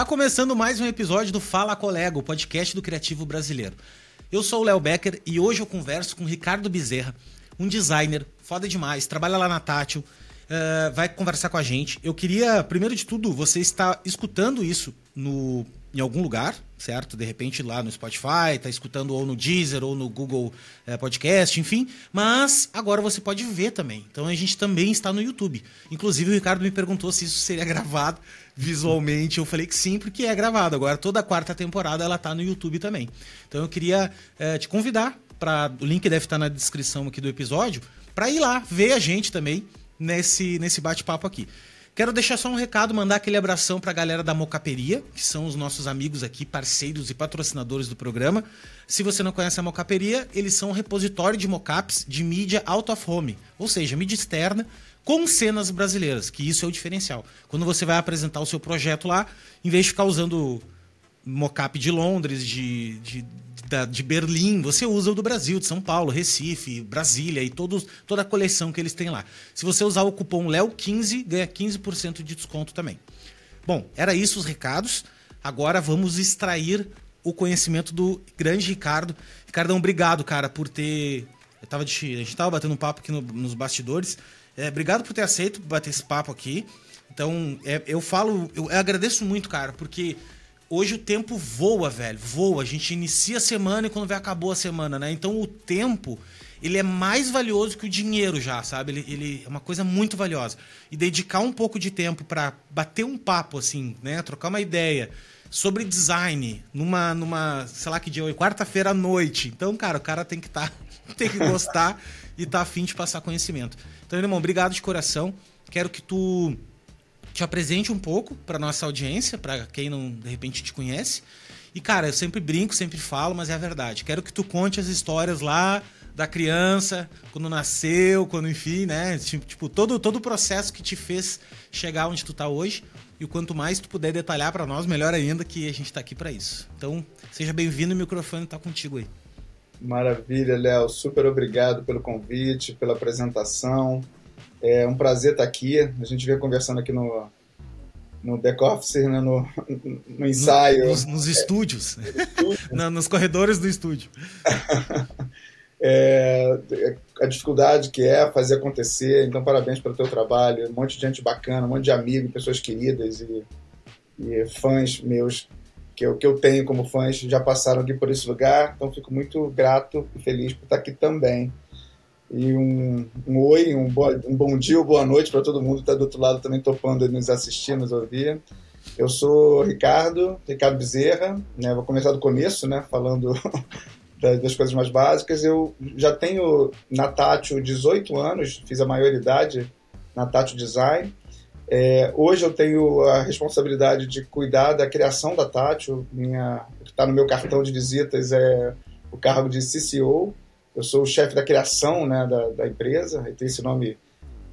Está começando mais um episódio do Fala Colega, o podcast do Criativo Brasileiro. Eu sou o Léo Becker e hoje eu converso com Ricardo Bezerra, um designer foda demais, trabalha lá na Tátil, uh, vai conversar com a gente. Eu queria, primeiro de tudo, você está escutando isso no, em algum lugar, certo? De repente lá no Spotify, tá escutando ou no Deezer ou no Google é, Podcast, enfim. Mas agora você pode ver também. Então a gente também está no YouTube. Inclusive o Ricardo me perguntou se isso seria gravado visualmente. Eu falei que sim, porque é gravado. Agora toda a quarta temporada ela tá no YouTube também. Então eu queria é, te convidar para o link deve estar na descrição aqui do episódio para ir lá ver a gente também nesse nesse bate-papo aqui. Quero deixar só um recado, mandar aquele abração para a galera da Mocaperia, que são os nossos amigos aqui, parceiros e patrocinadores do programa. Se você não conhece a Mocaperia, eles são um repositório de mocaps de mídia out of home, ou seja, mídia externa com cenas brasileiras, que isso é o diferencial. Quando você vai apresentar o seu projeto lá, em vez de ficar usando mocap de Londres, de, de, de, de Berlim, você usa o do Brasil, de São Paulo, Recife, Brasília e todos, toda a coleção que eles têm lá. Se você usar o cupom LEO15, ganha 15% de desconto também. Bom, era isso os recados. Agora vamos extrair o conhecimento do grande Ricardo. Ricardão, obrigado, cara, por ter. Eu tava de... A gente tava batendo um papo aqui no, nos bastidores. É, obrigado por ter aceito bater esse papo aqui. Então, é, eu falo, eu agradeço muito, cara, porque hoje o tempo voa, velho, voa. A gente inicia a semana e quando vê acabou a semana, né? Então o tempo ele é mais valioso que o dinheiro já, sabe? Ele, ele é uma coisa muito valiosa. E dedicar um pouco de tempo para bater um papo, assim, né? Trocar uma ideia sobre design numa, numa sei lá que dia, quarta-feira à noite. Então, cara, o cara tem que estar, tá, tem que gostar e tá afim de passar conhecimento. Então, irmão, obrigado de coração. Quero que tu te apresente um pouco para nossa audiência, para quem não de repente te conhece. E cara, eu sempre brinco, sempre falo, mas é a verdade. Quero que tu conte as histórias lá da criança, quando nasceu, quando enfim, né? Tipo, tipo todo todo o processo que te fez chegar onde tu tá hoje. E quanto mais tu puder detalhar para nós, melhor ainda, que a gente está aqui para isso. Então, seja bem-vindo, o microfone está contigo aí. Maravilha, Léo. Super obrigado pelo convite, pela apresentação. É um prazer estar aqui. A gente veio conversando aqui no, no back-office, né? no, no ensaio. Nos, nos estúdios. É, nos corredores do estúdio. é, a dificuldade que é fazer acontecer. Então, parabéns pelo teu trabalho. Um monte de gente bacana, um monte de amigos, pessoas queridas e, e fãs meus que eu, que eu tenho como fãs já passaram aqui por esse lugar. Então, fico muito grato e feliz por estar aqui também. E um, um oi, um, um bom dia ou boa noite para todo mundo que está do outro lado também topando nos assistir, nos ouvir. Eu sou Ricardo, Ricardo Bezerra, né? vou começar do começo, né? falando das coisas mais básicas. Eu já tenho na Tátil 18 anos, fiz a maioridade na Tátil Design. É, hoje eu tenho a responsabilidade de cuidar da criação da Tátil. Minha, o que está no meu cartão de visitas é o cargo de CCO, eu sou o chefe da criação né, da, da empresa, tem esse nome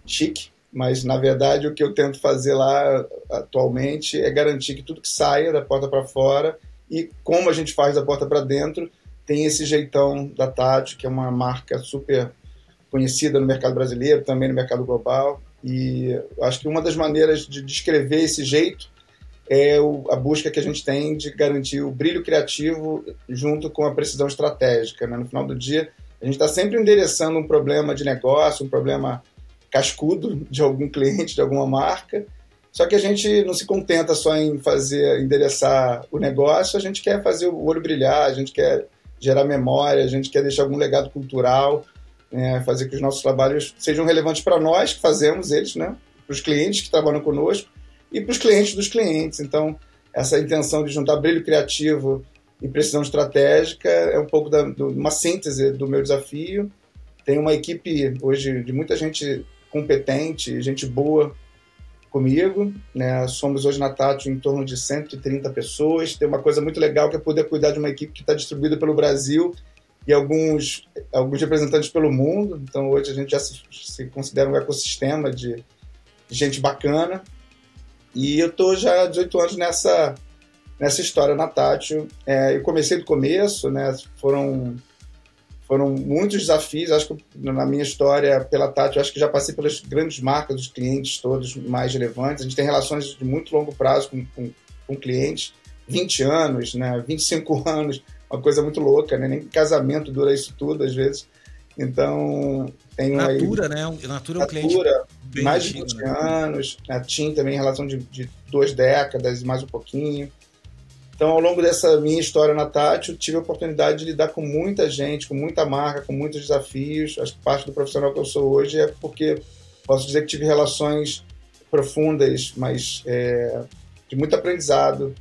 chique, mas na verdade o que eu tento fazer lá atualmente é garantir que tudo que saia da porta para fora e como a gente faz da porta para dentro tem esse jeitão da Tati, que é uma marca super conhecida no mercado brasileiro, também no mercado global. E acho que uma das maneiras de descrever esse jeito é a busca que a gente tem de garantir o brilho criativo junto com a precisão estratégica. Né? No final do dia, a gente está sempre endereçando um problema de negócio, um problema cascudo de algum cliente, de alguma marca. Só que a gente não se contenta só em fazer, endereçar o negócio, a gente quer fazer o olho brilhar, a gente quer gerar memória, a gente quer deixar algum legado cultural, né, fazer que os nossos trabalhos sejam relevantes para nós que fazemos eles, né, para os clientes que trabalham conosco e para os clientes dos clientes. Então, essa intenção de juntar brilho criativo e precisão estratégica é um pouco da, do, uma síntese do meu desafio. Tem uma equipe hoje de muita gente competente, gente boa comigo. Né? Somos hoje na Tati em torno de 130 pessoas. Tem uma coisa muito legal que é poder cuidar de uma equipe que está distribuída pelo Brasil e alguns, alguns representantes pelo mundo. Então hoje a gente já se, se considera um ecossistema de, de gente bacana. E eu estou já há 18 anos nessa nessa história na Tátil. É, eu comecei do começo, né? Foram foram muitos desafios. Acho que na minha história pela Tátil, acho que já passei pelas grandes marcas, os clientes todos mais relevantes. A gente tem relações de muito longo prazo com, com, com clientes, 20 anos, né, 25 anos, uma coisa muito louca, né? Nem casamento dura isso tudo, às vezes. Então, tem Natura, aí, né? Natura é um cliente mais de 20 né? anos, a TIM também em relação de, de duas décadas, mais um pouquinho. Então, ao longo dessa minha história na Tátil, tive a oportunidade de lidar com muita gente, com muita marca, com muitos desafios. Acho que parte do profissional que eu sou hoje é porque posso dizer que tive relações profundas, mas é, de muito aprendizado,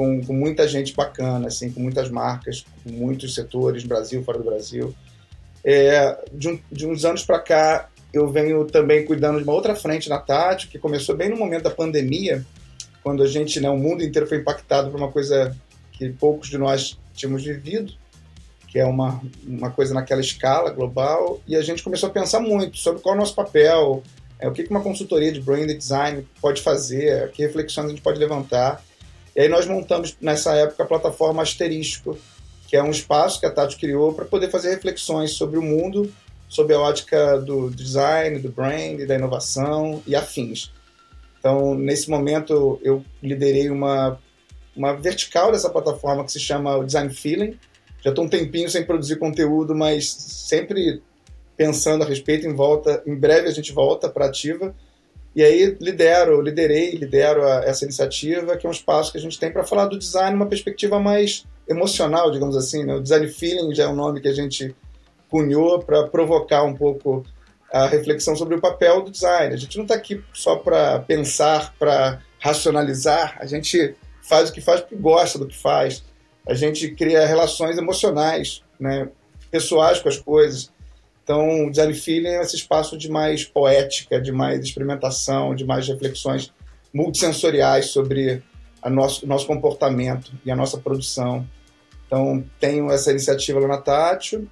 com, com, muita gente bacana, assim, com muitas marcas, com muitos setores, Brasil, fora do Brasil. É, de, um, de, uns anos para cá, eu venho também cuidando de uma outra frente na Tátil, que começou bem no momento da pandemia, quando a gente, né, o mundo inteiro foi impactado por uma coisa que poucos de nós tínhamos vivido, que é uma, uma coisa naquela escala global, e a gente começou a pensar muito sobre qual é o nosso papel, é, o que uma consultoria de brand design pode fazer, que reflexões a gente pode levantar. E aí nós montamos nessa época a plataforma Asterístico, que é um espaço que a Tati criou para poder fazer reflexões sobre o mundo, sob a ótica do design, do brand, da inovação e afins. Então, nesse momento, eu liderei uma, uma vertical dessa plataforma que se chama Design Feeling. Já estou um tempinho sem produzir conteúdo, mas sempre pensando a respeito em volta. Em breve a gente volta para ativa. E aí lidero, liderei, lidero a, essa iniciativa, que é um espaço que a gente tem para falar do design numa perspectiva mais emocional, digamos assim. Né? O Design Feeling já é um nome que a gente cunhou para provocar um pouco a reflexão sobre o papel do design. A gente não está aqui só para pensar, para racionalizar, a gente faz o que faz porque gosta do que faz. A gente cria relações emocionais, né, pessoais com as coisas. Então, o design feeling é esse espaço de mais poética, de mais experimentação, de mais reflexões multissensoriais sobre o nosso, nosso comportamento e a nossa produção. Então, tenho essa iniciativa lá na Tátil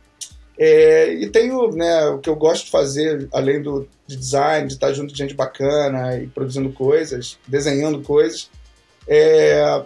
é, e tenho, né, o que eu gosto de fazer, além do de design, de estar junto de gente bacana e produzindo coisas, desenhando coisas, é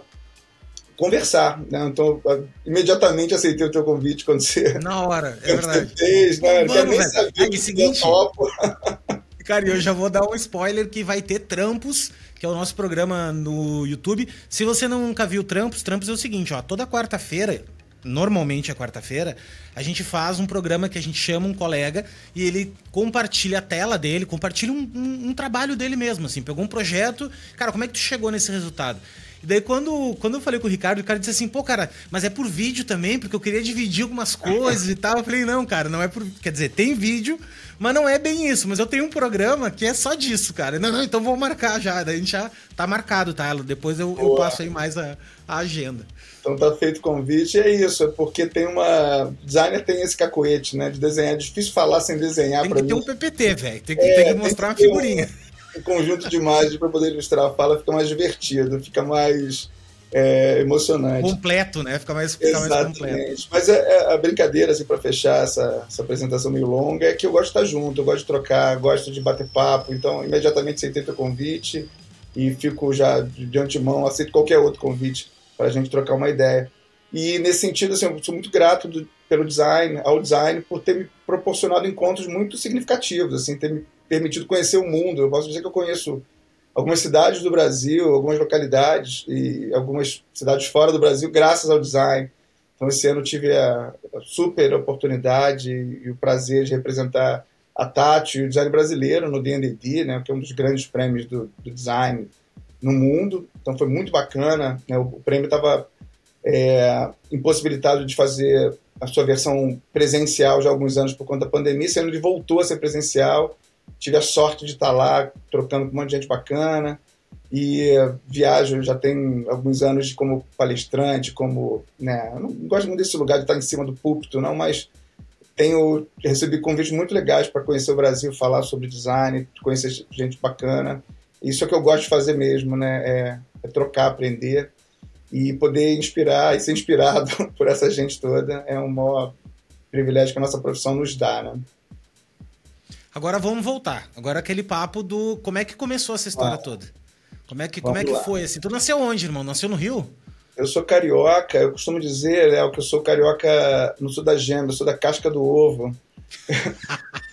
conversar, né? Então, imediatamente aceitei o teu convite quando você... Na hora, é verdade. Fez, né? Vamos, velho. Saber Aí, seguinte... Cara, eu já vou dar um spoiler que vai ter Trampos, que é o nosso programa no YouTube. Se você nunca viu Trampos, Trampos é o seguinte, ó, toda quarta-feira normalmente é quarta-feira, a gente faz um programa que a gente chama um colega e ele compartilha a tela dele, compartilha um, um, um, trabalho dele mesmo, assim, pegou um projeto, cara, como é que tu chegou nesse resultado? E daí quando, quando eu falei com o Ricardo, o Ricardo disse assim, pô, cara, mas é por vídeo também, porque eu queria dividir algumas coisas e tal. Eu falei, não, cara, não é por. Quer dizer, tem vídeo, mas não é bem isso. Mas eu tenho um programa que é só disso, cara. Não, não, então vou marcar já. Daí a gente já tá marcado, tá? Depois eu, eu passo aí mais a, a agenda. Então tá feito o convite. E é isso, é porque tem uma. Designer tem esse cacoete, né? De desenhar. É difícil falar sem desenhar. Tem que ter um PPT, velho. Tem, que, é, tem que mostrar tem que uma figurinha. Um, um, conjunto de imagens para poder ilustrar a fala fica mais divertido, fica mais é, emocionante. Completo, né? Fica mais, fica mais completo. Mas é, é, a brincadeira, assim, para fechar essa, essa apresentação meio longa, é que eu gosto de estar junto, eu gosto de trocar, gosto de bater papo. Então, imediatamente aceitei teu convite e fico já de antemão, aceito qualquer outro convite para a gente trocar uma ideia. E nesse sentido, assim, eu sou muito grato do, pelo design, ao design, por ter me proporcionado encontros muito significativos, assim, ter me permitido conhecer o mundo. Eu posso dizer que eu conheço algumas cidades do Brasil, algumas localidades e algumas cidades fora do Brasil, graças ao design. Então, esse ano tive a, super oportunidade e o prazer de representar a Tati e o design brasileiro no D&D, né, que é um dos grandes prêmios do, do design no mundo. Então foi muito bacana. Né? O, prêmio estava é, impossibilitado de fazer a sua versão presencial já há alguns anos por conta da pandemia. Esse ano ele voltou a ser presencial. Tive a sorte de estar lá trocando com um monte de gente bacana. E viajo já tem alguns anos como palestrante, como. Né, não gosto muito desse lugar de estar em cima do púlpito, não, mas tenho recebi convites muito legais para conhecer o Brasil, falar sobre design, conhecer gente bacana. Isso é o que eu gosto de fazer mesmo, né? É, é trocar, aprender e poder inspirar e ser inspirado por essa gente toda é um maior privilégio que a nossa profissão nos dá, né? Agora vamos voltar. Agora aquele papo do como é que começou essa história ah, toda. Como é que, como é que foi assim? Tu nasceu onde, irmão? Nasceu no Rio? Eu sou carioca, eu costumo dizer, Léo, que eu sou carioca no sul da gema, eu sou da casca do ovo.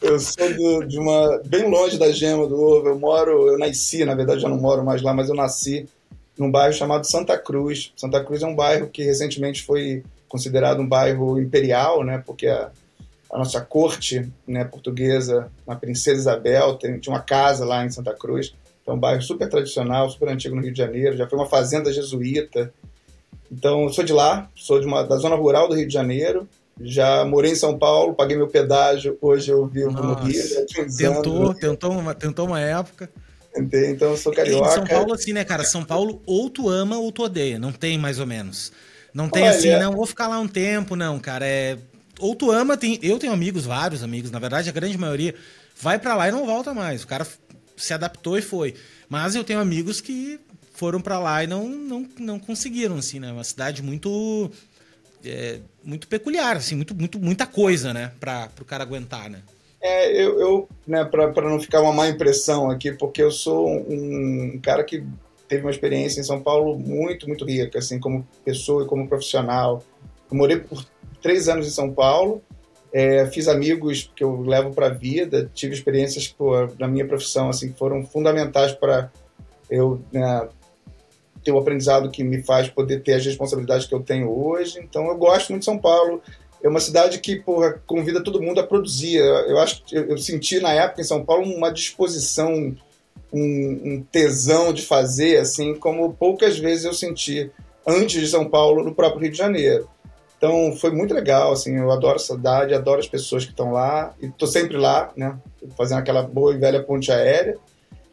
Eu sou do, de uma. bem longe da gema do ovo. Eu moro. Eu nasci, na verdade já não moro mais lá, mas eu nasci num bairro chamado Santa Cruz. Santa Cruz é um bairro que recentemente foi considerado um bairro imperial, né? Porque a, a nossa corte né, portuguesa, a Princesa Isabel, tem, tinha uma casa lá em Santa Cruz. Então, um bairro super tradicional, super antigo no Rio de Janeiro. Já foi uma fazenda jesuíta. Então, eu sou de lá, sou de uma, da zona rural do Rio de Janeiro. Já morei em São Paulo, paguei meu pedágio. Hoje eu vivo Nossa, no Rio. tentou, anos. tentou, uma, tentou uma época. Tentei, então eu sou carioca. Em São Paulo, assim, né, cara? São Paulo, ou tu ama ou tu odeia. Não tem mais ou menos. Não tem Olha, assim, não, vou ficar lá um tempo, não, cara. É. Ou tu ama, tem, eu tenho amigos, vários amigos, na verdade, a grande maioria vai para lá e não volta mais. O cara se adaptou e foi. Mas eu tenho amigos que foram para lá e não, não, não conseguiram, assim, né? Uma cidade muito. É, muito peculiar, assim, muito, muito, muita coisa, né? Para o cara aguentar, né? É, eu, eu né, para não ficar uma má impressão aqui, porque eu sou um, um cara que teve uma experiência em São Paulo muito, muito rica, assim, como pessoa e como profissional. Eu morei por três anos em São Paulo, é, fiz amigos que eu levo para a vida, tive experiências pô, na minha profissão assim que foram fundamentais para eu né, ter o aprendizado que me faz poder ter as responsabilidades que eu tenho hoje. Então eu gosto muito de São Paulo. É uma cidade que convida todo mundo a produzir. Eu acho eu, eu senti na época em São Paulo uma disposição um, um, tesão de fazer, assim como poucas vezes eu senti antes de São Paulo no próprio Rio de Janeiro. Então foi muito legal, assim, eu adoro a cidade, adoro as pessoas que estão lá, e estou sempre lá, né, fazendo aquela boa e velha ponte aérea.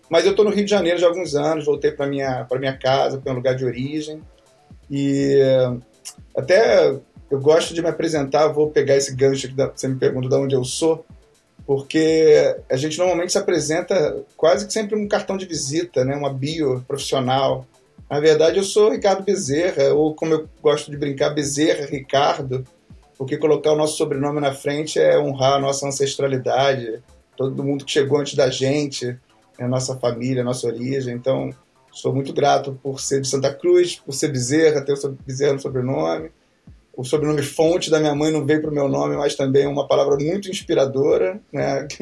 Mas eu estou no Rio de Janeiro já há alguns anos, voltei para minha para minha casa, para um lugar de origem. E até eu gosto de me apresentar, vou pegar esse gancho que você me pergunta de onde eu sou porque a gente normalmente se apresenta quase que sempre um cartão de visita, né? uma bio profissional. Na verdade, eu sou Ricardo Bezerra, ou como eu gosto de brincar, Bezerra Ricardo, porque colocar o nosso sobrenome na frente é honrar a nossa ancestralidade, todo mundo que chegou antes da gente, a nossa família, a nossa origem. Então, sou muito grato por ser de Santa Cruz, por ser Bezerra, ter o Bezerra no sobrenome o sobrenome fonte da minha mãe não veio para o meu nome, mas também é uma palavra muito inspiradora, né?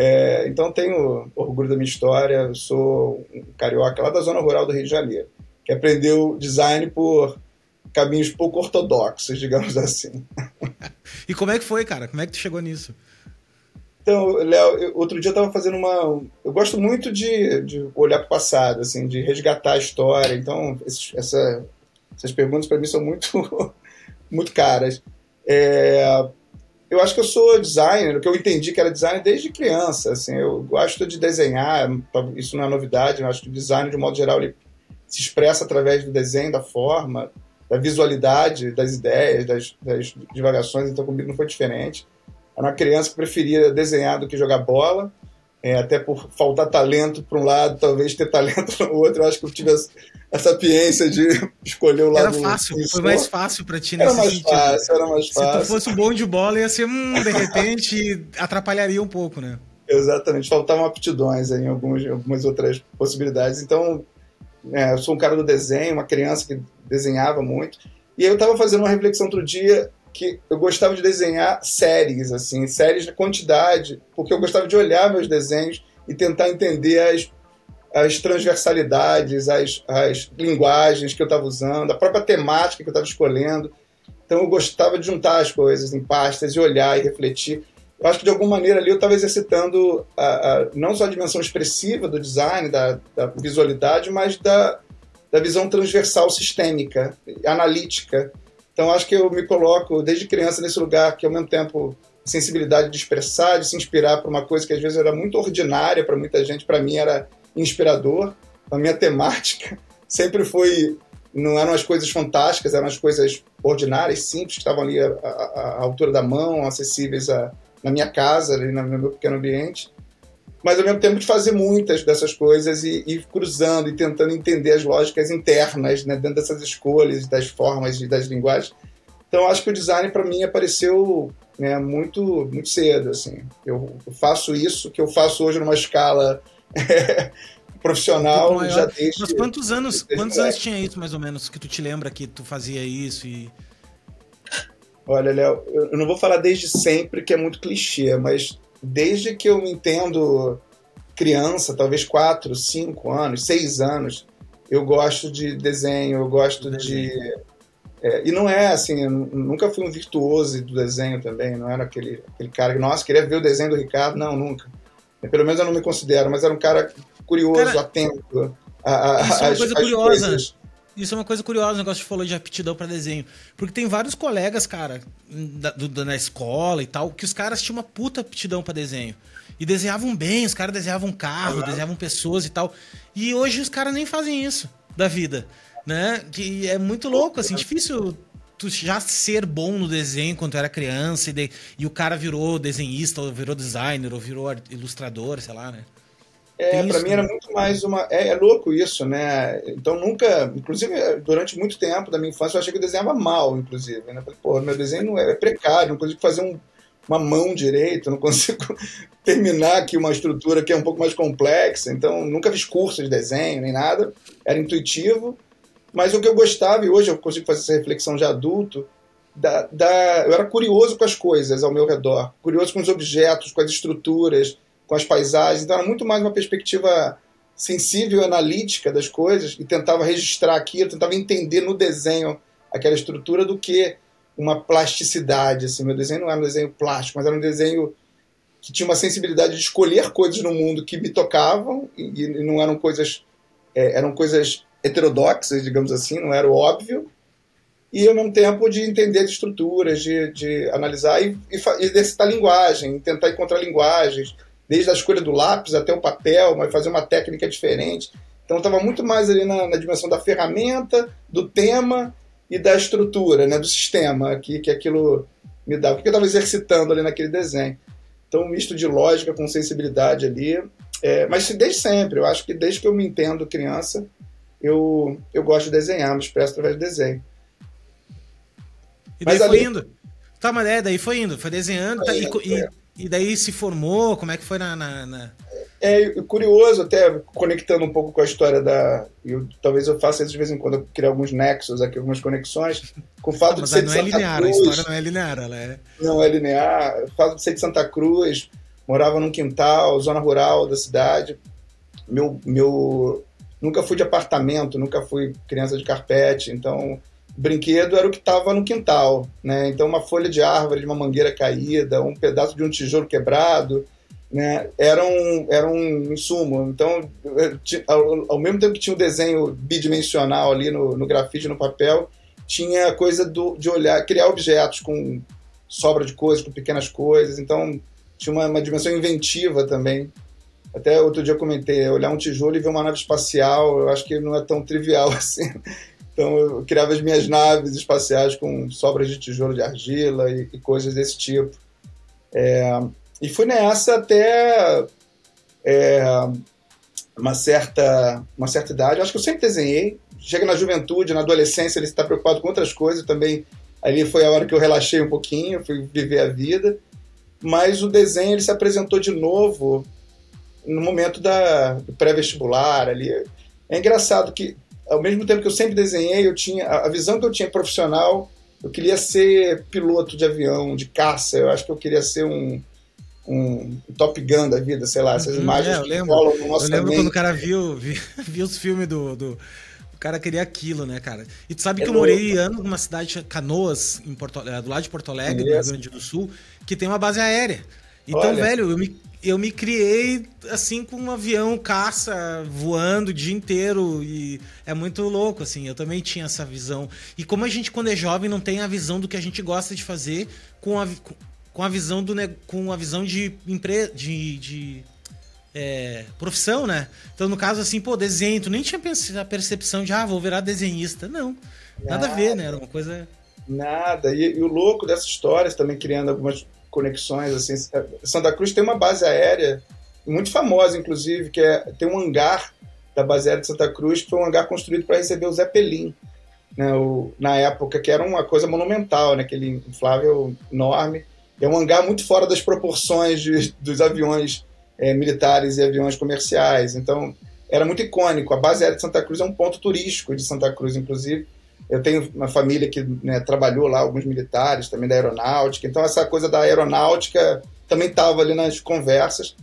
É, então tenho orgulho da minha história, sou um carioca lá da zona rural do Rio de Janeiro, que aprendeu design por caminhos pouco ortodoxos, digamos assim. e como é que foi, cara? Como é que tu chegou nisso? Então, Léo, outro dia eu estava fazendo uma. Eu gosto muito de, de olhar para o passado, assim, de resgatar a história. Então, esses, essa, essas perguntas para mim são muito muito caras. É, eu acho que eu sou designer, o que eu entendi que era designer desde criança. Assim, eu gosto de desenhar, isso não é novidade, eu acho que o design, de modo geral, ele se expressa através do desenho, da forma, da visualidade, das ideias, das, das divagações, então comigo não foi diferente. Era uma criança que preferia desenhar do que jogar bola, é, até por faltar talento para um lado, talvez ter talento no outro. Eu acho que eu tive a sapiência de escolher o lado. Era fácil, foi mais fácil para ti nesse era mais sentido. Fácil, era mais fácil. Se tu fosse um bom de bola, ia ser, hum, de repente, atrapalharia um pouco, né? Exatamente, faltavam aptidões em algumas, algumas outras possibilidades. Então, é, eu sou um cara do desenho, uma criança que desenhava muito. E eu estava fazendo uma reflexão outro dia que eu gostava de desenhar séries, assim, séries de quantidade, porque eu gostava de olhar meus desenhos e tentar entender as as transversalidades, as, as linguagens que eu estava usando, a própria temática que eu estava escolhendo. Então eu gostava de juntar as coisas em pastas e olhar e refletir. Eu acho que de alguma maneira ali eu estava exercitando a, a, não só a dimensão expressiva do design, da, da visualidade, mas da, da visão transversal sistêmica, analítica. Então acho que eu me coloco desde criança nesse lugar que ao mesmo tempo sensibilidade de expressar, de se inspirar por uma coisa que às vezes era muito ordinária para muita gente, para mim era inspirador. A minha temática sempre foi. Não eram as coisas fantásticas, eram as coisas ordinárias, simples, que estavam ali à, à, altura da mão, acessíveis a, na minha casa, ali no meu pequeno ambiente. Mas ao mesmo tempo de fazer muitas dessas coisas e, e cruzando e tentando entender as lógicas internas né, dentro dessas escolhas, das formas e das linguagens. Então acho que o design para mim apareceu né, muito muito cedo assim. Eu faço isso que eu faço hoje numa escala profissional já desde. Mas quantos anos, desde quantos anos tinha isso, mais ou menos, que tu te lembra que tu fazia isso e. Olha, Léo, eu não vou falar desde sempre, que é muito clichê, mas desde que eu me entendo criança, talvez 4, 5 anos, 6 anos, eu gosto de desenho, eu gosto de. É, e não é assim, nunca fui um virtuoso do desenho também, não era aquele, aquele cara que, nossa, queria ver o desenho do Ricardo, não, nunca. Pelo menos eu não me considero, mas era um cara curioso, cara, atento. A, a, isso é uma coisa curiosa. Coisas. Isso é uma coisa curiosa, o negócio que falou de aptidão para desenho. Porque tem vários colegas, cara, da, do, na escola e tal, que os caras tinham uma puta aptidão para desenho. E desenhavam bem, os caras desenhavam carro, desenhavam pessoas e tal. E hoje os caras nem fazem isso da vida, né? Que é muito louco, assim, difícil tu já ser bom no desenho quando tu era criança e, de, e o cara virou desenhista, ou virou designer, ou virou ilustrador, sei lá, né? É, para mim era muito mais uma. É, é, louco isso, né? Então nunca. Inclusive, durante muito tempo da minha infância, eu achei que eu desenhava mal, inclusive. Né? Falei, pô, meu desenho não é, é precário, não consigo fazer um, uma mão direito, não consigo terminar aqui uma estrutura que é um pouco mais complexa. Então, nunca fiz curso de desenho nem nada, era intuitivo. Mas o que eu gostava, e hoje eu consigo fazer essa reflexão de adulto, da, da, eu era curioso com as coisas ao meu redor, curioso com os objetos, com as estruturas, com as paisagens. Então, era muito mais uma perspectiva sensível, analítica das coisas, e tentava registrar aquilo, tentava entender no desenho aquela estrutura do que uma plasticidade. Assim. Meu desenho não era um desenho plástico, mas era um desenho que tinha uma sensibilidade de escolher coisas no mundo que me tocavam e, e não eram coisas é, eram coisas heterodoxas, digamos assim, não era o óbvio. E ao mesmo tempo de entender de estruturas, de, de analisar e, e, e exercitar linguagem, tentar encontrar linguagens, desde a escolha do lápis até o papel, mas fazer uma técnica diferente. Então estava muito mais ali na, na dimensão da ferramenta, do tema e da estrutura, né, do sistema que, que aquilo me dá. O que eu estava exercitando ali naquele desenho. Então, um misto de lógica com sensibilidade ali. É, mas desde sempre, eu acho que desde que eu me entendo criança, eu, eu gosto de desenhar, me expresso através de desenho. E daí mas foi ali... indo. Tá, mas é, daí foi indo, foi desenhando, tá, e, e, e, daí se formou, como é que foi na... na, na... É curioso, até conectando um pouco com a história da. Eu, talvez eu faça isso de vez em quando, eu criar alguns nexos aqui, algumas conexões, com o fato Mas de ser não de é linear, Cruz, a história não é linear, ela é. Não é linear. O fato de ser de Santa Cruz, morava num quintal, zona rural da cidade. Meu, meu, nunca fui de apartamento, nunca fui criança de carpete, então brinquedo era o que estava no quintal, né? Então uma folha de árvore, de uma mangueira caída, um pedaço de um tijolo quebrado né, era, um, era um insumo. Então, ao, ao, mesmo tempo que tinha o desenho bidimensional ali no, no grafite, no papel, tinha a coisa do, de olhar, criar objetos com sobra de coisas, com pequenas coisas. Então, tinha uma, uma dimensão inventiva também. Até outro dia eu comentei, olhar um tijolo e ver uma nave espacial, eu acho que não é tão trivial assim. Então eu criava as minhas naves espaciais com sobras de tijolo de argila e, e coisas desse tipo. É, e fui nessa até é, uma, certa, uma certa idade. Acho que eu sempre desenhei. Chega na juventude, na adolescência, ele está preocupado com outras coisas também. Ali foi a hora que eu relaxei um pouquinho, fui viver a vida. Mas o desenho ele se apresentou de novo no momento da, do pré-vestibular ali. É engraçado que, ao mesmo tempo que eu sempre desenhei, eu tinha a visão que eu tinha profissional, eu queria ser piloto de avião, de caça. Eu acho que eu queria ser um, um Top Gun da vida, sei lá, essas uhum, imagens é, que lembro, rolam no nosso Eu lembro quando o cara viu, viu, viu os filmes do, do, O cara queria aquilo, né, cara? E tu sabe é que eu morei anos numa cidade, Canoas, Porto, é, do lado de Porto Alegre, no Rio Grande do Sul, que tem uma base aérea. Então, Olha. velho, eu me, eu me criei assim com um avião caça voando o dia inteiro e é muito louco assim. Eu também tinha essa visão. E como a gente quando é jovem não tem a visão do que a gente gosta de fazer com a com a visão do com a visão de empre, de, de é, profissão, né? Então, no caso, assim, pô, desenho, tu nem tinha a percepção de, ah, vou virar desenhista. Não, nada, nada a ver, né? Era uma coisa... Nada. E, e o louco dessas histórias, também criando algumas conexões, assim, Santa Cruz tem uma base aérea muito famosa, inclusive, que é, tem um hangar da base aérea de Santa Cruz, que foi um hangar construído para receber o Zeppelin, né, o, na época, que era uma coisa monumental, né, aquele inflável enorme, é um hangar muito fora das proporções de, dos aviões é, militares e aviões comerciais. Então, era muito icônico. A base aérea de Santa Cruz é um ponto turístico de Santa Cruz, inclusive. Eu tenho uma família que né, trabalhou lá, alguns militares também da aeronáutica. Então, essa coisa da aeronáutica também estava ali nas conversas.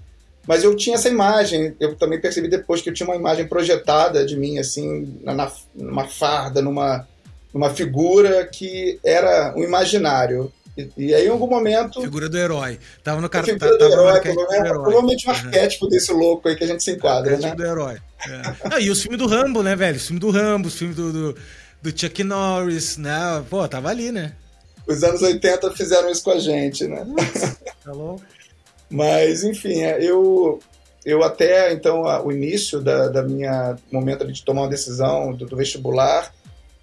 Mas eu tinha essa imagem, eu também percebi depois que eu tinha uma imagem projetada de mim, assim, na, numa farda, numa, numa figura que era um imaginário. E, e, aí, em algum momento. Figura do herói. Tava no cartão. Figura do herói, provavelmente, provavelmente um arquétipo desse louco aí que a gente se enquadra, né? do herói. É. Ah, e os filmes do Rambo, né, velho? Os filmes do Rambo, os filmes do, do, do, Chuck Norris, né? Pô, tava ali, né? Os anos 80 fizeram isso com a gente, né? Tá louco. Mas, enfim, é, eu, eu até, então, o início da, da minha momento de tomar uma decisão do, do vestibular,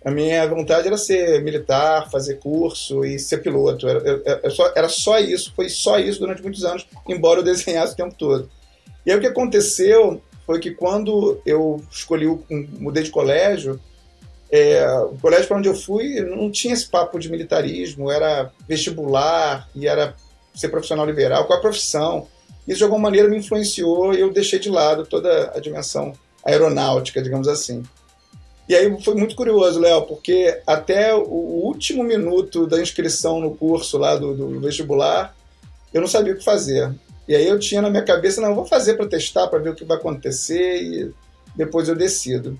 a minha vontade era ser militar, fazer curso e ser piloto. Era, eu só, era só isso, foi só isso durante muitos anos, embora eu desenhasse o tempo todo. E aí o que aconteceu foi que quando eu escolhi, mudei de colégio, é, o colégio para onde eu fui não tinha esse papo de militarismo, era vestibular e era ser profissional liberal, qual a profissão. Isso de alguma maneira me influenciou e eu deixei de lado toda a dimensão aeronáutica, digamos assim. E aí foi muito curioso, Léo, porque até o último minuto da inscrição no curso lá do, do, vestibular, eu não sabia o que fazer. E aí eu tinha na minha cabeça, não, vou fazer para testar, para ver o que vai acontecer e depois eu decido.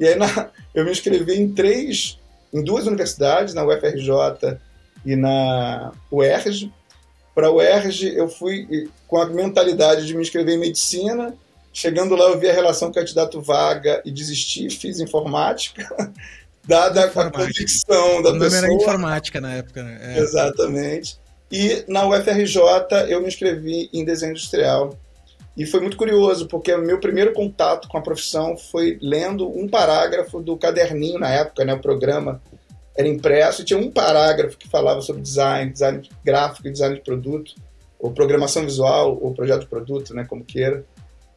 E aí na, eu me inscrevi em três, em duas universidades, na UFRJ e na UERJ. Para a UERJ eu fui com a mentalidade de me inscrever em medicina Chegando lá, eu vi a relação candidato vaga e desisti, fiz informática, dada informática. a convicção da o nome pessoa. era informática na época, né? É. Exatamente. E na UFRJ eu me inscrevi em desenho industrial. E foi muito curioso, porque o meu primeiro contato com a profissão foi lendo um parágrafo do caderninho na época, né? O programa era impresso e tinha um parágrafo que falava sobre design, design gráfico, design de produto, ou programação visual, ou projeto de produto, né? Como queira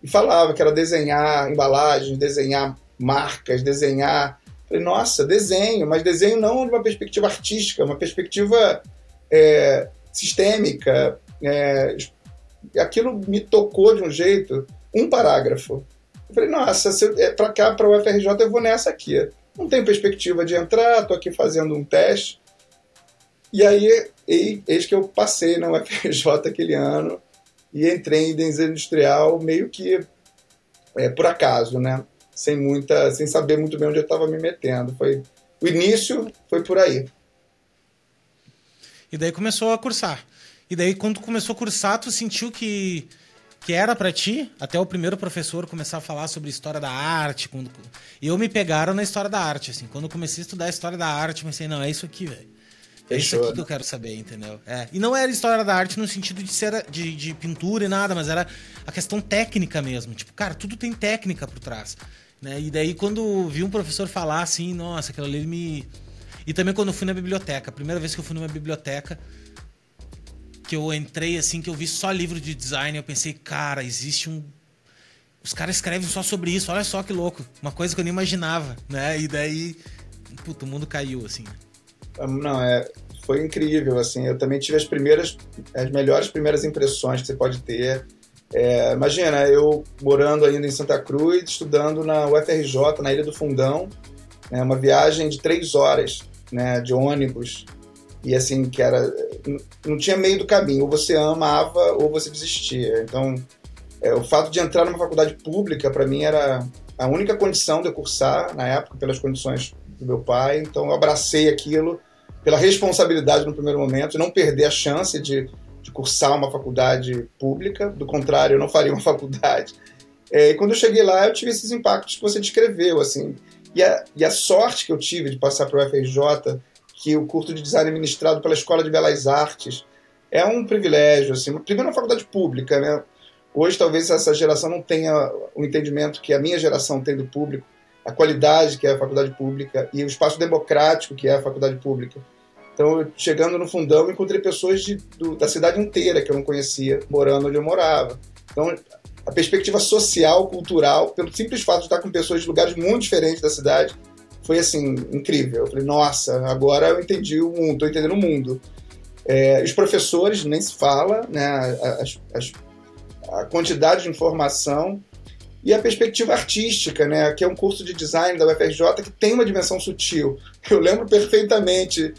e falava que era desenhar embalagens, desenhar marcas, desenhar. Falei, nossa, desenho, mas desenho não de uma perspectiva artística, uma perspectiva é, sistêmica. É, aquilo me tocou de um jeito, um parágrafo. Eu falei, nossa, é, para cá, para o UFRJ, eu vou nessa aqui. Não tenho perspectiva de entrar, estou aqui fazendo um teste. E aí, eis que eu passei na UFRJ aquele ano e entrei em desenho industrial meio que é, por acaso, né? Sem muita, sem saber muito bem onde eu estava me metendo. Foi o início foi por aí. E daí começou a cursar. E daí quando começou a cursar, tu sentiu que que era para ti, até o primeiro professor começar a falar sobre história da arte, quando e eu me pegaram na história da arte assim. Quando eu comecei a estudar a história da arte, pensei, não, é isso aqui, velho. É isso aqui que eu quero saber, entendeu? É. E não era história da arte no sentido de ser de, de pintura e nada, mas era a questão técnica mesmo. Tipo, cara, tudo tem técnica por trás. Né? E daí, quando vi um professor falar assim, nossa, aquilo ali me. E também quando eu fui na biblioteca, a primeira vez que eu fui numa biblioteca, que eu entrei assim, que eu vi só livro de design, eu pensei, cara, existe um. Os caras escrevem só sobre isso, olha só que louco. Uma coisa que eu nem imaginava, né? E daí, puto, o mundo caiu, assim. Não, é, foi incrível, assim. Eu também tive as primeiras, as melhores primeiras impressões que você pode ter. É, imagina, eu morando ainda em Santa Cruz, estudando na UFRJ, na Ilha do Fundão, né, uma viagem de três horas, né, de ônibus, e assim, que era, não tinha meio do caminho, ou você amava ou você desistia. Então, é, o fato de entrar numa faculdade pública, para mim, era a única condição de eu cursar, na época, pelas condições do meu pai, então eu abracei aquilo pela responsabilidade no primeiro momento, não perder a chance de, de cursar uma faculdade pública, do contrário, eu não faria uma faculdade. É, e quando eu cheguei lá, eu tive esses impactos que você descreveu, assim, e a, e a sorte que eu tive de passar para o FRJ, que o curso de design é ministrado pela Escola de Belas Artes, é um privilégio, assim, primeiro uma faculdade pública, né? Hoje talvez essa geração não tenha o entendimento que a minha geração tem do público, a qualidade que é a faculdade pública e o espaço democrático que é a faculdade pública. Então, chegando no fundão, encontrei pessoas de, do, da cidade inteira que eu não conhecia, morando onde eu morava. Então, a perspectiva social, cultural, pelo simples fato de estar com pessoas de lugares muito diferentes da cidade, foi assim, incrível. Eu falei, nossa, agora eu entendi o mundo, estou entendendo o mundo. É, os professores, nem se fala, né, as, as, a quantidade de informação e a perspectiva artística, né, que é um curso de design da UFRJ que tem uma dimensão sutil. Eu lembro perfeitamente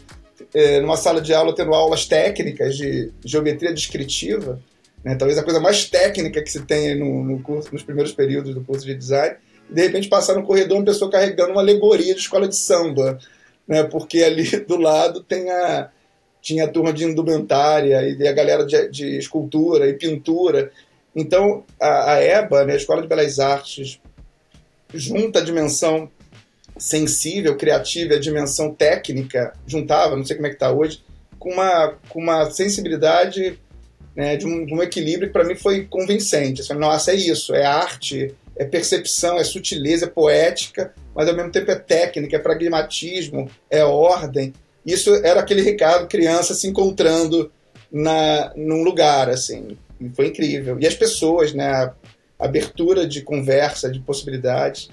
é, numa sala de aula tendo aulas técnicas de geometria descritiva, né? talvez a coisa mais técnica que se tem no, no curso, nos primeiros períodos do curso de design, de repente passar no corredor uma pessoa carregando uma alegoria de escola de samba, né? porque ali do lado tem a, tinha a turma de indumentária e a galera de, de escultura e pintura. Então, a, a EBA, né, a Escola de Belas Artes, junta a dimensão sensível, criativa e a dimensão técnica, juntava, não sei como é que está hoje, com uma, com uma sensibilidade né, de, um, de um equilíbrio que para mim foi convincente. Assim, Nossa, é isso, é arte, é percepção, é sutileza, é poética, mas ao mesmo tempo é técnica, é pragmatismo, é ordem. Isso era aquele Ricardo, criança, se encontrando na, num lugar, assim. E foi incrível. E as pessoas, né? A abertura de conversa, de possibilidades,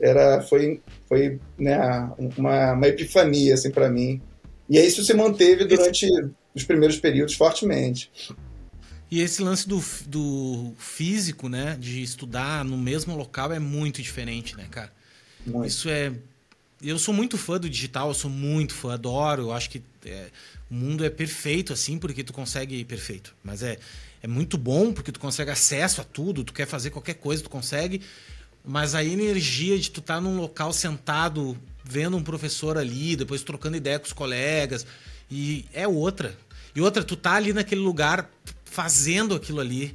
era, foi, foi né, uma, uma epifania, assim, para mim. E isso se manteve durante os primeiros períodos fortemente. E esse lance do, do físico, né? De estudar no mesmo local é muito diferente, né, cara? Muito. Isso é. Eu sou muito fã do digital, eu sou muito fã, adoro. Eu acho que é, o mundo é perfeito assim, porque tu consegue. Perfeito. Mas é, é muito bom porque tu consegue acesso a tudo, tu quer fazer qualquer coisa, tu consegue. Mas a energia de tu estar tá num local sentado, vendo um professor ali, depois trocando ideia com os colegas, e é outra. E outra, tu tá ali naquele lugar fazendo aquilo ali.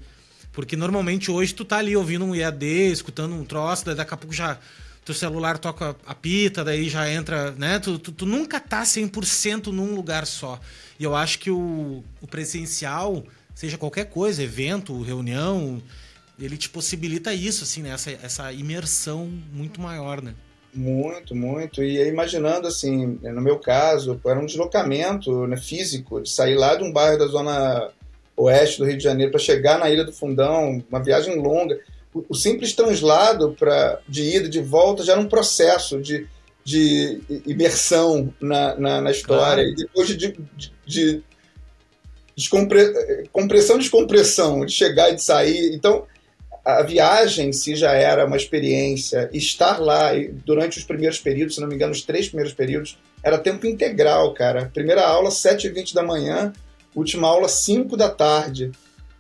Porque normalmente hoje tu tá ali ouvindo um EAD, escutando um troço, daí daqui a pouco já teu celular toca a pita, daí já entra, né? Tu, tu, tu nunca tá 100% num lugar só. E eu acho que o, o presencial, seja qualquer coisa, evento, reunião, ele te possibilita isso, assim, né? Essa, essa imersão muito maior, né? Muito, muito. E imaginando, assim, no meu caso, era um deslocamento né, físico, de sair lá de um bairro da zona oeste do Rio de Janeiro para chegar na Ilha do Fundão, uma viagem longa. O, o simples translado pra, de ida e de volta já era um processo de, de imersão na, na, na história. Claro. E depois de, de, de descompre, compressão, descompressão, de chegar e de sair. Então, a viagem em si já era uma experiência. Estar lá durante os primeiros períodos, se não me engano, os três primeiros períodos, era tempo integral, cara. Primeira aula, 7h20 da manhã, última aula 5 da tarde.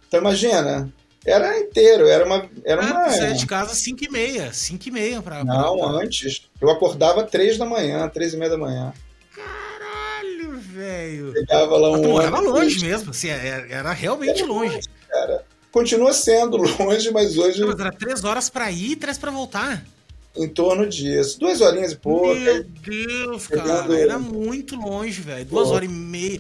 Então imagina, era inteiro, era uma. Era ah, uma... Você de casa 5 e meia, 5 e meia pra. Não, pra... antes. Eu acordava 3 da manhã, 3 e meia da manhã. Caralho, velho. Pegava lá um. Tu morava longe mesmo, assim, era, é, era realmente era longe. longe. Cara. Continua sendo longe, mas hoje. Não, mas era 3 horas pra ir e 3 pra voltar. Em torno disso. Duas horinhas e pouco. Meu Deus, cara. Era muito longe, velho. Duas horas e meia.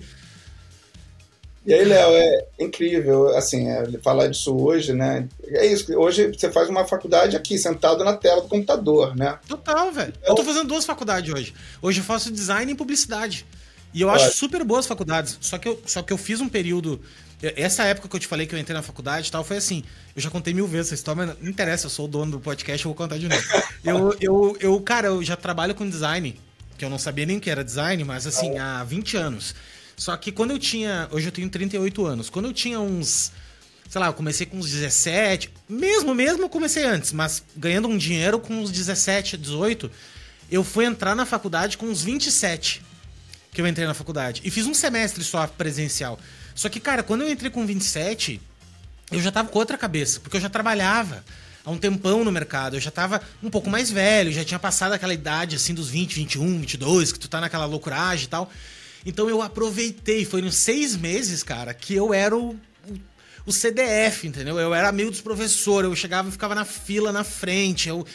E aí, Léo, é incrível, assim, é, falar disso hoje, né? É isso, hoje você faz uma faculdade aqui, sentado na tela do computador, né? Total, velho. Então... Eu tô fazendo duas faculdades hoje. Hoje eu faço design e publicidade. E eu acho super boas faculdades. Só que, eu, só que eu fiz um período. Essa época que eu te falei que eu entrei na faculdade e tal, foi assim. Eu já contei mil vezes essa história, mas não interessa, eu sou o dono do podcast, eu vou contar de novo. eu, eu, eu, cara, eu já trabalho com design, que eu não sabia nem que era design, mas assim, há 20 anos. Só que quando eu tinha. Hoje eu tenho 38 anos. Quando eu tinha uns. Sei lá, eu comecei com uns 17. Mesmo, mesmo eu comecei antes, mas ganhando um dinheiro com uns 17, 18. Eu fui entrar na faculdade com uns 27 que eu entrei na faculdade. E fiz um semestre só presencial. Só que, cara, quando eu entrei com 27, eu já tava com outra cabeça, porque eu já trabalhava há um tempão no mercado. Eu já tava um pouco mais velho, já tinha passado aquela idade assim dos 20, 21, 22, que tu tá naquela loucuragem e tal. Então eu aproveitei, nos seis meses, cara, que eu era o, o, o CDF, entendeu? Eu era amigo dos professores, eu chegava e ficava na fila na frente, eu,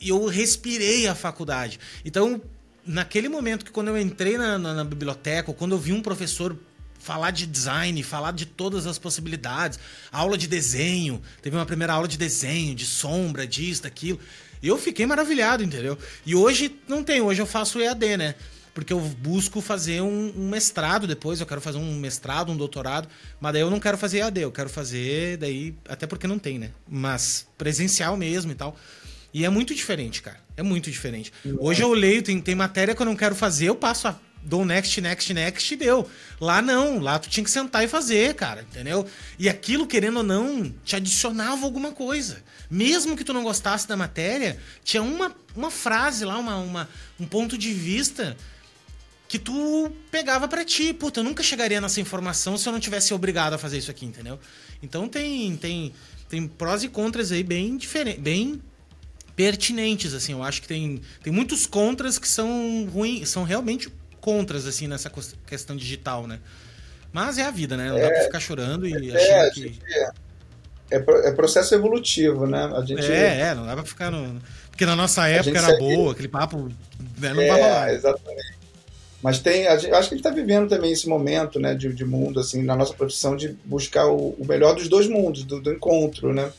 eu respirei a faculdade. Então, naquele momento que quando eu entrei na, na, na biblioteca, ou quando eu vi um professor falar de design, falar de todas as possibilidades, aula de desenho, teve uma primeira aula de desenho, de sombra, disso, daquilo. Eu fiquei maravilhado, entendeu? E hoje não tem, hoje eu faço EAD, né? Porque eu busco fazer um, um, mestrado depois, eu quero fazer um mestrado, um doutorado, mas daí eu não quero fazer EAD, eu quero fazer daí, até porque não tem, né? Mas presencial mesmo e tal. E é muito diferente, cara. É muito diferente. Hoje eu leio, tem, tem matéria que eu não quero fazer, eu passo a dou next, next, next e deu. Lá não, lá tu tinha que sentar e fazer, cara, entendeu? E aquilo, querendo ou não, te adicionava alguma coisa. Mesmo que tu não gostasse da matéria, tinha uma, uma frase lá, uma, uma, um ponto de vista que tu pegava para ti. Puta, eu nunca chegaria nessa informação se eu não tivesse obrigado a fazer isso aqui, entendeu? Então tem tem tem prós e contras aí bem diferentes, bem pertinentes assim. Eu acho que tem tem muitos contras que são ruins, são realmente contras assim nessa questão digital, né? Mas é a vida, né? Não é, dá pra ficar chorando e é, achando que é, é, processo evolutivo, né? A gente... É, é, não dá pra ficar no. Porque na nossa época era boa, aquele papo né, não é, vai rolar. Exatamente. Mas tem, acho que gente está vivendo também esse momento né, de, de, mundo, assim, na nossa profissão, de buscar o, o melhor dos dois mundos, do, do encontro, né?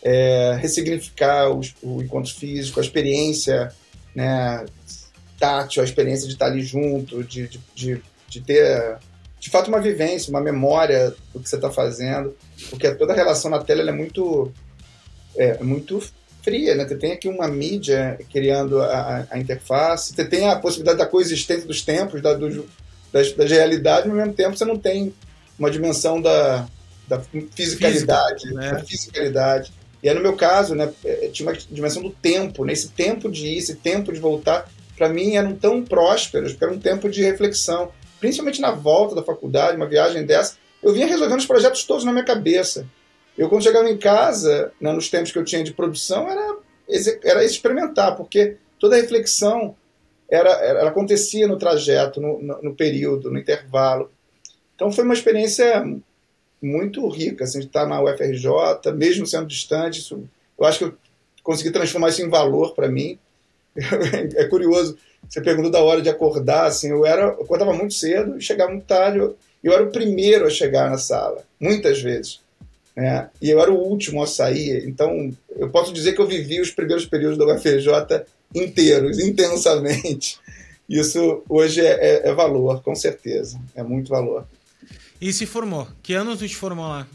É, ressignificar o, o, encontro físico, a experiência né, tátil, a experiência de estar ali junto, de, de, de, de ter, de fato, uma vivência, uma memória do que você está fazendo, porque toda a relação na tela é muito, é, muito fria, né? Você tem aqui uma mídia criando a, a interface, você tem a possibilidade da coexistência dos tempos, da, do, das, das realidades, mas ao mesmo tempo você não tem uma dimensão da, da fisicalidade, Física, né? da fisicalidade. E aí, no meu caso, né, é, tinha uma dimensão do tempo, né? esse tempo de ir, esse tempo de voltar, para mim eram tão prósperos, porque era um tempo de reflexão. Principalmente na volta da faculdade, uma viagem dessa, eu vinha resolvendo os projetos todos na minha cabeça. Eu, quando chegava em casa, né, nos tempos que eu tinha de produção, era, era experimentar, porque toda a reflexão era, era acontecia no trajeto, no, no, no, período, no intervalo. Então foi uma experiência muito rica, assim, de estar na UFRJ, mesmo sendo distante. Isso, eu acho que eu consegui transformar isso em valor para mim. é curioso, você perguntou da hora de acordar, assim, eu era, eu acordava muito cedo e chegava muito tarde. Eu, eu era o primeiro a chegar na sala, muitas vezes. Né? E eu era o último a sair, então eu posso dizer que eu vivi os primeiros períodos da UFJ inteiros, intensamente. Isso hoje é, é, é, valor, com certeza. É muito valor. E se formou? Que anos tu te formou lá?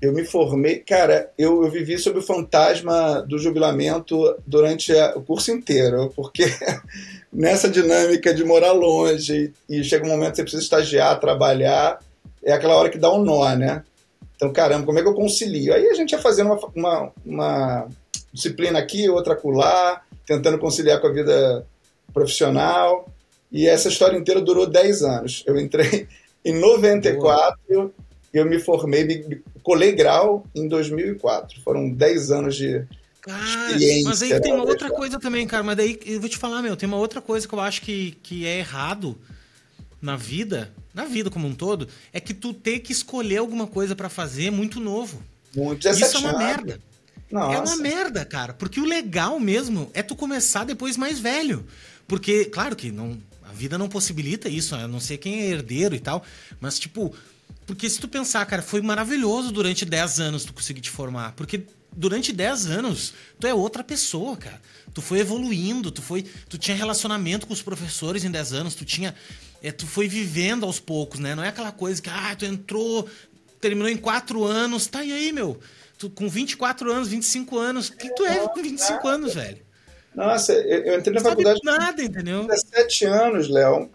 Eu me formei, cara, eu, eu vivi sob o fantasma do jubilamento durante a, o curso inteiro, porque nessa dinâmica de morar longe e chega um momento que você precisa estagiar, trabalhar, é aquela hora que dá um nó, né? Então, caramba, como é que eu concilio? Aí a gente ia fazendo uma, uma, uma disciplina aqui, outra acolá, tentando conciliar com a vida profissional. E essa história inteira durou 10 anos. Eu entrei em 94, Boa. eu me formei, me colei grau em 2004. Foram 10 anos de cara, experiência. Mas aí tem uma outra coisa também, cara. Mas daí eu vou te falar, meu, tem uma outra coisa que eu acho que, que é errado na vida, na vida como um todo, é que tu ter que escolher alguma coisa para fazer muito novo. Muito Isso é uma merda. Nossa. É uma merda, cara. Porque o legal mesmo é tu começar depois mais velho. Porque, claro que não, a vida não possibilita isso, a não ser quem é herdeiro e tal. Mas, tipo, porque se tu pensar, cara, foi maravilhoso durante 10 anos tu conseguir te formar. Porque durante 10 anos, tu é outra pessoa, cara. Tu foi evoluindo, tu foi. Tu tinha relacionamento com os professores em 10 anos, tu tinha. É, tu foi vivendo aos poucos, né? Não é aquela coisa que, ah, tu entrou, terminou em 4 anos, tá e aí, meu? Tu com 24 anos, 25 anos. O que tu é com 25 anos, velho? Nossa, eu, entrei na Não faculdade. nada, entendeu? 17 anos, Léo.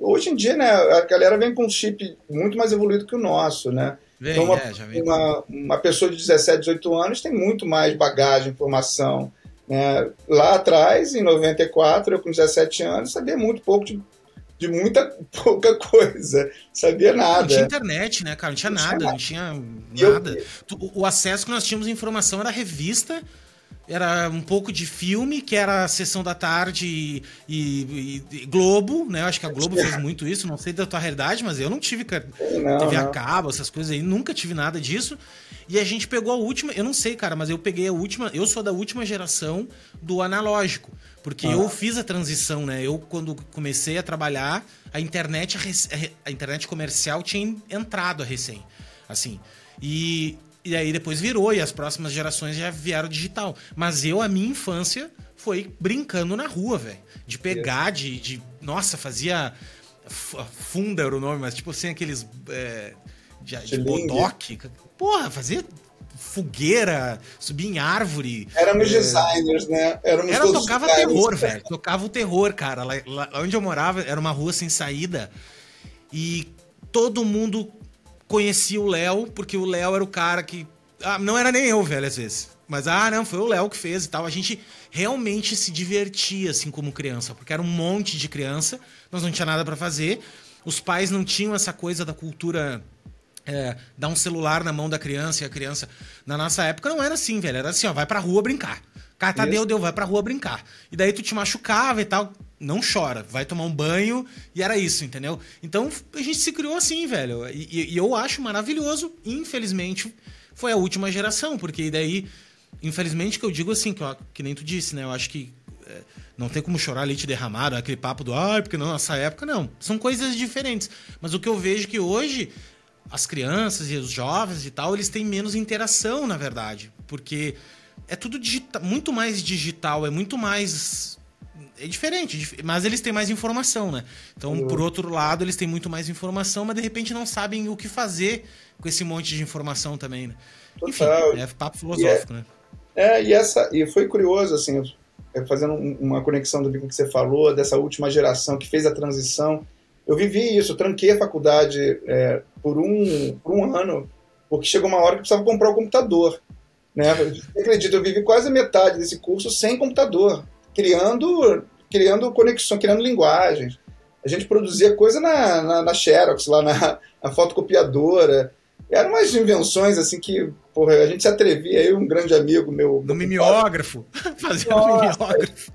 Hoje em dia, né, a galera vem com um chip muito mais evoluído que o nosso, né? Vem, então, uma, é, uma, uma, pessoa de 17, 18 anos tem muito mais bagagem, informação. Né? Lá atrás, em 94, eu com 17 anos, sabia muito pouco de, de muita pouca coisa. Sabia nada. Não tinha internet, né, cara? Não tinha não nada, tinha não tinha nada. Eu... O acesso que nós tínhamos à informação era revista era um pouco de filme, que era a sessão da tarde e, e, e Globo, né? Eu acho que a Globo fez muito isso, não sei da tua realidade, mas eu não tive não, TV a cabo, essas coisas aí, nunca tive nada disso. E a gente pegou a última, eu não sei, cara, mas eu peguei a última, eu sou da última geração do analógico, porque ah. eu fiz a transição, né? Eu quando comecei a trabalhar, a internet a, a internet comercial tinha entrado a recém, assim. E e aí depois virou, e as próximas gerações já vieram digital. Mas eu, a minha infância, foi brincando na rua, velho. De pegar, de, de. Nossa, fazia. Funda era o nome, mas tipo assim, aqueles. É, de, de bodoque. Porra, fazia fogueira, subir em árvore. Éramos é... designers, né? Éramos era, tocava terror, velho. Tocava o terror, cara. Lá, lá, onde eu morava era uma rua sem saída. E todo mundo conhecia o Léo, porque o Léo era o cara que. Ah, não era nem eu, velho, às vezes. Mas, ah, não, foi o Léo que fez e tal. A gente realmente se divertia, assim, como criança, porque era um monte de criança, nós não tinha nada para fazer. Os pais não tinham essa coisa da cultura é, dar um celular na mão da criança e a criança. Na nossa época não era assim, velho. Era assim, ó, vai pra rua brincar. Cata deu, deu, vai pra rua brincar. E daí tu te machucava e tal. Não chora, vai tomar um banho e era isso, entendeu? Então a gente se criou assim, velho. E, e eu acho maravilhoso. Infelizmente, foi a última geração, porque daí, infelizmente, que eu digo assim, que, ó, que nem tu disse, né? Eu acho que é, não tem como chorar leite derramado, aquele papo do, ah, porque na nossa época, não. São coisas diferentes. Mas o que eu vejo é que hoje as crianças e os jovens e tal, eles têm menos interação, na verdade. Porque é tudo muito mais digital, é muito mais. É diferente, mas eles têm mais informação, né? Então, uhum. por outro lado, eles têm muito mais informação, mas de repente não sabem o que fazer com esse monte de informação também, né? Total. Enfim, é papo filosófico, é, né? É, e, essa, e foi curioso, assim, fazendo uma conexão do que você falou, dessa última geração que fez a transição eu vivi isso, tranquei a faculdade é, por, um, por um ano, porque chegou uma hora que precisava comprar o um computador. Né? Você acredita, eu vivi quase metade desse curso sem computador, criando, criando conexão, criando linguagens. A gente produzia coisa na, na, na Xerox, lá na, na fotocopiadora. Eram umas invenções assim que porra, a gente se atrevia, eu um grande amigo meu. No mimeógrafo. Fazia no mimeógrafo.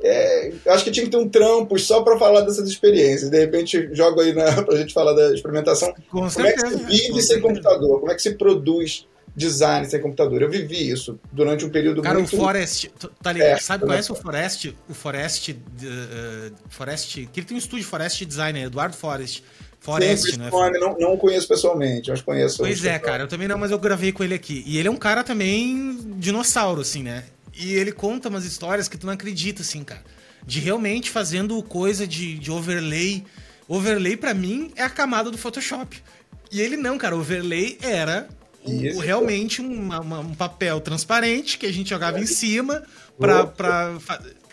É, acho que tinha que ter um trampo só para falar dessas experiências. De repente, jogo aí para a gente falar da experimentação. Com como certeza, é que se vive sem computador? Como é que se produz design sem computador? Eu vivi isso durante um período Cara, muito... o Forest, tá ligado? É, Sabe, conhece o Forest? O Forest, uh, Forest, que ele tem um estúdio Forest Designer, Eduardo Forest. Forest, Sim, né? Não, não conheço pessoalmente, mas conheço. Pois é, cara, eu também não, mas eu gravei com ele aqui. E ele é um cara também dinossauro, assim, né? E ele conta umas histórias que tu não acredita, assim, cara. De realmente fazendo coisa de, de overlay. Overlay, para mim, é a camada do Photoshop. E ele não, cara. Overlay era o, realmente uma, uma, um papel transparente que a gente jogava em cima pra. pra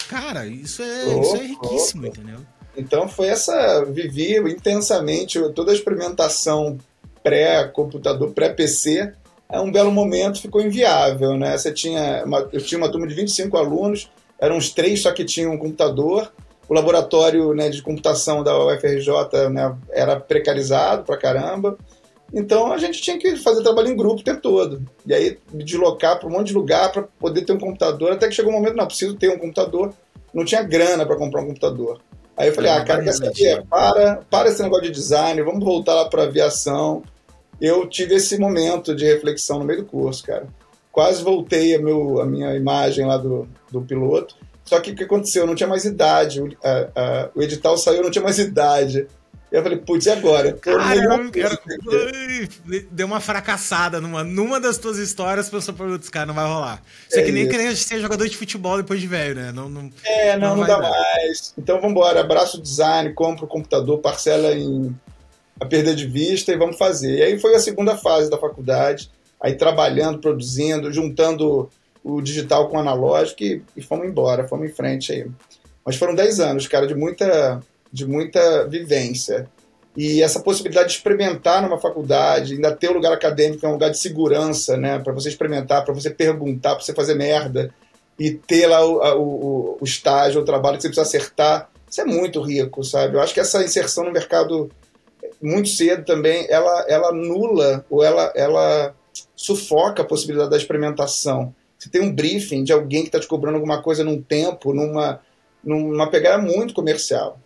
cara, isso é, opa, isso é riquíssimo, opa. entendeu? Então foi essa. Vivi intensamente toda a experimentação pré-computador, pré-PC é um belo momento ficou inviável, né? Você tinha uma, eu tinha uma turma de 25 alunos, eram uns três só que tinham um computador. O laboratório né, de computação da UFRJ né, era precarizado pra caramba. Então a gente tinha que fazer trabalho em grupo o tempo todo. E aí me deslocar para um monte de lugar para poder ter um computador. Até que chegou um momento, não, preciso ter um computador. Não tinha grana para comprar um computador. Aí eu falei, ah, cara, quer saber? Para, para esse negócio de design, vamos voltar lá para aviação eu tive esse momento de reflexão no meio do curso, cara. Quase voltei a, meu, a minha imagem lá do, do piloto. Só que o que aconteceu? Eu não tinha mais idade. O, a, a, o edital saiu, eu não tinha mais idade. E eu falei, putz, e agora? Cara, deu uma fracassada numa, numa das tuas histórias, pensou, putz, cara, não vai rolar. Isso é, é que nem querer ser jogador de futebol depois de velho, né? Não, não, é, não, não, não dá dar. mais. Então vamos embora, abraço o design, compra o computador, parcela em a perder de vista e vamos fazer. E aí foi a segunda fase da faculdade, aí trabalhando, produzindo, juntando o digital com o analógico e, e fomos embora, fomos em frente aí. Mas foram 10 anos, cara, de muita, de muita vivência. E essa possibilidade de experimentar numa faculdade, ainda ter um lugar acadêmico, é um lugar de segurança, né? Para você experimentar, para você perguntar, para você fazer merda e ter lá o, o, o estágio, o trabalho que você precisa acertar. Isso é muito rico, sabe? Eu acho que essa inserção no mercado muito cedo também, ela, ela nula ou ela, ela sufoca a possibilidade da experimentação. Você tem um briefing de alguém que está te cobrando alguma coisa num tempo, numa, numa pegada muito comercial.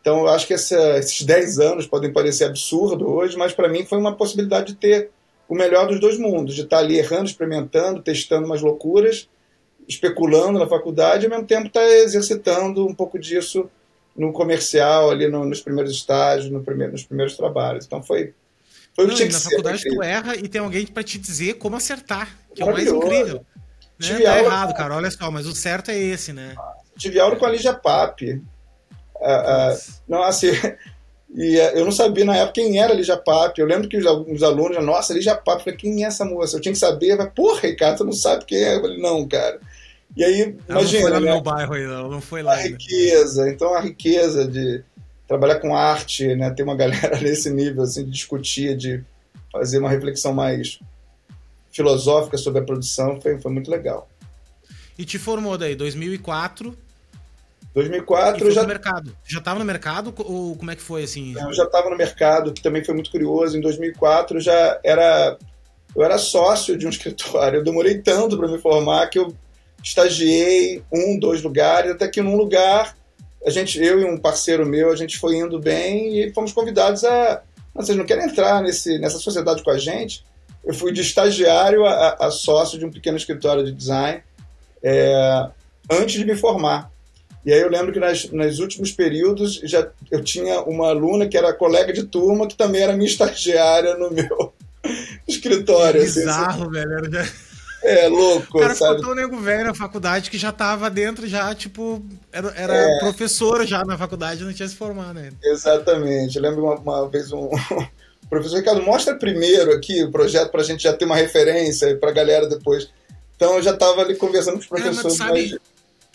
Então, eu acho que essa, esses 10 anos podem parecer absurdo hoje, mas para mim foi uma possibilidade de ter o melhor dos dois mundos, de estar tá ali errando, experimentando, testando umas loucuras, especulando na faculdade, e ao mesmo tempo estar tá exercitando um pouco disso no comercial, ali no, nos primeiros estágios, no primeiro, nos primeiros trabalhos. Então foi. foi Não, o que tinha que na ser, faculdade tu erra e tem alguém para te dizer como acertar, que é o mais incrível. Né? Tive tá aula... errado, cara, olha só, mas o certo é esse, né? Tive aula com a Lígia Pape. Uh, uh, não, assim, e uh, eu não sabia na época quem era a Lígia Pape. Eu lembro que os, os alunos, nossa, Lígia Pape, eu falei, quem é essa moça? Eu tinha que saber, mas, porra, Ricardo, tu não sabe quem é? Eu falei, não, cara. E aí, ela imagina. Não foi lá no né? meu bairro ainda, ela não foi lá. A ainda. riqueza, então a riqueza de trabalhar com arte, né? Ter uma galera nesse nível, assim, de discutir, de fazer uma reflexão mais filosófica sobre a produção, foi, foi muito legal. E te formou daí, 2004, 2004 já no mercado. Já estava no mercado ou como é que foi assim? Eu já estava no mercado, que também foi muito curioso. Em 2004 já era eu era sócio de um escritório. Eu demorei tanto para me formar que eu estagiei um, dois lugares, até que num lugar a gente, eu e um parceiro meu, a gente foi indo bem e fomos convidados a, vocês não querem entrar nesse, nessa sociedade com a gente? Eu fui de estagiário a, a sócio de um pequeno escritório de design é, antes de me formar. E aí eu lembro que nas, nos últimos períodos já eu tinha uma aluna que era colega de turma que também era minha estagiária no meu escritório. Que assim, bizarro, assim, velho. Já... É, louco, o cara sabe? um nego velho na faculdade que já tava dentro, já, tipo, era, era é. professor já na faculdade, não tinha se formado ainda. Exatamente. Eu lembro uma, uma vez um... professor Ricardo, mostra primeiro aqui o projeto pra gente já ter uma referência pra galera depois. Então eu já tava ali conversando com os professores. É, mas, sabe,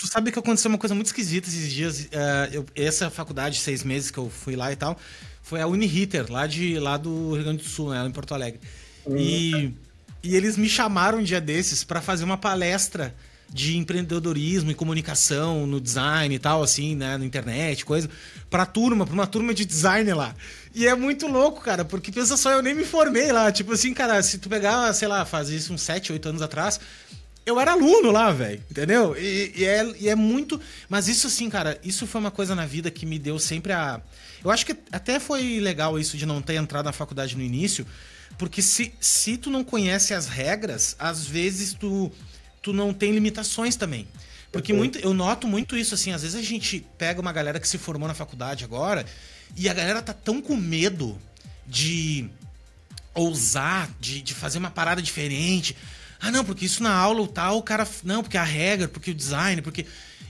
Tu sabe que aconteceu uma coisa muito esquisita esses dias. Uh, eu, essa faculdade, seis meses que eu fui lá e tal, foi a Uniriter, lá, de, lá do Rio Grande do Sul, né? Em Porto Alegre. Uhum. E, e eles me chamaram um dia desses para fazer uma palestra de empreendedorismo e comunicação no design e tal, assim, né, na internet, coisa, pra turma, pra uma turma de design lá. E é muito louco, cara, porque pensa só, eu nem me formei lá. Tipo assim, cara, se tu pegar, sei lá, fazer isso uns 7, 8 anos atrás, eu era aluno lá, velho, entendeu? E, e, é, e é muito. Mas isso, assim, cara, isso foi uma coisa na vida que me deu sempre a. Eu acho que até foi legal isso de não ter entrado na faculdade no início, porque se, se tu não conhece as regras, às vezes tu, tu não tem limitações também. Porque muito, eu noto muito isso, assim, às vezes a gente pega uma galera que se formou na faculdade agora e a galera tá tão com medo de ousar, de, de fazer uma parada diferente. Ah, não, porque isso na aula tal, o cara. Não, porque a regra, porque o design, porque.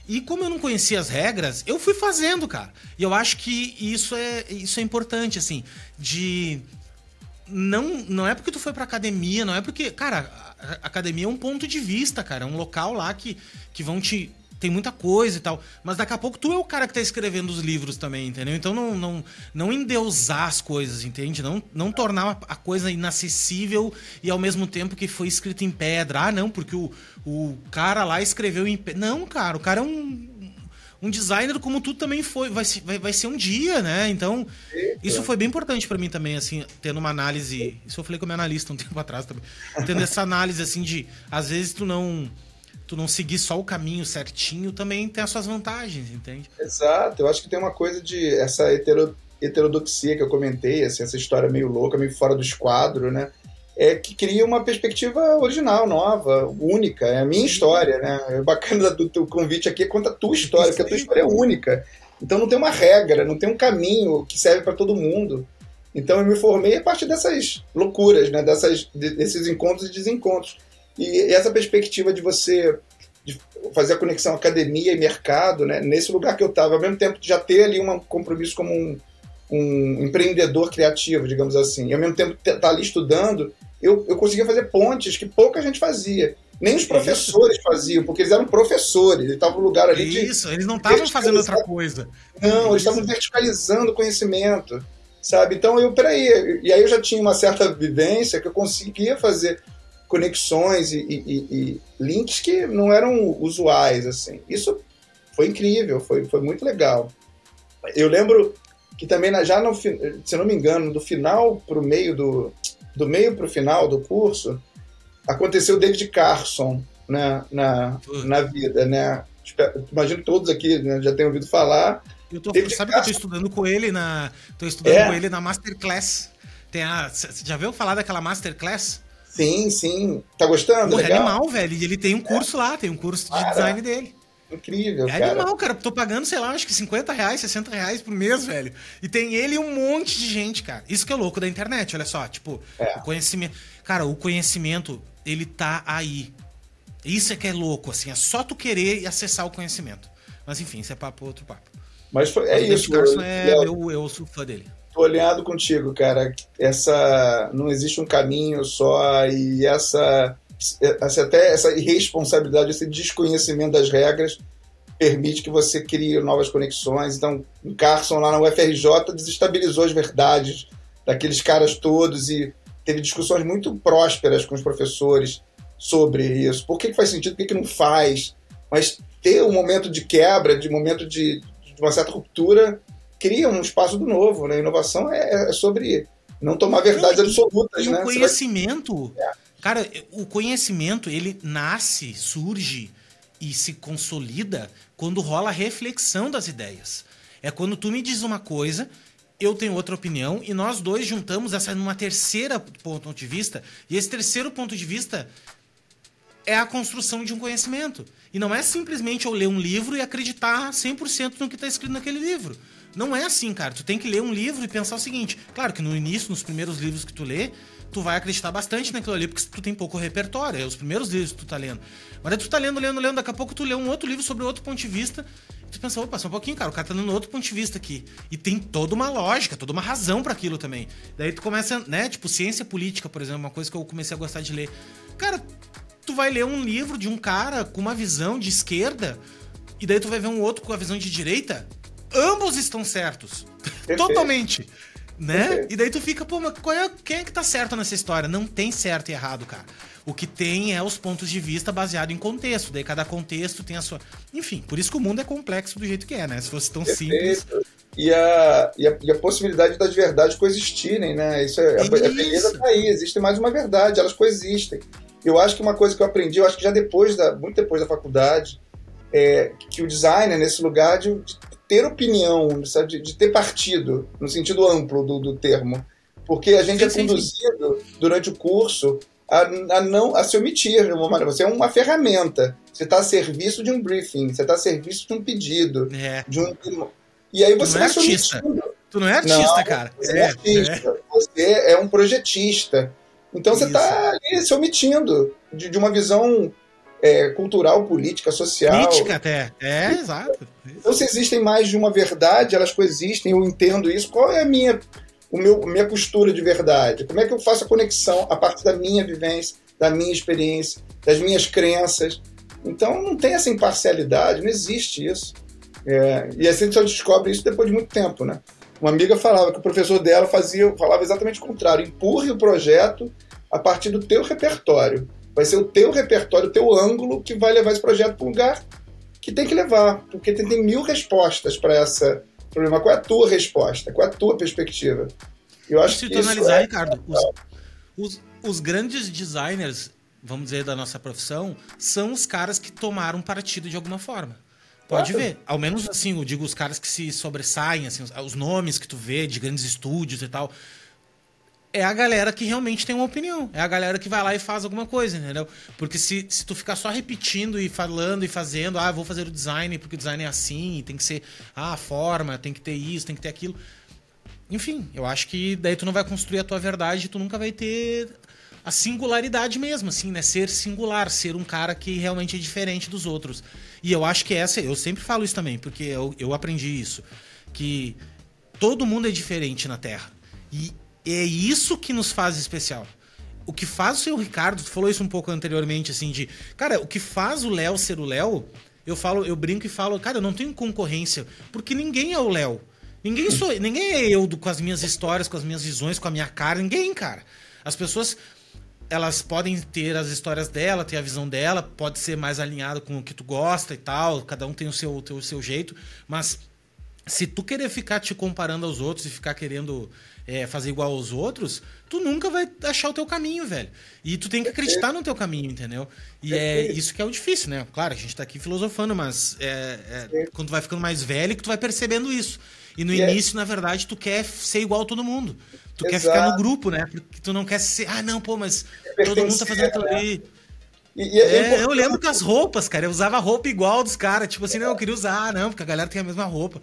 E como eu não conhecia as regras, eu fui fazendo, cara. E eu acho que isso é, isso é importante, assim, de. Não, não é porque tu foi pra academia, não é porque. Cara, a academia é um ponto de vista, cara. É um local lá que, que vão te tem muita coisa e tal. Mas daqui a pouco tu é o cara que tá escrevendo os livros também, entendeu? Então não, não, não endeusar as coisas, entende? Não, não tornar a coisa inacessível e ao mesmo tempo que foi escrito em pedra. Ah, não, porque o, o cara lá escreveu em pedra. Não, cara, o cara é um, um designer como tu também foi, vai, vai, vai ser um dia, né? Então, isso foi bem importante para mim também, assim, tendo uma análise. Isso eu falei com o meu analista um tempo atrás também. Tendo essa análise, assim, de às vezes tu não tu não seguir só o caminho certinho também tem as suas vantagens, entende? Exato, eu acho que tem uma coisa de essa hetero, heterodoxia que eu comentei, assim, essa história meio louca, meio fora do esquadro, né? É que cria uma perspectiva original, nova, única. É a minha história, né? É bacana do teu convite aqui é conta a tua história, porque a tua história é única. Então não tem uma regra, não tem um caminho que serve para todo mundo. Então eu me formei a partir dessas loucuras, né? Dessas, desses encontros e desencontros. E essa perspectiva de você de fazer a conexão academia e mercado, né? nesse lugar que eu estava, ao mesmo tempo já ter ali um compromisso como um, um empreendedor criativo, digamos assim, e ao mesmo tempo estar tá ali estudando, eu, eu conseguia fazer pontes que pouca gente fazia. Nem os professores faziam, porque eles eram professores, eles estavam no lugar ali de. Isso, eles não estavam fazendo outra coisa. Não, eles estavam verticalizando o conhecimento, sabe? Então eu, peraí, e aí eu já tinha uma certa vivência que eu conseguia fazer conexões e, e, e, links que não eram usuais, assim. Isso foi incrível, foi, foi muito legal. Eu lembro que também já no, se não me engano, do final para o meio do, do meio para o final do curso, aconteceu David Carson né, na, na vida, né? Imagino que todos aqui né, já tenham ouvido falar. Eu tô, sabe Carson. que eu estou estudando com ele na, tô estudando é. com ele na masterclass. Tem a, já viu falar daquela masterclass? Sim, sim. Tá gostando? Pô, é animal, velho. Ele tem um curso é. lá, tem um curso de cara, design dele. Incrível, é cara. É animal, cara. Tô pagando, sei lá, acho que 50 reais, 60 reais por mês, velho. E tem ele e um monte de gente, cara. Isso que é louco da internet, olha só. Tipo, é. o conhecimento. Cara, o conhecimento, ele tá aí. Isso é que é louco, assim. É só tu querer e acessar o conhecimento. Mas enfim, isso é papo outro papo. Mas foi, é Mas isso. Carson é, eu, eu, eu sou fã dele. Tô alinhado contigo, cara. Essa não existe um caminho só e essa, essa até essa irresponsabilidade, esse desconhecimento das regras permite que você crie novas conexões. Então, o Carson lá na UFRJ desestabilizou as verdades daqueles caras todos e teve discussões muito prósperas com os professores sobre isso. Por que, que faz sentido, por que, que não faz? Mas ter um momento de quebra, de momento de, de uma certa ruptura, cria um espaço do novo. Né? Inovação é, é sobre não tomar verdades não, absolutas. E né? o conhecimento, vai... é. cara, o conhecimento ele nasce, surge e se consolida quando rola a reflexão das ideias. É quando tu me diz uma coisa, eu tenho outra opinião e nós dois juntamos essa numa terceira ponto de vista e esse terceiro ponto de vista é a construção de um conhecimento. E não é simplesmente eu ler um livro e acreditar 100% no que está escrito naquele livro. Não é assim, cara. Tu tem que ler um livro e pensar o seguinte. Claro que no início, nos primeiros livros que tu lê, tu vai acreditar bastante naquilo ali, porque tu tem pouco repertório. É os primeiros livros que tu tá lendo. Mas tu tá lendo, lendo, lendo, daqui a pouco tu lê um outro livro sobre outro ponto de vista. E tu pensa, opa, só um pouquinho, cara, o cara tá dando outro ponto de vista aqui. E tem toda uma lógica, toda uma razão para aquilo também. Daí tu começa, né, tipo, ciência política, por exemplo, uma coisa que eu comecei a gostar de ler. Cara, tu vai ler um livro de um cara com uma visão de esquerda, e daí tu vai ver um outro com a visão de direita. Ambos estão certos. Totalmente. Né? E daí tu fica, pô, mas é, quem é que tá certo nessa história? Não tem certo e errado, cara. O que tem é os pontos de vista baseado em contexto. Daí cada contexto tem a sua. Enfim, por isso que o mundo é complexo do jeito que é, né? Se fosse tão Perfeito. simples. E a, e, a, e a possibilidade das verdades coexistirem, né? Isso é, isso. a beleza tá aí, existe mais uma verdade, elas coexistem. Eu acho que uma coisa que eu aprendi, eu acho que já depois da, muito depois da faculdade, é que o design é nesse lugar de, de ter opinião, de, de, ter partido, no sentido amplo do, do termo. Porque a gente sim, é sim, conduzido sim. durante o curso a, a, não a se omitir. Você é uma ferramenta. Você está a serviço de um briefing, você está a serviço de um pedido, é. de um. E aí você não é artista. Tu não é artista, não, cara. Você é, é artista. É. Você é um projetista. Então você está ali se omitindo de, de uma visão é, cultural, política, social. Política até. É, exato. Então, se existem mais de uma verdade, elas coexistem, eu entendo isso. Qual é a minha, o meu, a minha postura de verdade? Como é que eu faço a conexão a partir da minha vivência, da minha experiência, das minhas crenças? Então, não tem essa imparcialidade, não existe isso. É, e assim só descobre isso depois de muito tempo, né? Uma amiga falava que o professor dela fazia, falava exatamente o contrário: empurre o projeto a partir do teu repertório. Vai ser o teu repertório, o teu ângulo que vai levar esse projeto para um lugar que tem que levar, porque tem, tem mil respostas para esse problema. Qual é a tua resposta? Qual é a tua perspectiva? Eu acho se tu analisar, é... Ricardo, os, os, os grandes designers, vamos dizer, da nossa profissão, são os caras que tomaram partido de alguma forma. Pode claro. ver. Ao menos assim, eu digo os caras que se sobressaem, assim, os, os, nomes que tu vê de grandes estúdios e tal é a galera que realmente tem uma opinião. É a galera que vai lá e faz alguma coisa, entendeu? Porque se, se tu ficar só repetindo e falando e fazendo, ah, vou fazer o design porque o design é assim, tem que ser ah, a forma, tem que ter isso, tem que ter aquilo. Enfim, eu acho que daí tu não vai construir a tua verdade, tu nunca vai ter a singularidade mesmo, assim, né? Ser singular, ser um cara que realmente é diferente dos outros. E eu acho que essa, eu sempre falo isso também, porque eu, eu aprendi isso, que todo mundo é diferente na Terra. E é isso que nos faz especial. O que faz o seu Ricardo, tu falou isso um pouco anteriormente, assim, de. Cara, o que faz o Léo ser o Léo, eu falo, eu brinco e falo, cara, eu não tenho concorrência, porque ninguém é o Léo. Ninguém sou, ninguém é eu com as minhas histórias, com as minhas visões, com a minha cara, ninguém, cara. As pessoas elas podem ter as histórias dela, ter a visão dela, pode ser mais alinhado com o que tu gosta e tal, cada um tem o seu, o seu jeito, mas se tu querer ficar te comparando aos outros e ficar querendo é, fazer igual aos outros, tu nunca vai achar o teu caminho, velho. E tu tem que acreditar no teu caminho, entendeu? E é isso que é o difícil, né? Claro, a gente tá aqui filosofando, mas é, é quando tu vai ficando mais velho que tu vai percebendo isso. E no e é início, na verdade, tu quer ser igual a todo mundo. Tu Exato. quer ficar no grupo, né? Porque tu não quer ser, ah, não, pô, mas todo mundo tá fazendo aquilo né? ali. E, e é, é, eu lembro que as roupas, cara, eu usava roupa igual dos caras. Tipo assim, não, eu queria usar, não, porque a galera tem a mesma roupa.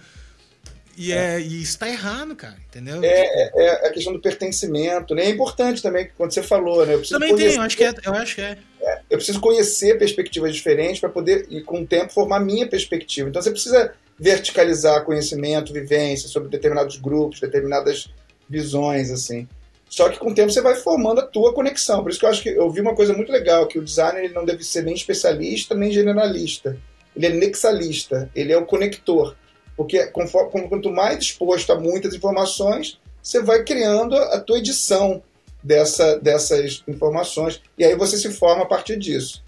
E, é. é. e isso tá errado, cara, entendeu? É, é, é, a questão do pertencimento, né? É importante também, quando você falou, né? Eu também conhecer, tem, eu acho que é. Eu, acho que é. é eu preciso conhecer perspectivas diferentes para poder, e com o tempo, formar minha perspectiva. Então você precisa verticalizar conhecimento, vivência sobre determinados grupos, determinadas visões, assim. Só que com o tempo você vai formando a tua conexão. Por isso que eu acho que eu vi uma coisa muito legal, que o designer ele não deve ser nem especialista, nem generalista. Ele é nexalista, ele é o conector. Porque conforme, quanto mais exposto a muitas informações, você vai criando a tua edição. dessa, dessas informações. E aí você se forma a partir disso.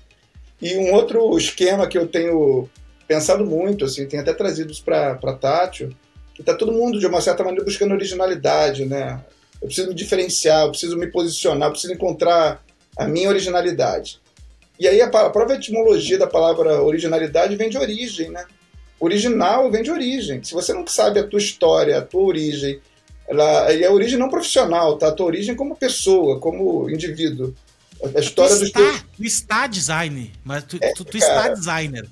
E um outro esquema que eu tenho pensado muito, assim, tenho até trazido isso para Tátil, que está todo mundo, de uma certa maneira, buscando originalidade, né? Eu preciso me diferenciar, eu preciso me posicionar, eu preciso encontrar a minha originalidade. E aí a, a própria etimologia da palavra originalidade vem de origem, né? Original vem de origem. Se você não sabe a tua história, a tua origem, ela, e a origem não profissional, tá? A tua origem como pessoa, como indivíduo. A história tu está, teus... Tu está design, mas tu, é, tu, tu está designer.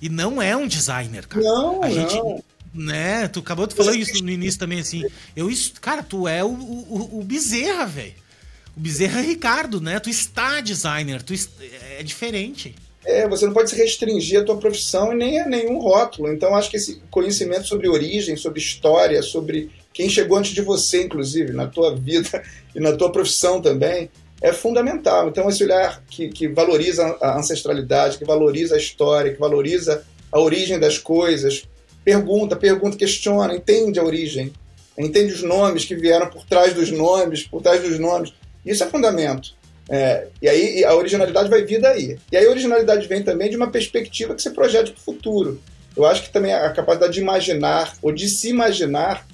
E não é um designer, cara. Não, a não. gente né? Tu acabou de falar isso no início também, assim. Eu, cara, tu é o, o, o Bezerra, velho. O Bezerra é Ricardo, né? Tu está designer, tu é diferente. É, você não pode se restringir à tua profissão e nem a nenhum rótulo. Então, acho que esse conhecimento sobre origem, sobre história, sobre quem chegou antes de você, inclusive, na tua vida e na tua profissão também, é fundamental. Então, esse olhar que, que valoriza a ancestralidade, que valoriza a história, que valoriza a origem das coisas, pergunta, pergunta, questiona, entende a origem, entende os nomes que vieram por trás dos nomes, por trás dos nomes. Isso é fundamento. É, e aí a originalidade vai vir daí. E aí a originalidade vem também de uma perspectiva que você projeta para o futuro. Eu acho que também a capacidade de imaginar, ou de se imaginar,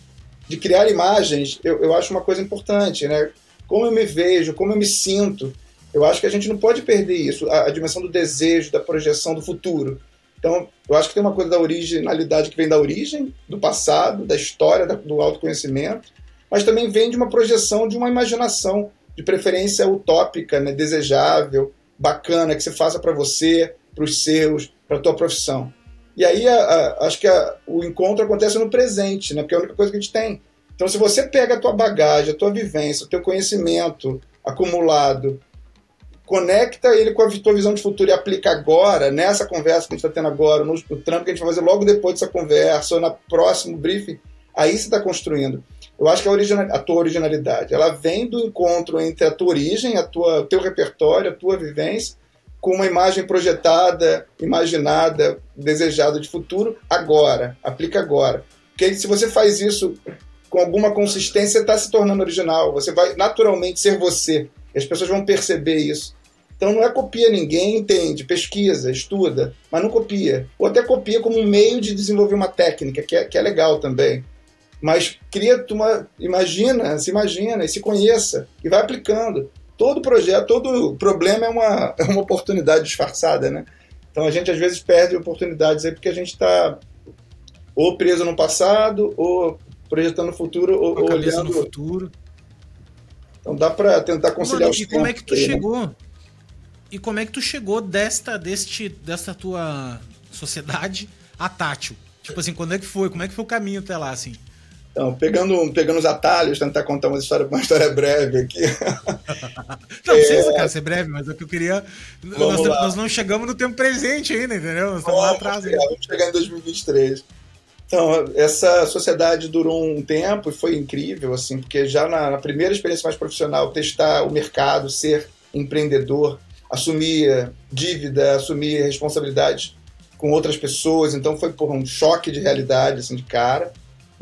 de criar imagens, eu, eu acho uma coisa importante. Né? Como eu me vejo, como eu me sinto. Eu acho que a gente não pode perder isso, a, a dimensão do desejo, da projeção do futuro. Então, eu acho que tem uma coisa da originalidade que vem da origem, do passado, da história, do autoconhecimento, mas também vem de uma projeção, de uma imaginação, de preferência utópica, né, desejável, bacana, que você faça para você, para os seus, para a tua profissão. E aí, a, a, acho que a, o encontro acontece no presente, né, porque é a única coisa que a gente tem. Então, se você pega a tua bagagem, a tua vivência, o teu conhecimento acumulado conecta ele com a tua visão de futuro e aplica agora, nessa conversa que a gente está tendo agora, no, no trampo que a gente vai fazer logo depois dessa conversa, ou no próximo briefing, aí você está construindo. Eu acho que a, a tua originalidade, ela vem do encontro entre a tua origem, a tua, teu repertório, a tua vivência, com uma imagem projetada, imaginada, desejada de futuro, agora, aplica agora. Porque se você faz isso com alguma consistência, está se tornando original, você vai naturalmente ser você. E as pessoas vão perceber isso. Então não é copia ninguém, entende, pesquisa, estuda, mas não copia. Ou até copia como um meio de desenvolver uma técnica, que é, que é legal também. Mas cria uma. Imagina, se imagina e se conheça e vai aplicando. Todo projeto, todo problema é uma, é uma oportunidade disfarçada, né? Então a gente às vezes perde oportunidades aí porque a gente está ou preso no passado, ou projetando o futuro, ou, ou olhando no futuro. Então dá para tentar conciliar Mano, os E como é que tu aí, né? chegou? Né? E como é que tu chegou desta, deste, desta tua sociedade a tátil? Tipo assim, quando é que foi? Como é que foi o caminho até lá, assim? Então, pegando, pegando os atalhos, tentar contar uma história, uma história breve aqui. não, precisa, é... cara, ser breve, mas o que eu queria. Nós, nós, não chegamos no tempo presente ainda, entendeu? Nós estamos lá atrás. Chegar, vamos chegar em 2023. Então, essa sociedade durou um tempo e foi incrível, assim, porque já na, na primeira experiência mais profissional, testar o mercado, ser empreendedor, assumir dívida, assumir responsabilidade com outras pessoas, então foi por um choque de realidade, assim, de cara.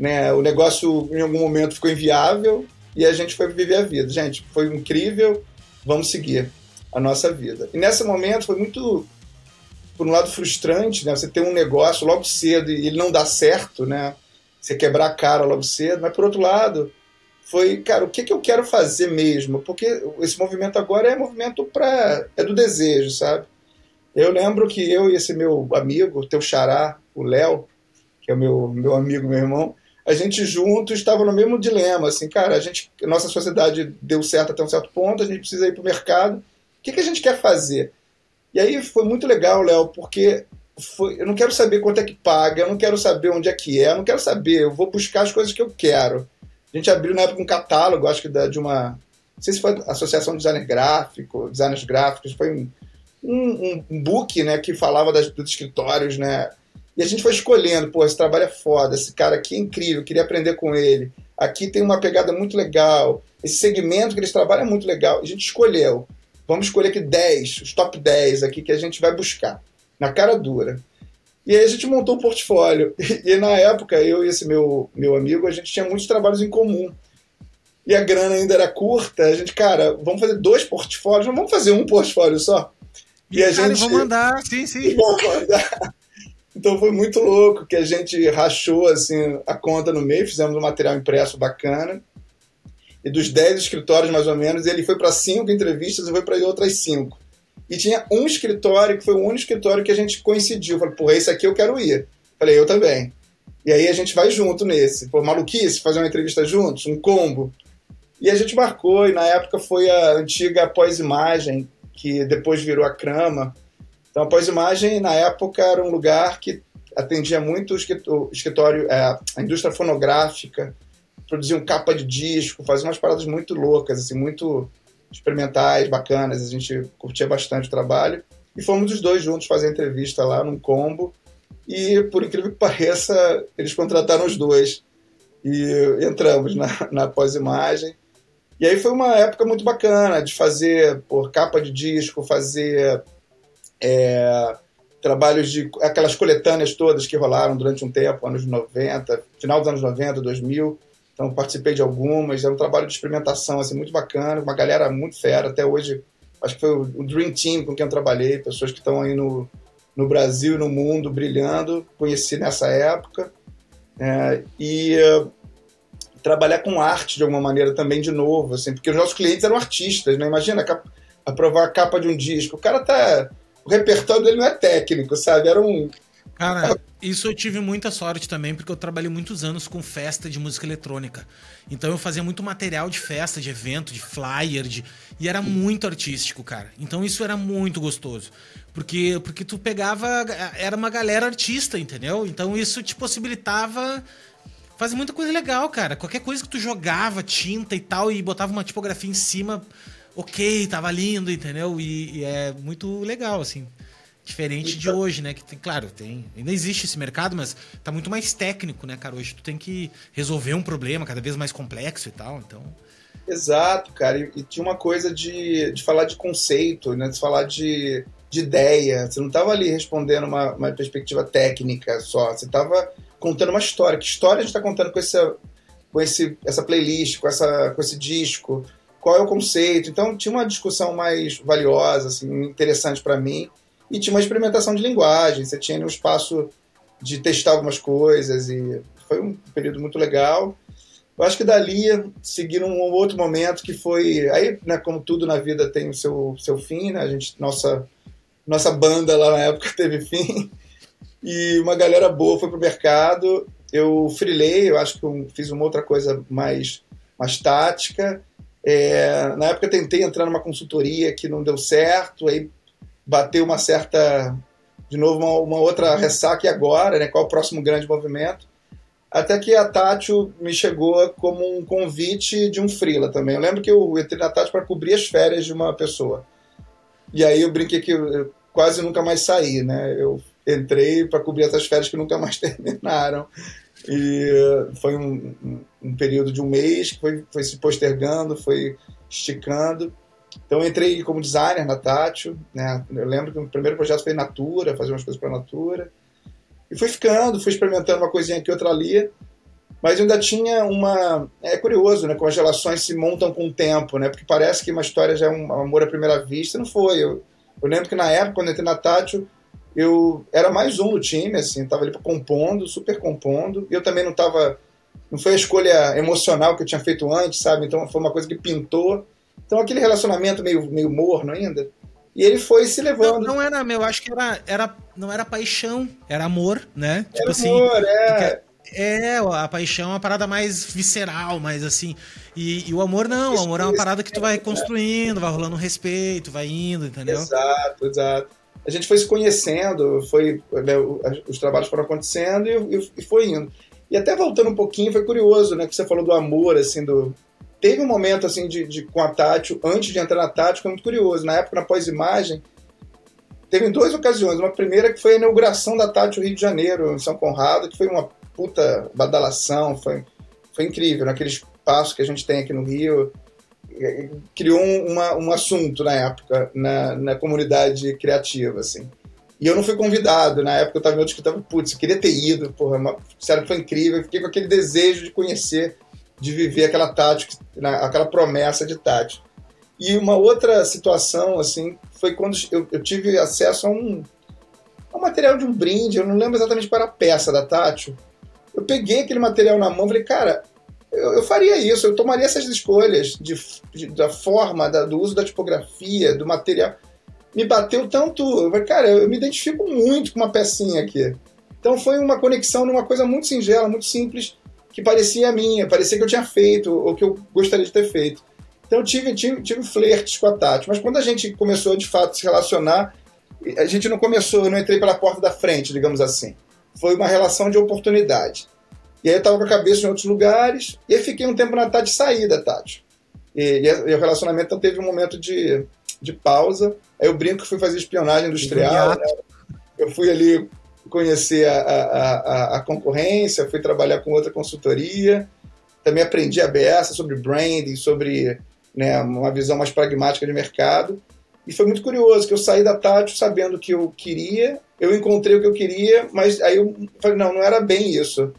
Né? O negócio, em algum momento, ficou inviável e a gente foi viver a vida. Gente, foi incrível, vamos seguir a nossa vida. E nesse momento foi muito por um lado frustrante, né? Você ter um negócio logo cedo e ele não dá certo, né? Você quebrar a cara logo cedo, mas por outro lado, foi, cara, o que, que eu quero fazer mesmo? Porque esse movimento agora é movimento para é do desejo, sabe? Eu lembro que eu e esse meu amigo, teu xará, o Léo, que é o meu, meu amigo, meu irmão, a gente juntos estava no mesmo dilema, assim, cara, a gente, nossa sociedade deu certo até um certo ponto, a gente precisa ir para o mercado. O que, que a gente quer fazer? E aí foi muito legal, Léo, porque foi, eu não quero saber quanto é que paga, eu não quero saber onde é que é, eu não quero saber, eu vou buscar as coisas que eu quero. A gente abriu na época um catálogo, acho que da, de uma. Não sei se foi a Associação de Designer Gráfico, Designers Gráficos, foi um, um, um book né, que falava das, dos escritórios, né? E a gente foi escolhendo, pô, esse trabalho é foda, esse cara aqui é incrível, queria aprender com ele. Aqui tem uma pegada muito legal, esse segmento que eles trabalham é muito legal. A gente escolheu. Vamos escolher aqui 10, os top 10 aqui que a gente vai buscar, na cara dura. E aí a gente montou um portfólio. E, na época, eu e esse meu, meu amigo, a gente tinha muitos trabalhos em comum. e a grana ainda era curta, a gente, cara, vamos fazer dois portfólios, não vamos fazer um portfólio só. E, e a cara, gente. Vamos mandar, sim, sim. Vamos mandar. Então foi muito louco que a gente rachou assim, a conta no meio, fizemos um material impresso bacana. E dos 10 escritórios, mais ou menos, ele foi para cinco entrevistas e foi para outras cinco. E tinha um escritório que foi o único escritório que a gente coincidiu. Falei, porra, esse aqui eu quero ir. Falei, eu também. E aí a gente vai junto nesse. Pô, maluquice, fazer uma entrevista juntos, um combo. E a gente marcou, e na época foi a antiga pós-imagem, que depois virou a Crama. Então a pós-imagem, na época, era um lugar que atendia muito o escritório, é, a indústria fonográfica, produziam capa de disco, faziam umas paradas muito loucas, assim, muito experimentais, bacanas. A gente curtia bastante o trabalho. E fomos os dois juntos fazer entrevista lá num combo. E, por incrível que pareça, eles contrataram os dois. E entramos na, na pós-imagem. E aí foi uma época muito bacana de fazer por capa de disco, fazer é, trabalhos de aquelas coletâneas todas que rolaram durante um tempo, anos 90, final dos anos 90, 2000. Então participei de algumas, era um trabalho de experimentação assim muito bacana, uma galera muito fera até hoje. Acho que foi o Dream Team com quem eu trabalhei, pessoas que estão aí no, no Brasil e no mundo brilhando, conheci nessa época. É, e trabalhar com arte de alguma maneira também de novo, assim, porque os nossos clientes eram artistas, né? Imagina aprovar a capa de um disco. O cara tá. Repertório dele não é técnico, sabe? Era um. Cara, isso eu tive muita sorte também, porque eu trabalhei muitos anos com festa de música eletrônica. Então eu fazia muito material de festa, de evento, de flyer, de... e era muito artístico, cara. Então isso era muito gostoso. Porque, porque tu pegava. Era uma galera artista, entendeu? Então isso te possibilitava fazem muita coisa legal, cara. Qualquer coisa que tu jogava tinta e tal e botava uma tipografia em cima, ok, tava lindo, entendeu? E, e é muito legal, assim. Diferente de hoje, né? Que tem, claro, tem. Ainda existe esse mercado, mas tá muito mais técnico, né, cara? Hoje tu tem que resolver um problema cada vez mais complexo e tal, então. Exato, cara. E, e tinha uma coisa de, de falar de conceito, né? De falar de, de ideia. Você não tava ali respondendo uma, uma perspectiva técnica só. Você tava contando uma história. Que história a gente está contando com, essa, com esse, essa playlist, com, essa, com esse disco? Qual é o conceito? Então tinha uma discussão mais valiosa, assim, interessante para mim. E tinha uma experimentação de linguagem. Você tinha um espaço de testar algumas coisas e foi um período muito legal. Eu acho que dali seguiram um outro momento que foi aí, né, como tudo na vida tem o seu seu fim, né? A gente nossa nossa banda lá na época teve fim e uma galera boa foi pro mercado. Eu freelei, eu acho que eu fiz uma outra coisa mais, mais tática. É, na época tentei entrar numa consultoria que não deu certo, aí bateu uma certa, de novo, uma, uma outra ressaca e agora, né? Qual o próximo grande movimento? Até que a Tátil me chegou como um convite de um freela também. Eu lembro que eu entrei na Tátil para cobrir as férias de uma pessoa. E aí eu brinquei que eu quase nunca mais saí, né? Eu entrei para cobrir essas férias que nunca mais terminaram. E foi um, um, período de um mês que foi, foi se postergando, foi esticando. Então entrei como designer na Tátil, né? Eu lembro que o primeiro projeto foi Natura, fazer umas coisas para Natura. E fui ficando, fui experimentando uma coisinha aqui, outra ali. Mas ainda tinha uma. É curioso, né? Como as relações se montam com o tempo, né? Porque parece que uma história já é um amor à primeira vista. Não foi. Eu, eu lembro que na época, quando eu entrei na Tátil, eu era mais um no time, assim, tava ali compondo, super compondo. Eu também não tava. Não foi a escolha emocional que eu tinha feito antes, sabe? Então foi uma coisa que pintou. Então aquele relacionamento meio, meio morno ainda. E ele foi se levando. Não, não era, meu, acho que era, era. Não era paixão, era amor, né? Tipo era assim. Amor, é. É, a paixão é uma parada mais visceral, mais assim. E, e, o amor não, o amor é uma parada que tu vai construindo, vai rolando um respeito, vai indo, entendeu? Exato, exato a gente foi se conhecendo, foi, né, os trabalhos foram acontecendo e, e, foi indo. E até voltando um pouquinho, foi curioso, né, que você falou do amor, assim, do... Teve um momento, assim, de, de com a Tati, antes de entrar na Tati, foi muito curioso. Na época, na pós-imagem, teve duas ocasiões. Uma primeira que foi a inauguração da Tati no Rio de Janeiro, em São Conrado, que foi uma puta badalação, foi, foi incrível, naquele espaço que a gente tem aqui no Rio, criou uma, um assunto na época, na, na comunidade criativa, assim. E eu não fui convidado. Na época eu estava em outro escritório, putz, queria ter ido, porra, uma, sério, foi incrível. Fiquei com aquele desejo de conhecer de viver aquela tática, aquela promessa de tática. E uma outra situação, assim, foi quando eu, eu tive acesso a um, a um material de um brinde, eu não lembro exatamente para a peça da Tátil. Eu peguei aquele material na mão e falei, cara, eu, eu, faria isso, eu tomaria essas escolhas de, de da forma, da, do uso da tipografia, do material. Me bateu tanto. Eu cara, eu me identifico muito com uma pecinha aqui. Então foi uma conexão numa coisa muito singela, muito simples, que parecia minha, parecia que eu tinha feito, ou que eu gostaria de ter feito. Então eu tive, tive, tive flertes com a Tati. Mas quando a gente começou de fato a se relacionar, a gente não começou, eu não entrei pela porta da frente, digamos assim. Foi uma relação de oportunidade. E aí eu estava com a cabeça em outros lugares, e aí fiquei um tempo na Tati sair da Tati. E, e, o relacionamento então, teve um momento de, de pausa. Aí eu brinco que fui fazer espionagem industrial. Né? Eu fui ali conhecer a, a, a, a, concorrência, fui trabalhar com outra consultoria. Também aprendi a beça sobre branding, sobre né, uma visão mais pragmática de mercado. E foi muito curioso que eu saí da Tati sabendo o que eu queria, eu encontrei o que eu queria, mas aí eu falei, não, não era bem isso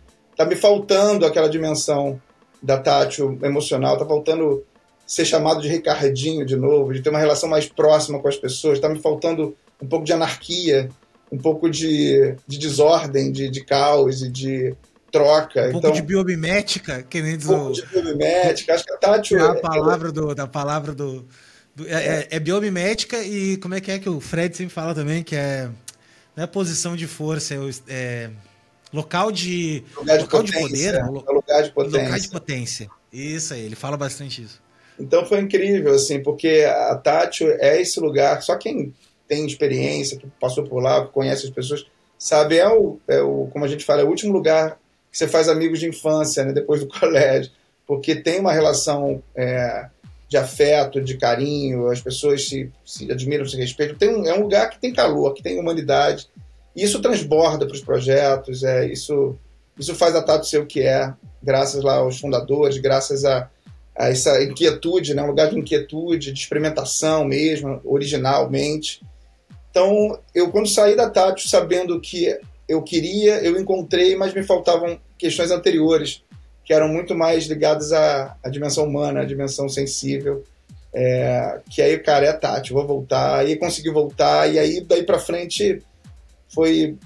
tá me faltando aquela dimensão da tátil emocional, tá faltando ser chamado de Ricardinho de novo, de ter uma relação mais próxima com as pessoas, tá me faltando um pouco de anarquia, um pouco de, de desordem, de, de caos e de troca. Um pouco então, de biomimética, que nem diz Um pouco de biomimética, acho que a tátil... É a palavra do, da palavra do... do é, é, é, biomimética e como é que é que o Fred sempre fala também, que é... Não é posição de força, é... é Local de. Lugar de, local potência, de poder. É, lugar de potência. Lugar de potência. Isso aí, ele fala bastante isso. Então foi incrível, assim, porque a Tátil é esse lugar, só quem tem experiência, que passou por lá, conhece as pessoas, sabe, é o, é o, como a gente fala, é o último lugar que você faz amigos de infância, né, depois do colégio, porque tem uma relação é, de afeto, de carinho, as pessoas se, se admiram, se respeitam. Tem um, é um lugar que tem calor, que tem humanidade, isso transborda para os projetos, é, isso, isso faz a Tato ser o que é, graças lá aos fundadores, graças a, a essa inquietude, né, um lugar de inquietude, de experimentação mesmo, originalmente. Então, eu quando saí da Tato sabendo que eu queria, eu encontrei, mas me faltavam questões anteriores, que eram muito mais ligadas à, à dimensão humana, à dimensão sensível. É, que aí, cara, é Tati, vou voltar, aí consegui voltar, e aí daí para frente foi,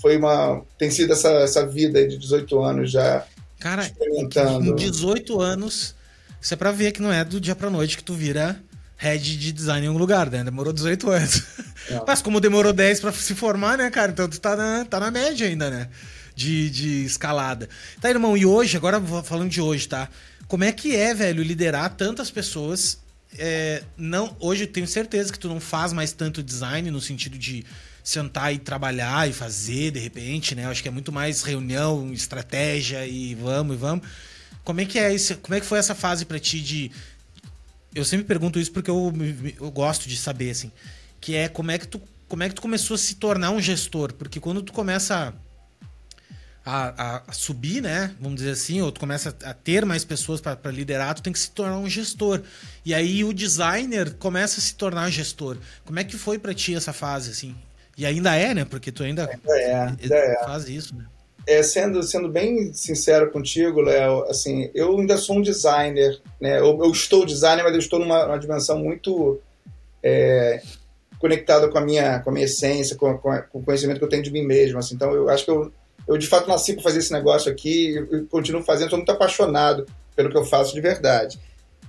foi uma. Tem sido essa, essa vida de 18 anos já. Cara, experimentando. com 18 anos, isso é pra ver que não é do dia pra noite que tu vira head de design em algum lugar, né? Demorou 18 anos. É. Mas como demorou 10 pra se formar, né, cara? Então tu tá na, tá na média ainda, né? De, de escalada. Tá, irmão, e hoje, agora falando de hoje, tá? Como é que é, velho, liderar tantas pessoas? É, não, hoje eu tenho certeza que tu não faz mais tanto design no sentido de sentar e trabalhar e fazer de repente, né? Eu acho que é muito mais reunião, estratégia e vamos e vamos. Como é que é isso? Como é que foi essa fase para ti de Eu sempre pergunto isso porque eu, eu gosto de saber assim, que é como é que tu como é que tu começou a se tornar um gestor? Porque quando tu começa a, a, subir, né? Vamos dizer assim, ou tu começa a ter mais pessoas para liderar, tu tem que se tornar um gestor. E aí o designer começa a se tornar gestor. Como é que foi para ti essa fase, assim? E ainda é, né? Porque tu ainda, ainda, é, ainda é. faz isso, né? É, sendo, sendo bem sincero contigo, Léo, assim, eu ainda sou um designer, né? Eu, eu estou designer, mas eu estou numa, numa dimensão muito é, conectada com a minha, com a minha essência, com, com, com, o conhecimento que eu tenho de mim mesmo. Assim. Então, eu acho que eu, eu de fato nasci para fazer esse negócio aqui, e continuo fazendo, sou muito apaixonado pelo que eu faço de verdade.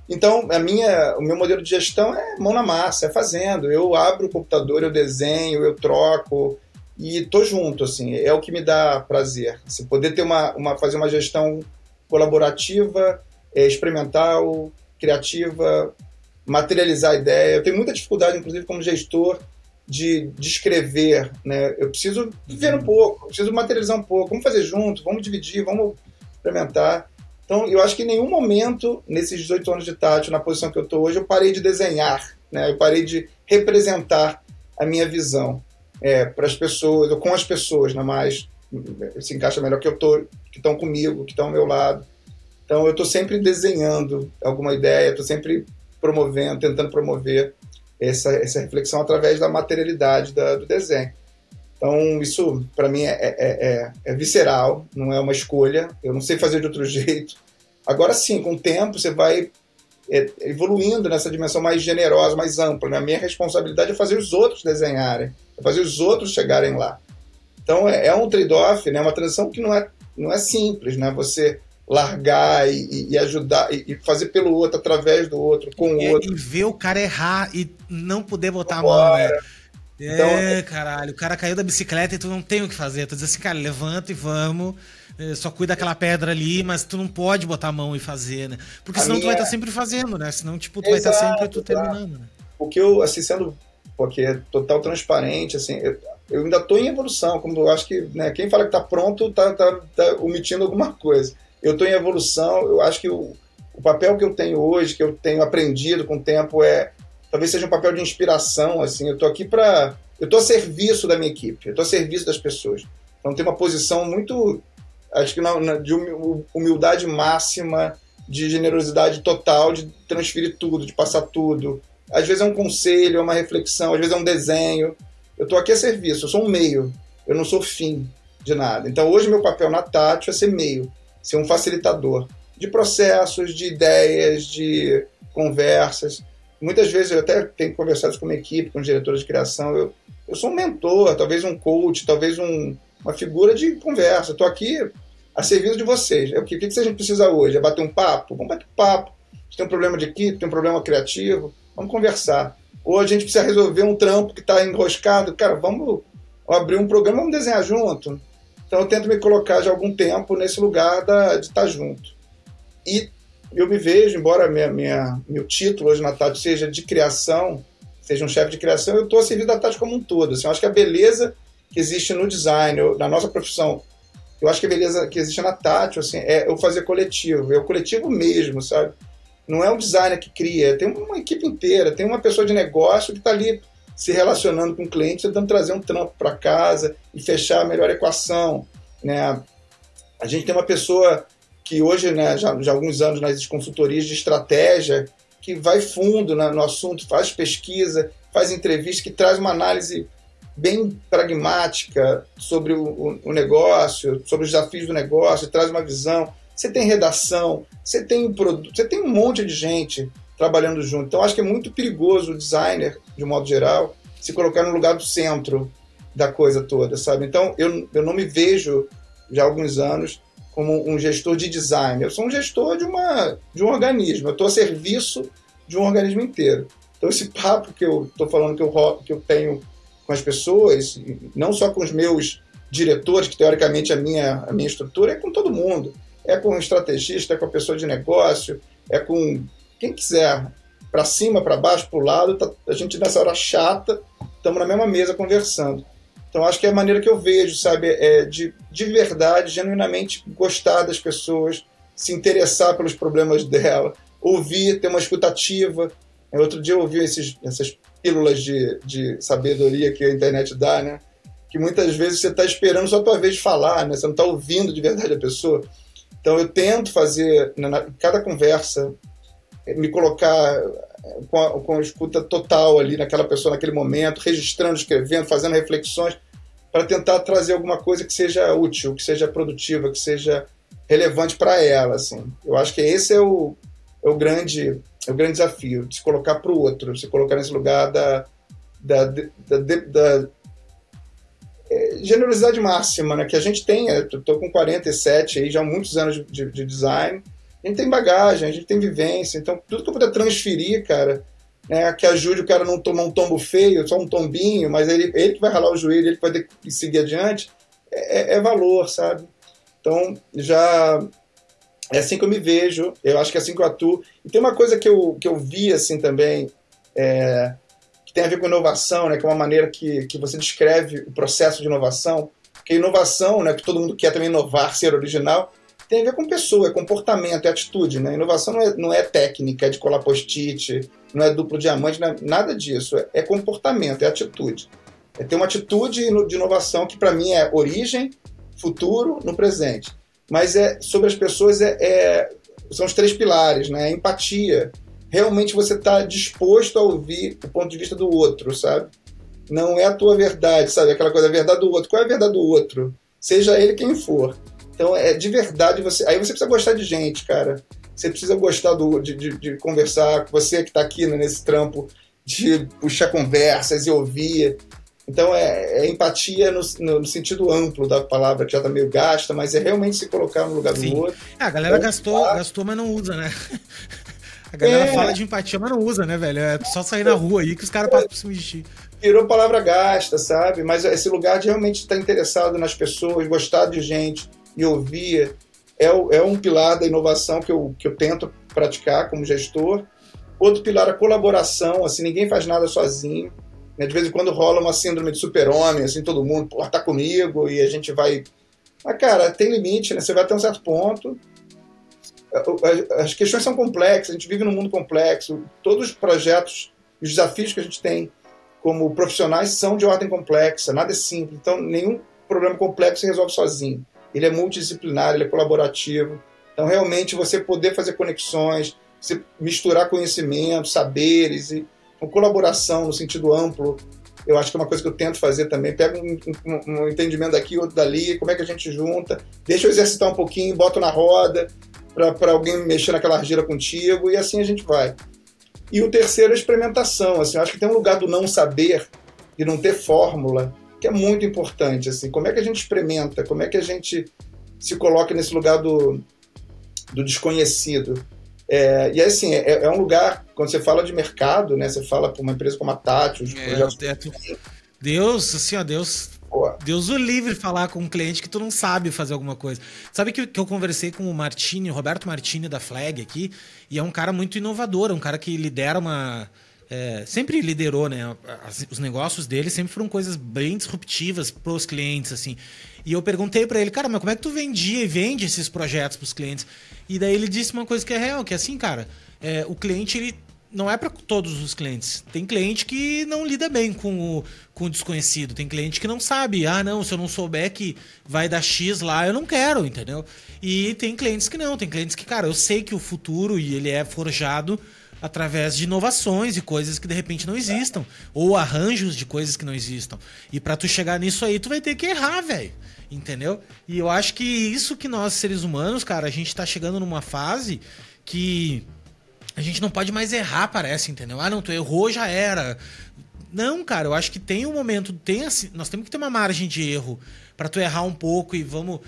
Então, a minha, o meu modelo de gestão é mão na massa, é fazendo. Eu abro o computador, eu desenho, eu troco e tô junto, assim. É o que me dá prazer. Assim, poder ter uma, uma, fazer uma gestão colaborativa, é, experimental, criativa, materializar a ideia. Eu tenho muita dificuldade, inclusive, como gestor, de descrever, né? Eu preciso viver um pouco, preciso materializar um pouco. Vamos fazer junto, vamos dividir, vamos experimentar. Então, eu acho que em nenhum momento, nesses 18 anos de tátil, na posição que eu estou hoje, eu parei de desenhar, né? eu parei de representar a minha visão é, para as pessoas, ou com as pessoas, né? mais se encaixa melhor que eu tô, que estão comigo, que estão ao meu lado. Então, eu estou sempre desenhando alguma ideia, estou sempre promovendo, tentando promover essa, essa reflexão através da materialidade da, do desenho. Então, isso para mim é, é, é, é, visceral, não é uma escolha. Eu não sei fazer de outro jeito. Agora sim, com o tempo você vai é, evoluindo nessa dimensão mais generosa, mais ampla. Né? A minha responsabilidade é fazer os outros desenharem, é fazer os outros chegarem lá. Então é, é um trade-off, né? uma transição que não é, não é simples, né? Você largar e, e ajudar e fazer pelo outro, através do outro, com o outro. E ver o cara errar e não poder botar a mão, né? Então, é, caralho, o cara caiu da bicicleta e tu não tem o que fazer. Tu diz assim, cara, levanta e vamos. É, só cuida daquela pedra ali, mas tu não pode botar a mão e fazer, né? Porque senão minha... tu vai estar tá sempre fazendo, né? Senão, tipo, tu Exato, vai estar tá sempre tu terminando, né? O que eu, assim, sendo porque é total transparente, assim, eu, eu ainda estou em evolução, como eu acho que, né, quem fala que está pronto está tá, tá omitindo alguma coisa. Eu estou em evolução, eu acho que o, o papel que eu tenho hoje, que eu tenho aprendido com o tempo é talvez seja um papel de inspiração, assim, eu estou aqui para eu estou a serviço da minha equipe, eu estou a serviço das pessoas. Então tem uma posição muito, acho que na, na, de humildade máxima, de generosidade total, de transferir tudo, de passar tudo. Às vezes é um conselho, é uma reflexão, às vezes é um desenho. Eu estou aqui a serviço, eu sou um meio, eu não sou fim de nada. Então hoje meu papel na Tati é ser meio, ser um facilitador de processos, de ideias, de conversas. Muitas vezes eu até tenho conversado com uma equipe, com diretores de criação, eu, eu sou um mentor, talvez um coach, talvez um, uma figura de conversa. Estou aqui a serviço de vocês. É o que, o que a gente precisa hoje? É bater um papo? Vamos bater um papo. Se tem um problema de equipe, tem um problema criativo, vamos conversar. Ou a gente precisa resolver um trampo que está enroscado, cara, vamos abrir um programa, vamos desenhar junto. Então eu tento me colocar já há algum tempo nesse lugar da, de estar junto. E eu me vejo, embora minha, minha, meu título hoje na Tati seja de criação, seja um chefe de criação, eu estou a da Tati como um todo. Assim, eu acho que a beleza que existe no design, eu, na nossa profissão, eu acho que a beleza que existe na Tati assim, é eu fazer coletivo, é o coletivo mesmo, sabe? Não é um designer que cria, tem uma equipe inteira, tem uma pessoa de negócio que está ali se relacionando com o cliente, tentando trazer um trampo para casa e fechar a melhor equação. Né? A gente tem uma pessoa que hoje, né, já, já há alguns anos nas consultorias de estratégia, que vai fundo né, no assunto, faz pesquisa, faz entrevista, que traz uma análise bem pragmática sobre o, o, negócio, sobre os desafios do negócio, traz uma visão. Você tem redação, você tem produto, você tem um monte de gente trabalhando junto. Então acho que é muito perigoso o designer, de um modo geral, se colocar no lugar do centro da coisa toda, sabe? Então eu, eu não me vejo já há alguns anos como um gestor de design. Eu sou um gestor de, uma, de um organismo. Eu estou a serviço de um organismo inteiro. Então, esse papo que eu estou falando que eu, que eu tenho com as pessoas, não só com os meus diretores, que teoricamente é a minha, a minha estrutura, é com todo mundo. É com o estrategista, é com a pessoa de negócio, é com quem quiser. Para cima, para baixo, para o lado, tá, a gente nessa hora chata, estamos na mesma mesa conversando. Então acho que é a maneira que eu vejo, sabe, é de, de verdade, genuinamente gostar das pessoas, se interessar pelos problemas dela, ouvir, ter uma escutativa. Outro dia eu ouvi esses, essas pílulas de, de sabedoria que a internet dá, né? Que muitas vezes você está esperando só a tua vez de falar, né? Você não está ouvindo de verdade a pessoa. Então eu tento fazer, né, na, cada conversa, me colocar com a, com a escuta total ali naquela pessoa, naquele momento, registrando, escrevendo, fazendo reflexões, para tentar trazer alguma coisa que seja útil, que seja produtiva, que seja relevante para ela. Assim. Eu acho que esse é o, é o, grande, é o grande desafio, de se colocar para o outro, se colocar nesse lugar da, da, da, da, da é, generosidade máxima, né? Que a gente tem, eu tô com 47 aí, já há muitos anos de, de design, a gente tem bagagem, a gente tem vivência, então tudo que eu puder transferir, cara, né, que ajude o cara a não tomar um tombo feio, só um tombinho, mas ele, ele que vai ralar o joelho, ele que vai ter que seguir adiante, é, é, é valor, sabe? Então, já é assim que eu me vejo, eu acho que é assim que eu atuo. E tem uma coisa que eu, que eu vi assim também, é, que tem a ver com inovação, né, que é uma maneira que, que você descreve o processo de inovação, porque inovação, né, que todo mundo quer também inovar, ser original, tem a ver com pessoa, é comportamento, é atitude. Né? Inovação não é, não é técnica, é de colar post-it, não é duplo diamante, é nada disso. É, é, comportamento, é atitude. É ter uma atitude de inovação que, para mim, é origem, futuro, no presente. Mas é sobre as pessoas é, é são os três pilares, né? empatia. Realmente você está disposto a ouvir o ponto de vista do outro, sabe? Não é a tua verdade, sabe? Aquela coisa, a verdade do outro. Qual é a verdade do outro? Seja ele quem for. Então é de verdade você. Aí você precisa gostar de gente, cara. você precisa gostar do, de, de, de conversar, você que está aqui né, nesse trampo, de puxar conversas e ouvir. Então é, é empatia no, no, sentido amplo da palavra, que já está meio gasta, mas é realmente se colocar no lugar Sim. do outro. É, a galera gastou, gastou, mas não usa, né? A galera é. fala de empatia, mas não usa, né, velho? É só sair na rua aí que os caras passam por cima de ti. Virou palavra gasta, sabe? Mas esse lugar de realmente estar interessado nas pessoas, gostar de gente e ouvir, é, é um pilar da inovação que eu, que eu tento praticar como gestor. Outro pilar é a colaboração, assim, ninguém faz nada sozinho. Né? De vez em quando rola uma síndrome de super-homem, assim, todo mundo, pô, tá comigo, e a gente vai... Mas, cara, tem limite, né? Você vai até um certo ponto, as questões são complexas, a gente vive num mundo complexo, todos os projetos, os desafios que a gente tem como profissionais são de ordem complexa, nada é simples, então nenhum problema complexo se resolve sozinho. Ele é multidisciplinar, ele é colaborativo, então realmente você poder fazer conexões, você misturar conhecimentos, saberes e colaboração no sentido amplo, eu acho que é uma coisa que eu tento fazer também. Pego um, um, um entendimento daqui, outro dali, como é que a gente junta, deixa eu exercitar um pouquinho, boto na roda, para alguém mexer naquela argila contigo, e assim a gente vai. E o terceiro é a experimentação. Assim, eu acho que tem um lugar do não saber, de não ter fórmula, que é muito importante. Assim, como é que a gente experimenta? Como é que a gente se coloca nesse lugar do, do desconhecido? É, e assim, é, é, um lugar, quando você fala de mercado, né, você fala para uma empresa como a Tati, os é, projetos... É, Deus, assim, ó, Deus Deus o livre falar com um cliente que tu não sabe fazer alguma coisa. Sabe que, que eu conversei com o Martini, o Roberto Martini da Flag aqui, e é um cara muito inovador, é um cara que lidera uma. É, sempre liderou, né? As, os negócios dele sempre foram coisas bem disruptivas para os clientes, assim. E eu perguntei para ele, cara, mas como é que tu vendia e vende esses projetos para os clientes? E daí ele disse uma coisa que é real, que é assim, cara, é, o cliente ele não é para todos os clientes. Tem cliente que não lida bem com o, com o desconhecido. Tem cliente que não sabe. Ah, não, se eu não souber que vai dar X lá, eu não quero, entendeu? E tem clientes que não. Tem clientes que, cara, eu sei que o futuro e ele é forjado através de inovações e coisas que de repente não existam. Ou arranjos de coisas que não existam. E para tu chegar nisso aí, tu vai ter que errar, velho. Entendeu? E eu acho que isso que nós, seres humanos, cara, a gente tá chegando numa fase que a gente não pode mais errar, parece, entendeu? Ah, não, tu errou, já era. Não, cara, eu acho que tem um momento, tem assim, nós temos que ter uma margem de erro para tu errar um pouco e vamos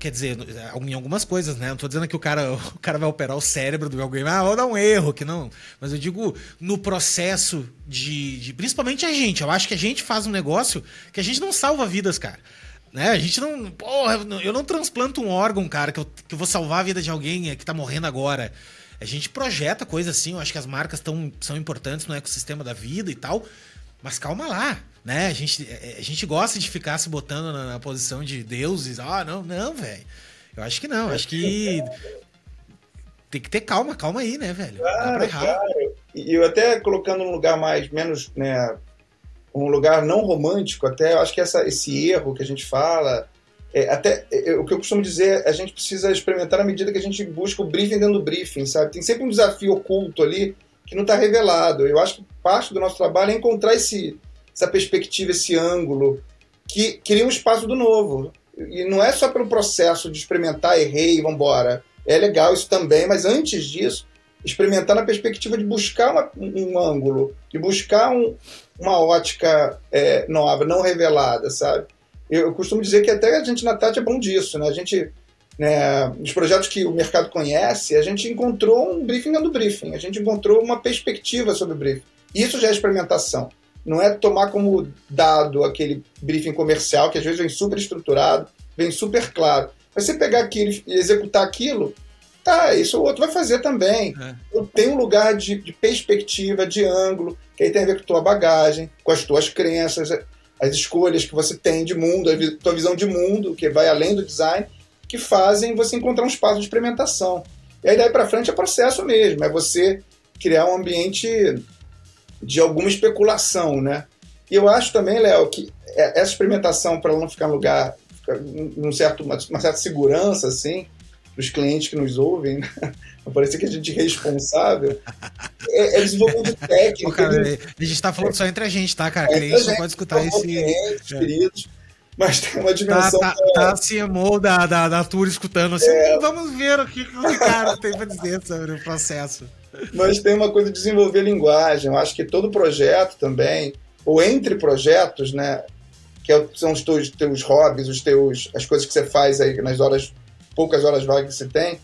quer dizer, em algumas coisas, né? Não tô dizendo que o cara, o cara vai operar o cérebro do alguém, ah, vou dar um erro, que não. Mas eu digo no processo de, de, Principalmente a gente. Eu acho que a gente faz um negócio que a gente não salva vidas, cara. Né? A gente não. Porra, eu não transplanto um órgão, cara, que eu, que eu vou salvar a vida de alguém que tá morrendo agora. A gente projeta coisa assim, eu acho que as marcas tão, são importantes no ecossistema da vida e tal, mas calma lá, né? A gente, é, a gente gosta de ficar se botando na, na posição de deuses. Ah, não, não, velho. Eu acho que não, acho que tem que ter calma, calma aí, né, velho? Claro, claro. E eu até colocando um lugar mais, menos, né, um lugar não romântico, até eu acho que essa, esse erro que a gente fala, é, até é, o que eu costumo dizer, a gente precisa experimentar na medida que a gente busca o briefing dentro do briefing, sabe? Tem sempre um desafio oculto ali que não está revelado. Eu acho que parte do nosso trabalho é encontrar esse, essa perspectiva, esse ângulo que cria um espaço do novo. E não é só pelo processo de experimentar, errei, vamos embora. É legal isso também, mas antes disso, experimentar na perspectiva de buscar uma, um ângulo, de buscar um, uma ótica é, nova, não revelada, sabe? eu costumo dizer que até a gente na Tati é bom disso, né? A gente, né, nos projetos que o mercado conhece, a gente encontrou um briefing do briefing, a gente encontrou uma perspectiva sobre o briefing. Isso já é experimentação. Não é tomar como dado aquele briefing comercial, que às vezes vem super estruturado, vem super claro. Mas você pegar aquilo e executar aquilo, tá, isso o outro vai fazer também. É. Tem um lugar de, de perspectiva, de ângulo, que aí tem a ver com a tua bagagem, com as tuas crenças as escolhas que você tem de mundo, a tua visão de mundo, que vai além do design, que fazem você encontrar um espaço de experimentação. E aí daí para frente é processo mesmo, é você criar um ambiente de alguma especulação, né? E eu acho também, Léo, que essa experimentação para ela não ficar em lugar, num certo, uma, uma certa segurança, assim, para os clientes que nos ouvem, né? Parece que a gente é responsável. É, é desenvolvimento técnico. Pô, cara, a gente está falando só entre a gente, tá, cara? É, cliente não pode escutar esse. Clientes, é. queridos. Mas tem uma dimensão. Tá, tá, tá a CMO da, da, da Tour escutando assim, é. vamos ver o que o cara tem para dizer sobre o processo. Mas tem uma coisa de desenvolver linguagem. Eu acho que todo projeto também, ou entre projetos, né? Que é são os teus, teus hobbies, os teus, as coisas que você faz aí nas horas, poucas horas vagas que você tem.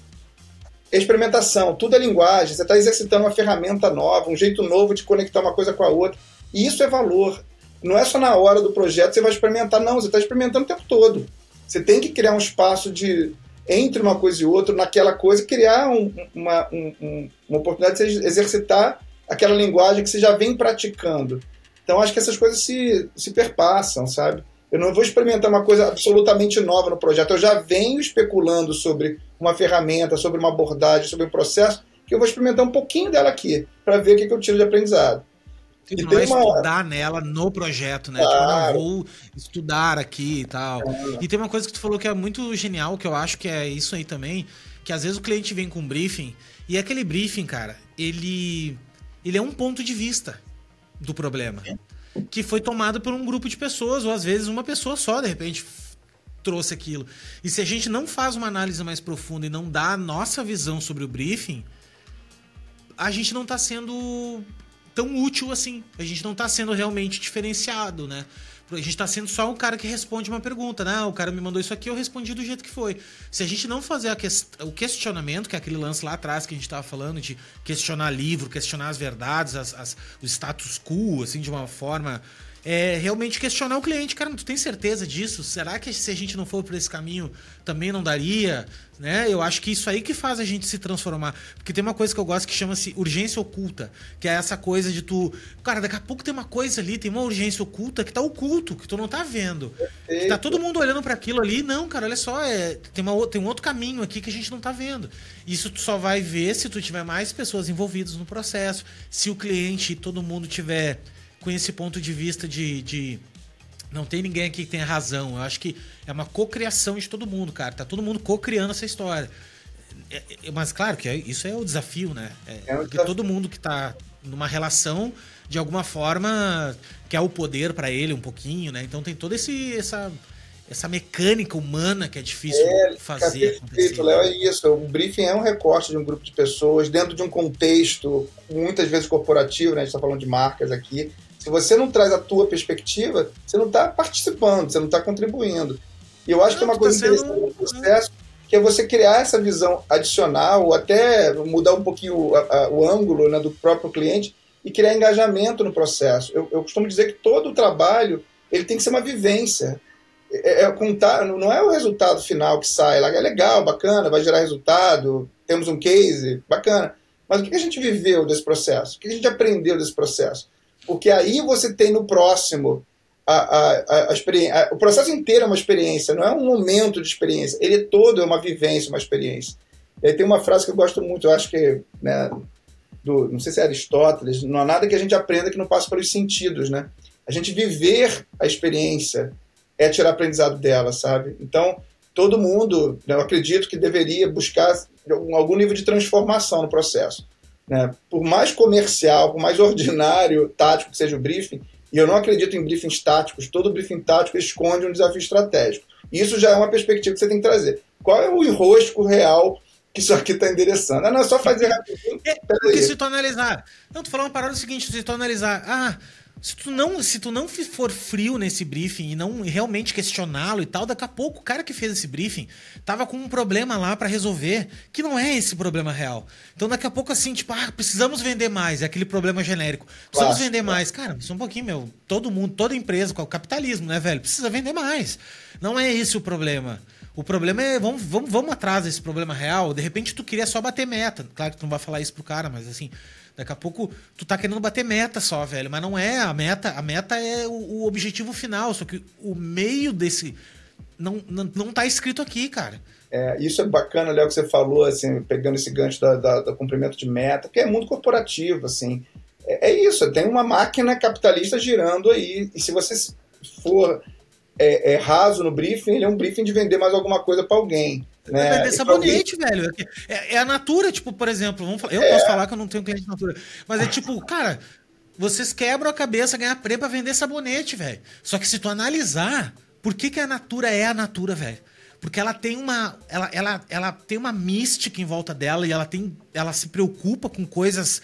Experimentação, tudo é linguagem. Você está exercitando uma ferramenta nova, um jeito novo de conectar uma coisa com a outra. E isso é valor. Não é só na hora do projeto você vai experimentar, não. Você está experimentando o tempo todo. Você tem que criar um espaço de entre uma coisa e outra, naquela coisa, criar um, uma, um, uma oportunidade de você exercitar aquela linguagem que você já vem praticando. Então, acho que essas coisas se, se perpassam, sabe? Eu não vou experimentar uma coisa absolutamente nova no projeto. Eu já venho especulando sobre uma ferramenta, sobre uma abordagem, sobre um processo, que eu vou experimentar um pouquinho dela aqui, para ver o que, que eu tiro de aprendizado. E não vai estudar nela no projeto, né? Claro. Tipo, não vou estudar aqui e tal. É. E tem uma coisa que tu falou que é muito genial, que eu acho que é isso aí também, que às vezes o cliente vem com um briefing, e aquele briefing, cara, ele, ele é um ponto de vista do problema. Que foi tomado por um grupo de pessoas, ou às vezes uma pessoa só, de repente, trouxe aquilo. E se a gente não faz uma análise mais profunda e não dá a nossa visão sobre o briefing, a gente não está sendo tão útil assim. A gente não tá sendo realmente diferenciado, né? A gente tá sendo só um cara que responde uma pergunta, né? O cara me mandou isso aqui, eu respondi do jeito que foi. Se a gente não fazer o questionamento, que é aquele lance lá atrás que a gente tava falando, de questionar livro, questionar as verdades, as, as, o status quo, assim, de uma forma é realmente questionar o cliente. Cara, tu tem certeza disso? Será que se a gente não for por esse caminho também não daria? Né? Eu acho que isso aí que faz a gente se transformar. Porque tem uma coisa que eu gosto que chama-se urgência oculta, que é essa coisa de tu. Cara, daqui a pouco tem uma coisa ali, tem uma urgência oculta que tá oculto, que tu não tá vendo. Que tá todo mundo olhando para aquilo ali. Não, cara, olha só, é, tem, uma, tem um outro caminho aqui que a gente não tá vendo. Isso tu só vai ver se tu tiver mais pessoas envolvidas no processo, se o cliente e todo mundo tiver com esse ponto de vista de, de não tem ninguém aqui que tenha razão. Eu acho que é uma cocriação de todo mundo, cara. Tá todo mundo cocriando essa história. É, é, mas claro que é, isso é o desafio, né? É, é porque desafio. todo mundo que tá numa relação, de alguma forma, quer o poder para ele um pouquinho, né? Então tem toda esse, essa, essa mecânica humana que é difícil é, fazer. Perfeito, Léo, é isso. O briefing é um recorte de um grupo de pessoas dentro de um contexto, muitas vezes corporativo, né? A gente está falando de marcas aqui se você não traz a tua perspectiva, você não está participando, você não está contribuindo. E eu acho não, que é uma tá coisa tá interessante no processo, que é você criar essa visão adicional, ou até mudar um pouquinho o, a, o ângulo né, do próprio cliente e criar engajamento no processo. Eu, eu, costumo dizer que todo o trabalho ele tem que ser uma vivência. É, é, contar, não é o resultado final que sai lá, é legal, bacana, vai gerar resultado, temos um case, bacana. Mas o que a gente viveu desse processo? O que a gente aprendeu desse processo? Porque aí você tem no próximo a, a, a, experiência. O processo inteiro é uma experiência, não é um momento de experiência. Ele todo é uma vivência, uma experiência. E aí tem uma frase que eu gosto muito, eu acho que, né, do, não sei se é Aristóteles, não há nada que a gente aprenda que não passe pelos sentidos, né? A gente viver a experiência é tirar aprendizado dela, sabe? Então, todo mundo, né, eu acredito que deveria buscar algum nível de transformação no processo. Né? Por mais comercial, por mais ordinário, tático que seja o briefing, e eu não acredito em briefings táticos, todo briefing tático esconde um desafio estratégico. Isso já é uma perspectiva que você tem que trazer. Qual é o enrosco real que isso aqui está endereçando? Não é só fazer rapidinho. É, porque se tu analisar. Não, tu falou uma parada seguinte: se tu analisar. Ah, se tu não, se tu não for frio nesse briefing e não realmente questioná-lo e tal, daqui a pouco o cara que fez esse briefing tava com um problema lá para resolver, que não é esse problema real. Então daqui a pouco assim, tipo, ah, precisamos vender mais, é aquele problema genérico. Precisamos claro, vender mais. Cara, só um pouquinho, meu. Todo mundo, toda empresa, com o capitalismo, né, velho? Precisa vender mais. Não é esse o problema. O problema é, vamos, vamos, vamos atrás desse problema real. De repente tu queria só bater meta. Claro que tu não vai falar isso pro cara, mas assim, Daqui a pouco tu tá querendo bater meta só, velho. Mas não é. A meta, a meta é o, o objetivo final. Só que o meio desse. Não, não, não tá escrito aqui, cara. É, isso é bacana, Léo, que você falou, assim, pegando esse gancho da, da, do cumprimento de meta, porque é muito corporativo, assim. É, é isso, tem uma máquina capitalista girando aí. E se você for é, é, raso no briefing, ele é um briefing de vender mais alguma coisa para alguém. Né? Vender sabonete, velho. É, é, a Natura, tipo, por exemplo. Vamos falar, eu é. posso falar que eu não tenho cliente de Natura. Mas é tipo, cara, vocês quebram a cabeça ganhar prêmio pra vender sabonete, velho. Só que se tu analisar Por que, que a Natura é a Natura, velho? Porque ela tem uma. Ela, ela, ela tem uma mística em volta dela e ela tem. Ela se preocupa com coisas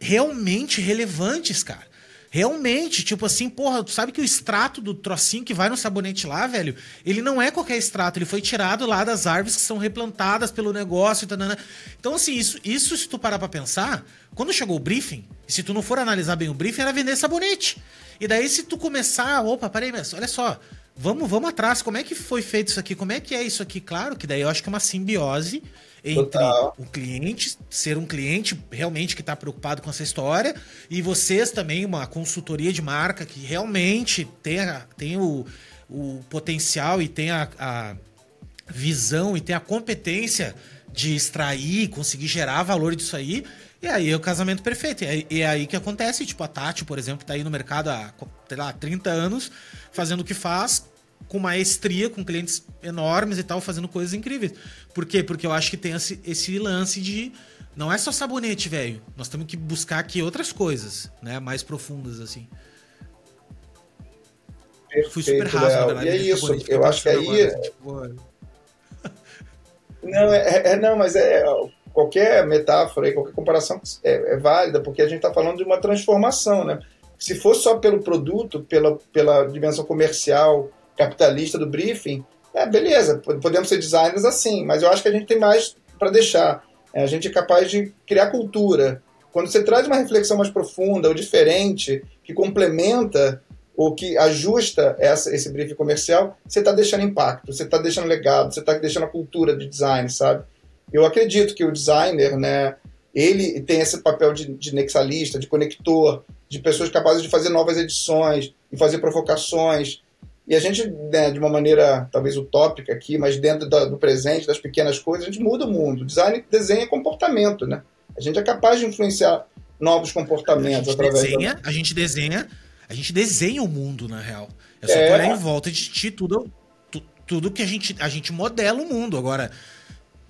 realmente relevantes, cara. Realmente, tipo assim, porra, tu sabe que o extrato do trocinho que vai no sabonete lá, velho, ele não é qualquer extrato, ele foi tirado lá das árvores que são replantadas pelo negócio. Tanana. Então, assim, isso, isso se tu parar pra pensar, quando chegou o briefing, se tu não for analisar bem o briefing, era vender sabonete. E daí, se tu começar, opa, peraí, mas olha só, vamos, vamos atrás, como é que foi feito isso aqui? Como é que é isso aqui? Claro que daí eu acho que é uma simbiose entre Total. o cliente, ser um cliente realmente que está preocupado com essa história, e vocês também, uma consultoria de marca que realmente tem, a, tem o, o potencial e tem a, a visão e tem a competência de extrair, conseguir gerar valor disso aí. E aí é o casamento perfeito. E é, aí que acontece, tipo, a Tati, por exemplo, tá aí no mercado há, sei lá, 30 anos, fazendo o que faz, com maestria, com clientes enormes e tal, fazendo coisas incríveis. Por quê? Porque eu acho que tem esse, esse lance de. Não é só sabonete, velho. Nós temos que buscar aqui outras coisas, né? Mais profundas, assim. Perfeito, Fui super raso, na verdade. E é isso, eu acho que aí. Agora, tipo... Não, é, é, não, mas é, qualquer metáfora, qualquer comparação é, é válida, porque a gente está falando de uma transformação, né? Se fosse só pelo produto, pela, pela dimensão comercial, capitalista do briefing, é, beleza, podemos ser designers assim, mas eu acho que a gente tem mais para deixar. É, a gente é capaz de criar cultura. Quando você traz uma reflexão mais profunda ou diferente, que complementa ou que ajusta essa, esse briefing comercial, você está deixando impacto, você está deixando legado, você está deixando a cultura de design, sabe? Eu acredito que o designer, né, ele tem esse papel de, de nexalista, de conector, de pessoas capazes de fazer novas edições e fazer provocações e a gente, né, de uma maneira talvez utópica aqui, mas dentro da, do presente, das pequenas coisas, a gente muda o mundo. Design desenha comportamento, né? A gente é capaz de influenciar novos comportamentos através desenha, da... A gente desenha, a gente desenha o mundo, na real. É só é... olhar em volta de ti tudo, tudo que a gente, a gente modela o mundo. Agora,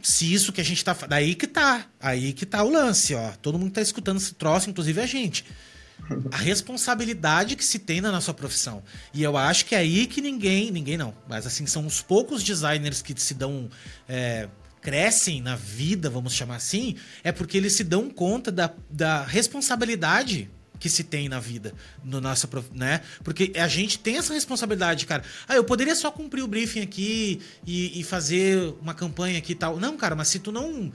se isso que a gente tá. Daí que tá. Aí que tá o lance, ó. Todo mundo tá escutando esse troço, inclusive a gente a responsabilidade que se tem na nossa profissão. E eu acho que é aí que ninguém, ninguém não, mas assim, são os poucos designers que se dão. É, crescem na vida, vamos chamar assim, é porque eles se dão conta da, da responsabilidade que se tem na vida, no nosso, né? Porque a gente tem essa responsabilidade, cara. Ah, eu poderia só cumprir o briefing aqui e, e fazer uma campanha aqui e tal. Não, cara, mas se tu não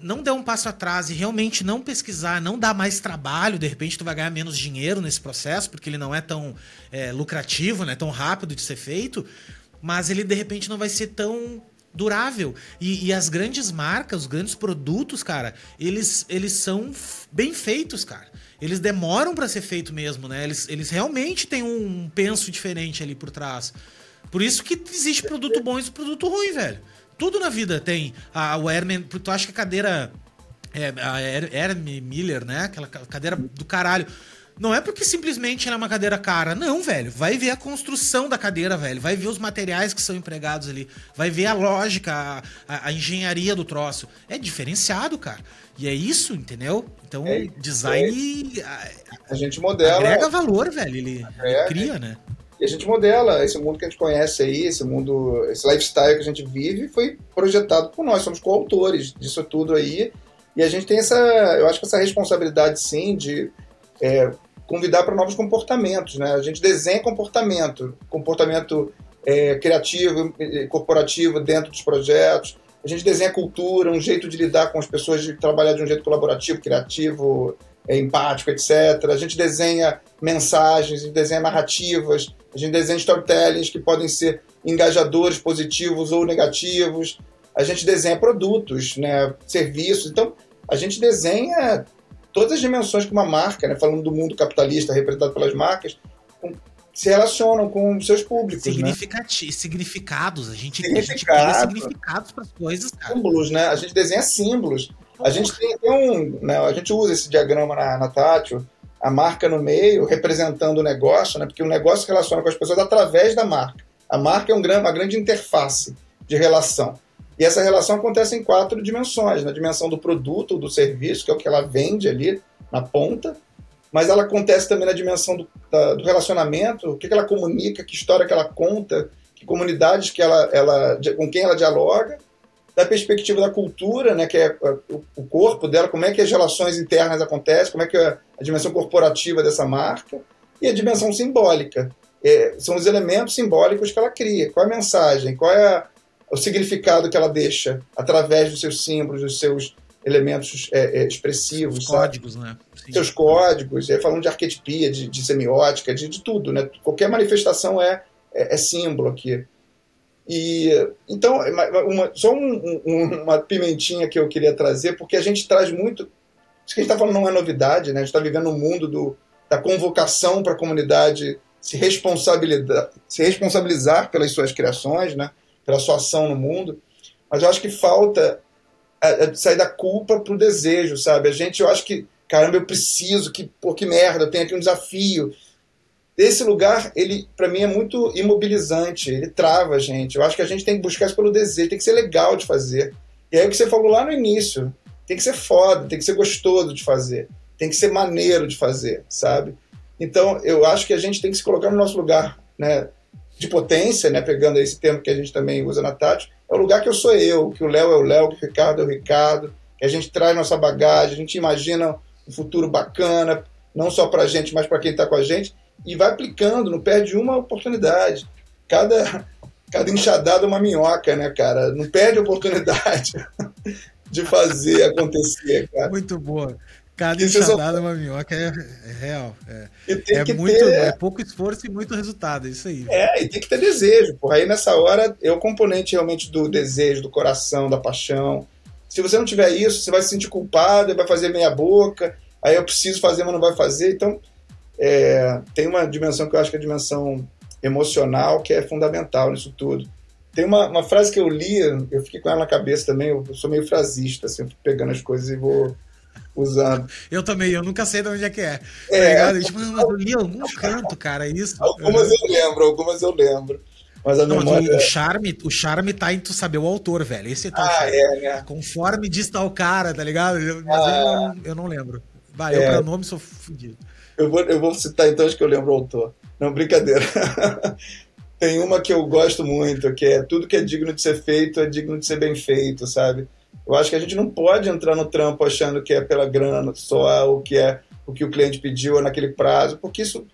não der um passo atrás e realmente não pesquisar, não dar mais trabalho, de repente tu vai ganhar menos dinheiro nesse processo, porque ele não é tão é, lucrativo, né, tão rápido de ser feito, mas ele de repente não vai ser tão durável. E, e as grandes marcas, os grandes produtos, cara, eles, eles são bem feitos, cara. Eles demoram para ser feito mesmo, né? Eles, eles realmente têm um penso diferente ali por trás. Por isso que existe produto bom e produto ruim, velho. Tudo na vida tem. A, o Herman, tu acha que a cadeira. É, a Herme Miller, né? Aquela cadeira do caralho. Não é porque simplesmente ela é uma cadeira cara. Não, velho. Vai ver a construção da cadeira, velho. Vai ver os materiais que são empregados ali. Vai ver a lógica, a, a, a engenharia do troço. É diferenciado, cara. E é isso, entendeu? Então, é, design. É, a, a, gente modela. Agrega valor, velho. Ele, ele cria, né? E a gente modela esse mundo que a gente conhece aí, esse mundo, esse lifestyle que a gente vive, foi projetado por nós, somos coautores disso tudo aí. E a gente tem essa, eu acho que essa responsabilidade sim de é, convidar para novos comportamentos, né? A gente desenha comportamento, comportamento é, criativo, corporativo dentro dos projetos. A gente desenha cultura, um jeito de lidar com as pessoas, de trabalhar de um jeito colaborativo, criativo, é, empático, etc. A gente desenha mensagens, a gente desenha narrativas, a gente desenha storytellings que podem ser engajadores, positivos ou negativos. A gente desenha produtos, né, serviços. Então, a gente desenha todas as dimensões que uma marca, né, falando do mundo capitalista representado pelas marcas, com, se relacionam com seus públicos. Né? Significados. A gente, Significado, a gente significados para as coisas. Cara. Símbolos, né? A gente desenha símbolos. A gente tem, tem um. Né, a gente usa esse diagrama na, na Tátil, a marca no meio, representando o negócio, né? Porque o negócio se relaciona com as pessoas através da marca. A marca é um, uma grande interface de relação. E essa relação acontece em quatro dimensões: na dimensão do produto, do serviço, que é o que ela vende ali na ponta, mas ela acontece também na dimensão do, da, do relacionamento, o que, que ela comunica, que história que ela conta, que comunidades que ela, ela, com quem ela dialoga, da perspectiva da cultura, né, que é o corpo dela, como é que as relações internas acontecem, como é que é a dimensão corporativa dessa marca, e a dimensão simbólica. É, são os elementos simbólicos que ela cria. Qual é a mensagem? Qual é a, o significado que ela deixa através dos seus símbolos, dos seus elementos é, é, expressivos. Os códigos, né? Sim. Seus códigos, é, falando de arquetipia, de, de semiótica, de, de, tudo, né? Qualquer manifestação é, é, é símbolo aqui. E então, uma, só um, um, uma pimentinha que eu queria trazer, porque a gente traz muito. Isso que a gente está falando não é novidade, né? A gente está vivendo um mundo do, da convocação para a comunidade se responsabilizar, se responsabilizar pelas suas criações, né? pela sua ação no mundo. Mas eu acho que falta é, é sair da culpa para o desejo, sabe? A gente, eu acho que, caramba, eu preciso, que, pô, que merda, eu tenho aqui um desafio. Esse lugar, ele, para mim, é muito imobilizante, ele trava a gente. Eu acho que a gente tem que buscar isso pelo desejo, tem que ser legal de fazer. E aí o que você falou lá no início, tem que ser foda, tem que ser gostoso de fazer, tem que ser maneiro de fazer, sabe? Então, eu acho que a gente tem que se colocar no nosso lugar, né? de potência, né, pegando esse termo que a gente também usa na Tati, é o lugar que eu sou eu, que o Léo é o Léo, que o Ricardo é o Ricardo, que a gente traz nossa bagagem, a gente imagina um futuro bacana, não só para a gente, mas para quem está com a gente, e vai aplicando, não perde uma oportunidade. Cada, cada enxadada é uma minhoca, né, cara? Não perde oportunidade de fazer acontecer, cara. Muito boa. Cada enxadada é uma minhoca é, é real. É, é muito, ter, é pouco esforço e muito resultado, é isso aí. É, e tem que ter desejo. Porra. Aí nessa hora é o componente realmente do desejo, do coração, da paixão. Se você não tiver isso, você vai se sentir culpado, vai fazer meia boca, aí eu preciso fazer, mas não vai fazer. Então, é, tem uma dimensão que eu acho que é a dimensão emocional, que é fundamental nisso tudo. Tem uma, uma frase que eu li, eu fiquei com ela na cabeça também, eu sou meio frasista, assim, eu fico pegando as coisas e vou usando. Eu também, eu nunca sei de onde é que é. Tá é tá tipo, mas eu li em algum canto, cara, isso. Algumas eu lembro, algumas eu lembro. Mas a memória... Não, o, charme, o charme tá em tu saber o autor, velho. Esse é tá ah, é, né? Conforme diz tal cara, tá ligado? Mas ah, eu, não, eu não lembro. Vai, é. eu pra nome sou fudido. Eu vou, eu vou citar então as que eu lembro o autor. Não, brincadeira. Tem uma que eu gosto muito, que é tudo que é digno de ser feito é digno de ser bem feito, sabe? Eu acho que a gente não pode entrar no trampo achando que é pela grana só, ou que é o que o cliente pediu naquele prazo, porque isso,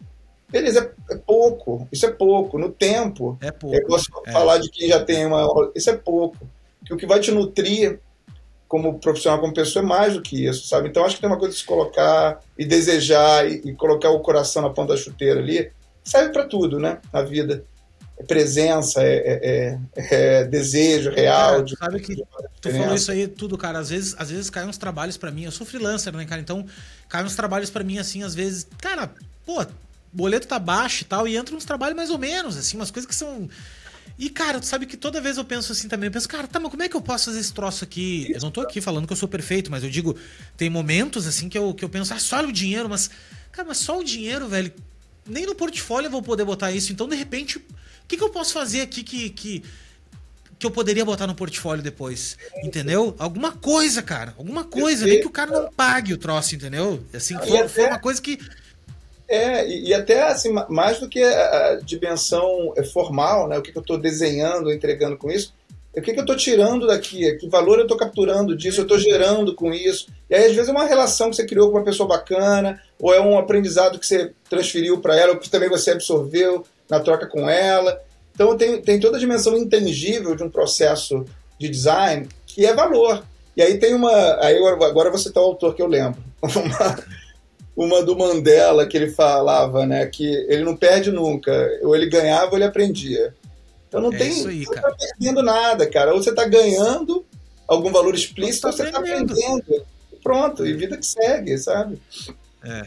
beleza, é, é pouco. Isso é pouco. No tempo, é pouco. Eu posso é. falar de quem já tem uma. Isso é pouco. Que o que vai te nutrir como profissional, como pessoa, é mais do que isso, sabe? Então acho que tem uma coisa de se colocar e desejar e, e colocar o coração na ponta da chuteira ali. Serve para tudo, né? Na vida é presença, é, é, é, é desejo real. Cara, de, sabe que tu falou isso aí tudo, cara. Às vezes, às vezes caem uns trabalhos para mim. Eu sou freelancer, né, cara? Então caem uns trabalhos para mim assim, às vezes, cara, pô, boleto tá baixo e tal, e entra uns trabalhos mais ou menos, assim, umas coisas que são. E, cara, tu sabe que toda vez eu penso assim também, eu penso, cara, tá, mas como é que eu posso fazer esse troço aqui? Eu não tô aqui falando que eu sou perfeito, mas eu digo, tem momentos assim que eu, que eu penso, ah, só o dinheiro, mas, cara, mas só o dinheiro, velho, nem no portfólio eu vou poder botar isso. Então, de repente, que, que eu posso fazer aqui que, que, que eu poderia botar no portfólio depois? Entendeu? Alguma coisa, cara. Alguma coisa. Nem que o cara não pague o troço, entendeu? Assim, for, for uma coisa que. É, e, até assim, mais do que a, dimensão é, formal, né? O que, que eu estou desenhando, entregando com isso, o que, que eu estou tirando daqui? Que valor eu estou capturando disso? Eu estou gerando com isso? E aí, às vezes, é uma relação que você criou com uma pessoa bacana, ou é um aprendizado que você transferiu para ela, ou que também você absorveu na troca com ela. Então tem, tem toda a dimensão intangível de um processo de design que é valor. E aí tem uma. Aí agora você está o autor que eu lembro. Uma, uma do Mandela que ele falava, né? Que ele não perde nunca. Ou ele ganhava ou ele aprendia. Então não é tem. Aí, você tá perdendo nada, cara. Ou você está ganhando algum valor explícito, ou você está aprendendo. Pronto, e vida que segue, sabe? É.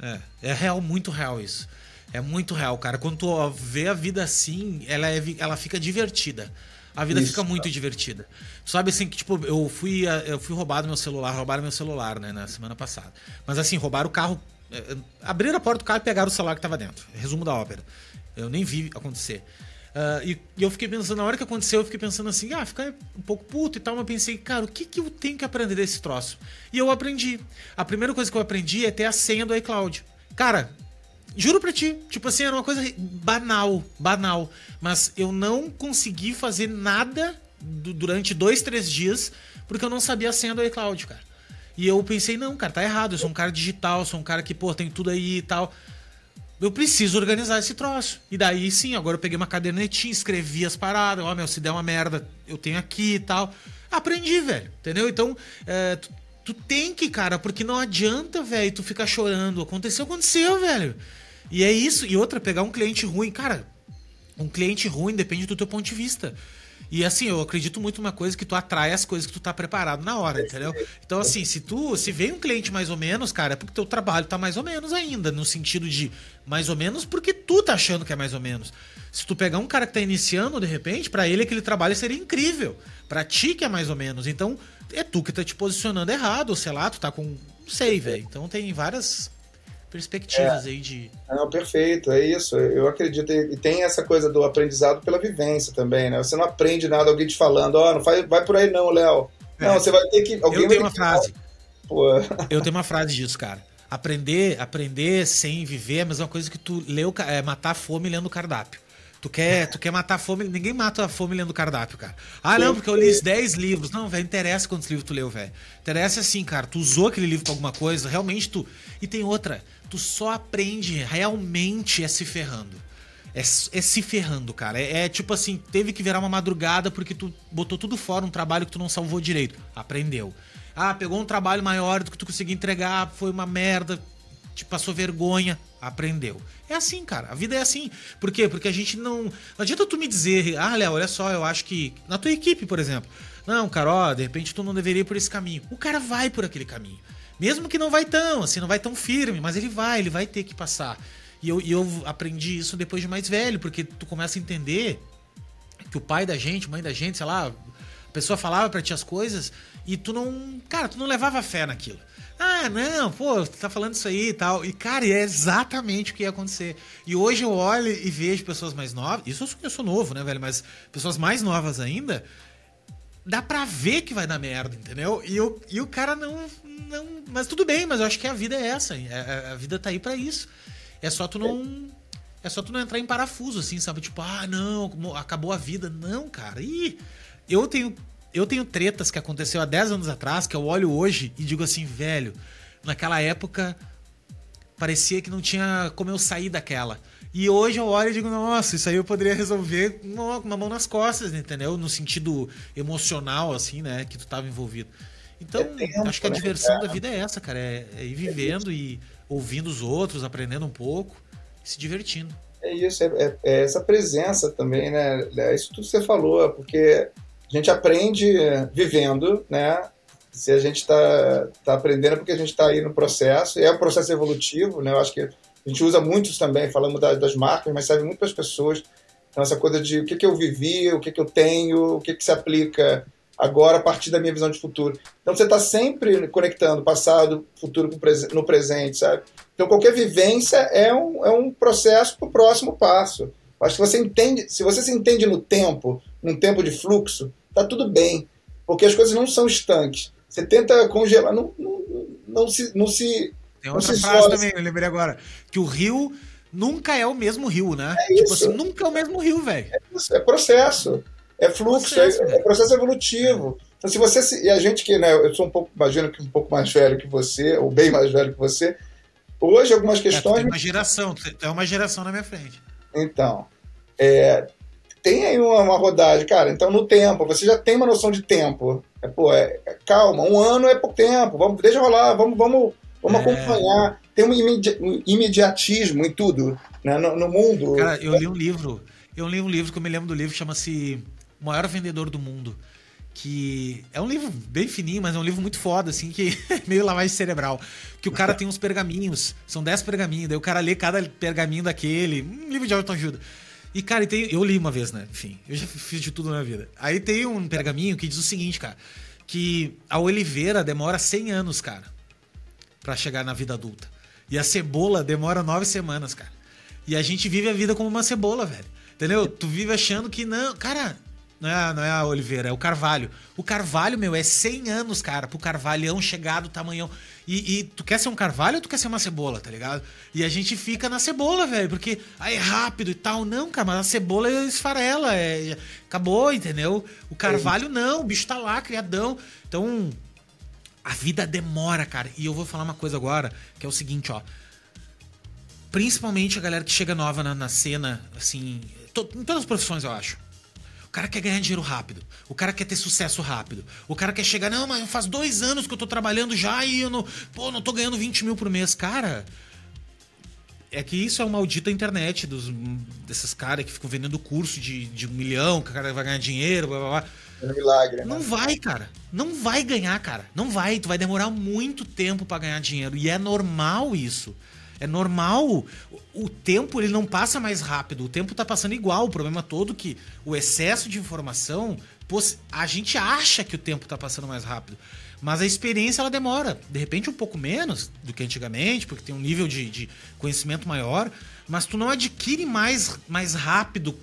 É, é real, muito real isso. É muito real, cara. Quando tu vê a vida assim, ela, é, ela fica divertida. A vida Isso, fica muito cara. divertida. Sabe assim, que tipo, eu fui, eu fui roubado meu celular, roubaram meu celular, né, na semana passada. Mas assim, roubaram o carro, é, abriram a porta do carro e pegaram o celular que tava dentro. Resumo da ópera. Eu nem vi acontecer. Uh, e, e, eu fiquei pensando, na hora que aconteceu, eu fiquei pensando assim, ah, ficar um pouco puto e tal, mas pensei, cara, o que, que eu tenho que aprender desse troço? E eu aprendi. A primeira coisa que eu aprendi é ter a senha do iCloud. Cara, Juro pra ti, tipo assim, era uma coisa banal, banal. Mas eu não consegui fazer nada durante dois, três dias porque eu não sabia a senha do iCloud, cara. E eu pensei, não, cara, tá errado. Eu sou um cara digital, sou um cara que, pô, tem tudo aí e tal. Eu preciso organizar esse troço. E daí sim, agora eu peguei uma cadernetinha, escrevi as paradas. Ó, oh, meu, se der uma merda, eu tenho aqui e tal. Aprendi, velho. Entendeu? Então, é, tu, tu, tem que, cara, porque não adianta, velho, tu ficar chorando. Aconteceu, aconteceu, velho. E é isso. E outra, pegar um cliente ruim, cara. Um cliente ruim depende do teu ponto de vista. E assim, eu acredito muito numa coisa que tu atrai as coisas que tu tá preparado na hora, entendeu? Então, assim, se tu. Se vem um cliente mais ou menos, cara, é porque teu trabalho tá mais ou menos ainda. No sentido de mais ou menos porque tu tá achando que é mais ou menos. Se tu pegar um cara que tá iniciando, de repente, para ele aquele trabalho seria incrível. para ti que é mais ou menos. Então, é tu que tá te posicionando errado, sei lá, tu tá com. Não sei, velho. Então tem várias perspectivas é. aí de. Não, perfeito, é isso. Eu acredito. E tem essa coisa do aprendizado pela vivência também, né? Você não aprende nada alguém te falando, ó, oh, não vai, vai por aí não, Léo. É. Não, você vai ter que. Alguém Eu tenho uma frase. Pô. Eu tenho uma frase disso, cara. Aprender, aprender sem viver é a mesma coisa que tu leu, é, matar a fome lendo o cardápio. Tu quer, tu quer matar a fome, ninguém mata a fome lendo cardápio, cara. Ah, não, porque eu li 10 livros. Não, velho, interessa quantos livros tu leu, velho. Interessa assim, cara, tu usou aquele livro pra alguma coisa, realmente tu. E tem outra, tu só aprende realmente é se ferrando. É, é se ferrando, cara. É, é, tipo assim, teve que virar uma madrugada porque tu botou tudo fora, um trabalho que tu não salvou direito. Aprendeu. Ah, pegou um trabalho maior do que tu conseguiu entregar, foi uma merda, te passou vergonha, aprendeu. É assim, cara. A vida é assim. Por quê? Porque a gente não. Não adianta tu me dizer, ah, Léo, olha só, eu acho que. Na tua equipe, por exemplo. Não, cara, ó, de repente tu não deveria ir por esse caminho. O cara vai por aquele caminho. Mesmo que não vai tão, assim, não vai tão firme, mas ele vai, ele vai ter que passar. E eu, e eu aprendi isso depois de mais velho, porque tu começa a entender que o pai da gente, mãe da gente, sei lá, a pessoa falava para ti as coisas e tu não. Cara, tu não levava fé naquilo. Ah, não, pô, tá falando isso aí e tal. E, cara, é exatamente o que ia acontecer. E hoje eu olho e vejo pessoas mais novas. Isso eu sou, eu sou novo, né, velho? Mas pessoas mais novas ainda. Dá pra ver que vai dar merda, entendeu? E, eu, e o cara não, não. Mas tudo bem, mas eu acho que a vida é essa. A, é, é, a vida tá aí para isso. É só tu não. É só tu não entrar em parafuso, assim, sabe? Tipo, ah, não, acabou a vida. Não, cara. Ih, eu tenho. Eu tenho tretas que aconteceu há 10 anos atrás, que eu olho hoje e digo assim, velho, naquela época parecia que não tinha como eu sair daquela. E hoje eu olho e digo, nossa, isso aí eu poderia resolver com uma, mão nas costas, entendeu? No sentido emocional, assim, né? Que tu tava envolvido. Então, é acho que a né, diversão da vida é essa, cara. É, é ir vivendo é e ouvindo os outros, aprendendo um pouco e se divertindo. É isso, é, é, é essa presença também, né? É isso tudo que você falou, porque a gente aprende vivendo, né? Se a gente está tá aprendendo porque a gente está aí no processo, é um processo evolutivo, né? Eu acho que a gente usa muitos também, falamos das, das marcas, mas serve muito para as pessoas. Então, essa coisa de o que, que eu vivi, o que, que eu tenho, o que, que se aplica agora a partir da minha visão de futuro. Então você está sempre conectando passado, futuro no presente, sabe? Então qualquer vivência é um, é um processo para o próximo passo. Acho que você entende, se você se entende no tempo, num tempo de fluxo, tá tudo bem, porque as coisas não são estanques. Você tenta congelar, não, não, não se, não se. Tem outra frase também, eu lembrei agora, que o rio nunca é o mesmo rio, né? É tipo assim, nunca é o mesmo rio, velho. É, é processo. É fluxo, processo, é, é, processo evolutivo. Então, se você. Se, e a gente que, né, eu sou um pouco, imagino que um pouco mais velho que você, ou bem mais velho que você, hoje algumas questões. É, tem uma geração, tem uma geração na minha frente. Então. É, tem aí uma, uma, rodagem, cara. Então, no tempo, você já tem uma noção de tempo. É, pô, é, é calma, um ano é pouco tempo, vamos, deixa rolar, vamos, vamos, vamos é. acompanhar. Tem um, imedi um, imediatismo em tudo, né, no, no mundo. Cara, eu li um livro, eu li um livro que eu me lembro do livro, chama-se o maior vendedor do mundo. Que é um livro bem fininho, mas é um livro muito foda, assim, que é meio lavagem cerebral. Que o cara tem uns pergaminhos, são 10 pergaminhos, daí o cara lê cada pergaminho daquele, um livro de autoajuda. E, cara, tem, eu li uma vez, né? Enfim, eu já fiz de tudo na vida. Aí tem um pergaminho que diz o seguinte, cara, que a oliveira demora 100 anos, cara, para chegar na vida adulta. E a cebola demora 9 semanas, cara. E a gente vive a vida como uma cebola, velho. Entendeu? Tu vive achando que não. Cara, não é, não é a Oliveira, é o Carvalho. O Carvalho, meu, é 100 anos, cara, pro Carvalhão chegar do tamanhão. E, e, tu quer ser um carvalho ou tu quer ser uma cebola, tá ligado? E a gente fica na cebola, velho, porque aí é rápido e tal. Não, cara, mas a cebola esfarela, é, acabou, entendeu? O carvalho não, o bicho tá lá, criadão. Então, a vida demora, cara. E eu vou falar uma coisa agora, que é o seguinte, ó. Principalmente a galera que chega nova na, na cena, assim, to, em todas as profissões, eu acho cara quer ganhar dinheiro rápido. O cara quer ter sucesso rápido. O cara quer chegar, não, mas faz dois anos que eu tô trabalhando já e eu não, pô, não tô ganhando 20 mil por mês. Cara, é que isso é o maldito internet dos, desses caras que ficam vendendo curso de, de um milhão, que o cara vai ganhar dinheiro, blá blá blá. É um milagre, né? Não vai, cara. Não vai ganhar, cara. Não vai. Tu vai demorar muito tempo para ganhar dinheiro. E é normal isso. É normal. O tempo ele não passa mais rápido, o tempo tá passando igual. O problema todo é que o excesso de informação, a gente acha que o tempo tá passando mais rápido, mas a experiência ela demora. De repente um pouco menos do que antigamente, porque tem um nível de, de conhecimento maior, mas tu não adquire mais, mais rápido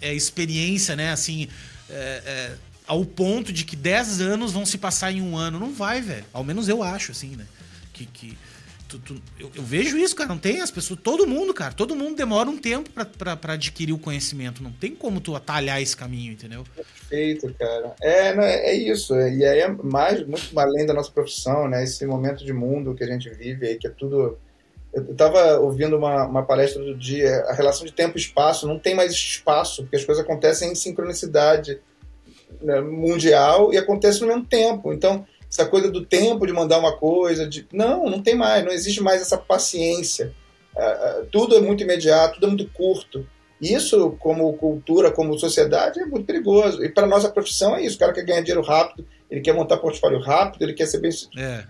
é, experiência, né? Assim, é, é, ao ponto de que 10 anos vão se passar em um ano. Não vai, velho. Ao menos eu acho, assim, né? Que, que Tu, tu, eu, eu, vejo isso, cara. Não tem as pessoas. Todo mundo, cara. Todo mundo demora um tempo para adquirir o conhecimento. Não tem como tu atalhar esse caminho, entendeu? Perfeito, cara. É, é, é isso. E aí é mais, muito além da nossa profissão, né? Esse momento de mundo que a gente vive aí, que é tudo. Eu estava ouvindo uma, uma palestra do dia, a relação de tempo e espaço, não tem mais espaço, porque as coisas acontecem em sincronicidade né, mundial e acontecem no mesmo tempo. Então, essa coisa do tempo de mandar uma coisa, de não, não tem mais, não existe mais essa paciência. Uh, tudo é muito imediato, tudo é muito curto. Isso, como cultura, como sociedade, é muito perigoso. E para nossa profissão é isso: o cara quer ganhar dinheiro rápido, ele quer montar portfólio rápido, ele quer ser bem é.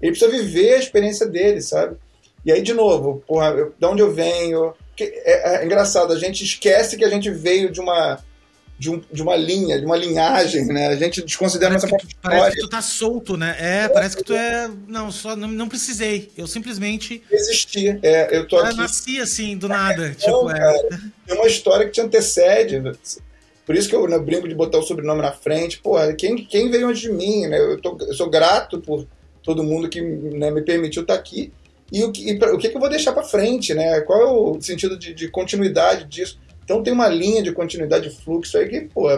Ele precisa viver a experiência dele, sabe? E aí, de novo, porra, eu, de onde eu venho. É, é, engraçado, a gente esquece que a gente veio de uma de, um, de uma linha, de uma linhagem, né? A gente desconsidera parece nossa que, Parece que tu tá solto, né? É, é, parece que tu é. Não, só não, não precisei. Eu simplesmente. Existi. É, eu tô eu aqui. nasci assim, do nada. É, tipo, não, é. Tem uma história que te antecede. Por isso que eu né, brinco de botar o sobrenome na frente. Pô, quem, quem veio antes de mim, né? Eu, tô, eu sou grato por todo mundo que né, me permitiu estar aqui. E o que, e pra, o que, que eu vou deixar para frente, né? Qual é o sentido de, de continuidade disso? Então tem uma linha de continuidade de fluxo aí que, pô,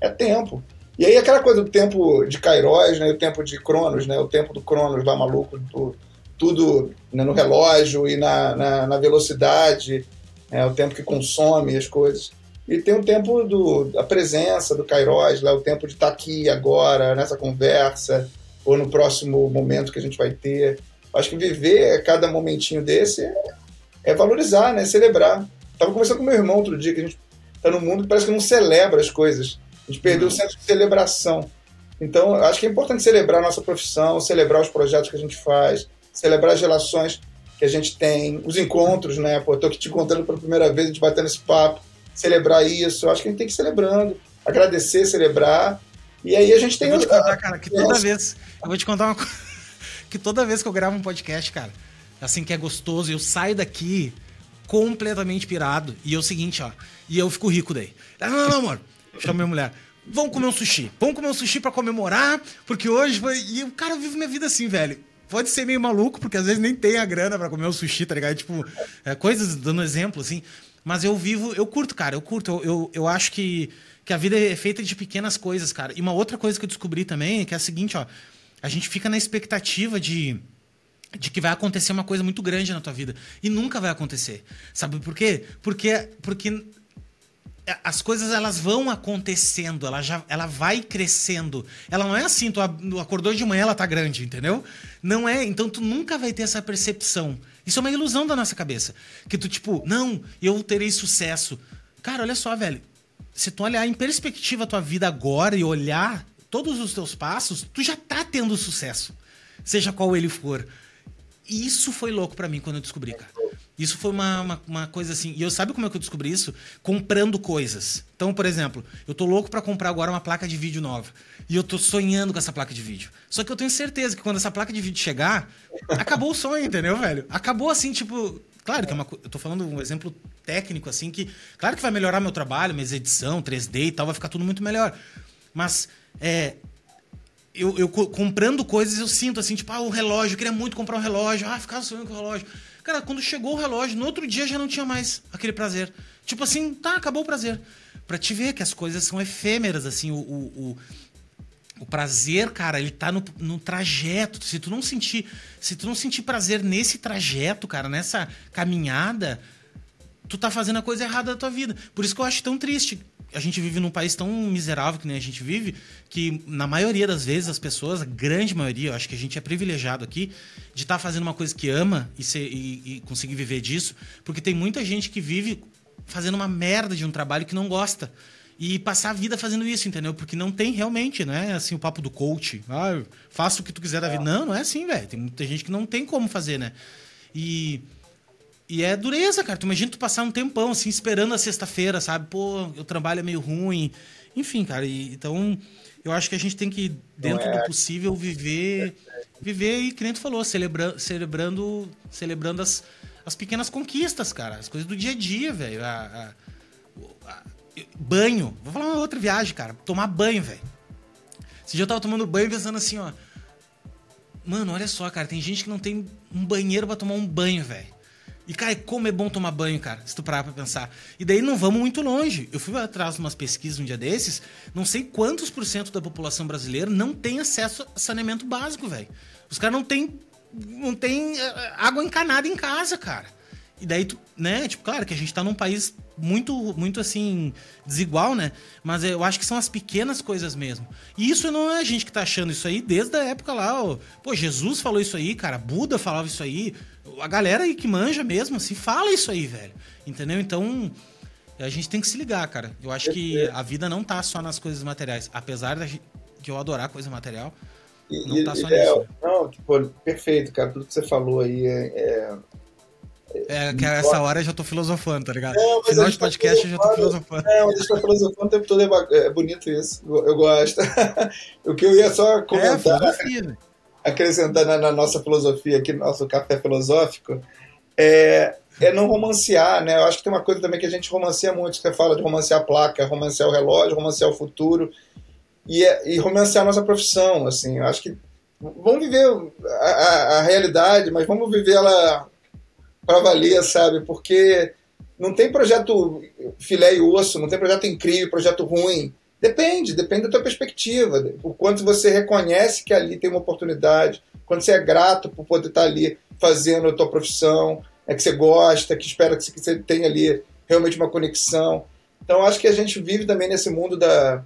é tempo. E aí aquela coisa do tempo de Kairos, né, o tempo de Cronos, né, o tempo do Cronos lá maluco, do, tudo né, no relógio e na, na, na velocidade, é, o tempo que consome as coisas. E tem o tempo do, da presença do Kairos, lá, o tempo de estar aqui agora, nessa conversa, ou no próximo momento que a gente vai ter. Acho que viver cada momentinho desse é, é valorizar, né, celebrar. Tava conversando com meu irmão outro dia, que a gente tá no mundo que parece que não celebra as coisas. A gente perdeu uhum. o senso de celebração. Então, acho que é importante celebrar a nossa profissão, celebrar os projetos que a gente faz, celebrar as relações que a gente tem, os encontros, né? Pô, tô aqui te encontrando pela primeira vez, a gente batendo esse papo, celebrar isso. Acho que a gente tem que ir celebrando, agradecer, celebrar. E aí a gente tem. Eu vou te contar, cara, que toda vez. Eu vou te contar uma coisa. Que toda vez que eu gravo um podcast, cara, assim que é gostoso, eu saio daqui completamente pirado. E é o seguinte, ó. E eu fico rico daí. Ah, não, não, amor. Chama minha mulher. Vamos comer um sushi. Vamos comer um sushi para comemorar, porque hoje foi. E o cara vive minha vida assim, velho. Pode ser meio maluco, porque às vezes nem tem a grana para comer o sushi, tá ligado? Tipo, é, coisas dando exemplo, assim. Mas eu vivo, eu curto, cara, eu curto. Eu, eu, eu acho que, que a vida é feita de pequenas coisas, cara. E uma outra coisa que eu descobri também é que é a seguinte, ó. A gente fica na expectativa de de que vai acontecer uma coisa muito grande na tua vida. E nunca vai acontecer. Sabe por quê? Porque, porque as coisas elas vão acontecendo, ela já ela vai crescendo. Ela não é assim, tu acordou de manhã, ela tá grande, entendeu? Não é, então tu nunca vai ter essa percepção. Isso é uma ilusão da nossa cabeça. Que tu, tipo, não, eu terei sucesso. Cara, olha só, velho. Se tu olhar em perspectiva a tua vida agora e olhar todos os teus passos, tu já tá tendo sucesso. Seja qual ele for isso foi louco para mim quando eu descobri, cara. Isso foi uma, uma, uma, coisa assim. E eu sabe como é que eu descobri isso? Comprando coisas. Então, por exemplo, eu tô louco para comprar agora uma placa de vídeo nova. E eu tô sonhando com essa placa de vídeo. Só que eu tenho certeza que quando essa placa de vídeo chegar, acabou o sonho, entendeu, velho? Acabou assim, tipo. Claro que é uma, eu tô falando um exemplo técnico, assim, que. Claro que vai melhorar meu trabalho, minha edição, 3D e tal, vai ficar tudo muito melhor. Mas é, eu, eu comprando coisas, eu sinto assim, tipo, ah, o relógio, eu queria muito comprar um relógio, ah, ficava sonhando com o relógio. Cara, quando chegou o relógio, no outro dia já não tinha mais aquele prazer. Tipo assim, tá, acabou o prazer. Pra te ver que as coisas são efêmeras, assim, o, o, o, o prazer, cara, ele tá no, no, trajeto. Se tu não sentir, se tu não sentir prazer nesse trajeto, cara, nessa caminhada, tu tá fazendo a coisa errada da tua vida. Por isso que eu acho tão triste a gente vive num país tão miserável que nem a gente vive, que na maioria das vezes as pessoas, a grande maioria, eu acho que a gente é privilegiado aqui, de estar tá fazendo uma coisa que ama e, ser, e, e, conseguir viver disso, porque tem muita gente que vive fazendo uma merda de um trabalho que não gosta. E passar a vida fazendo isso, entendeu? Porque não tem realmente, né? Assim, o papo do coach. Ah, faça o que tu quiser da vida. Não, não é assim, velho. Tem muita gente que não tem como fazer, né? E e é dureza, cara. Tu imagina tu passar um tempão, assim, esperando a sexta-feira, sabe? Pô, o trabalho é meio ruim. Enfim, cara. E, então, eu acho que a gente tem que, dentro é... do possível, viver. Viver, e que nem tu falou, celebra, celebrando, celebrando as, as pequenas conquistas, cara. As coisas do dia a dia, velho. banho. Vou falar uma outra viagem, cara. Tomar banho, velho. Esse dia eu tava tomando banho pensando assim, ó. Mano, olha só, cara. Tem gente que não tem um banheiro para tomar um banho, velho. E, cara, como é bom tomar banho, cara, se tu parar pra pensar. E daí não vamos muito longe. Eu fui atrás de umas pesquisas um dia desses, não sei quantos por cento da população brasileira não tem acesso a saneamento básico, velho. Os caras não tem, não tem eh, água encanada em casa, cara. E daí, tu, né, tipo, claro que a gente tá num país muito, muito assim, desigual, né? Mas eu acho que são as pequenas coisas mesmo. E isso não é a gente que tá achando isso aí desde a época lá. Ó. Pô, Jesus falou isso aí, cara. Buda falava isso aí. A galera aí que manja mesmo, assim, fala isso aí, velho. Entendeu? Então, a gente tem que se ligar, cara. Eu acho que a vida não tá só nas coisas materiais. Apesar de eu adorar coisa material, não tá só é, nisso. Não, tipo, perfeito, cara. Tudo que você falou aí é, é é que a essa hora eu já tô filosofando, tá ligado? É, Final de podcast eu já tô filosofando. É, mas a gente tá filosofando o tempo todo, é, é bonito isso. Eu gosto. o que eu ia só comentar, é, acrescentar na, na, nossa filosofia aqui, no nosso café filosófico, é, é não romancear, né? Eu acho que tem uma coisa também que a gente romancia muito, você fala de romancear a placa, romancear o relógio, romancear o futuro, e, é, e romancear a nossa profissão, assim. Eu acho que vamos viver a, a, a realidade, mas vamos viver ela para valer, sabe? Porque não tem projeto filé e osso, não tem projeto incrível, projeto ruim. Depende, depende da tua perspectiva, o quanto você reconhece que ali tem uma oportunidade, quando você é grato por poder estar ali fazendo a tua profissão, é que você gosta, que espera que você tenha ali realmente uma conexão. Então acho que a gente vive também nesse mundo da,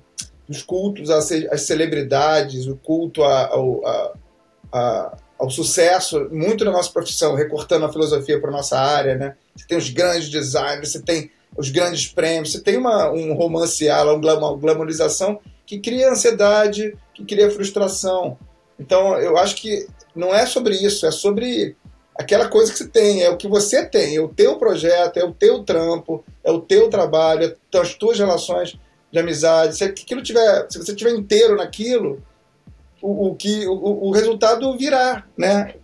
dos cultos às, celebridades, o culto a, a, a, ao sucesso, muito na nossa profissão, recortando a filosofia para nossa área, né? Você tem os grandes designers, você tem os grandes prêmios, você tem uma, um romancear, uma glamorização que cria ansiedade, que cria frustração. Então, eu acho que não é sobre isso, é sobre aquela coisa que você tem, é o que você tem, é o teu projeto, é o teu trampo, é o teu trabalho, é as tuas relações de amizade. Se aquilo tiver, se você tiver inteiro naquilo, o, o que o, o, resultado virá, né?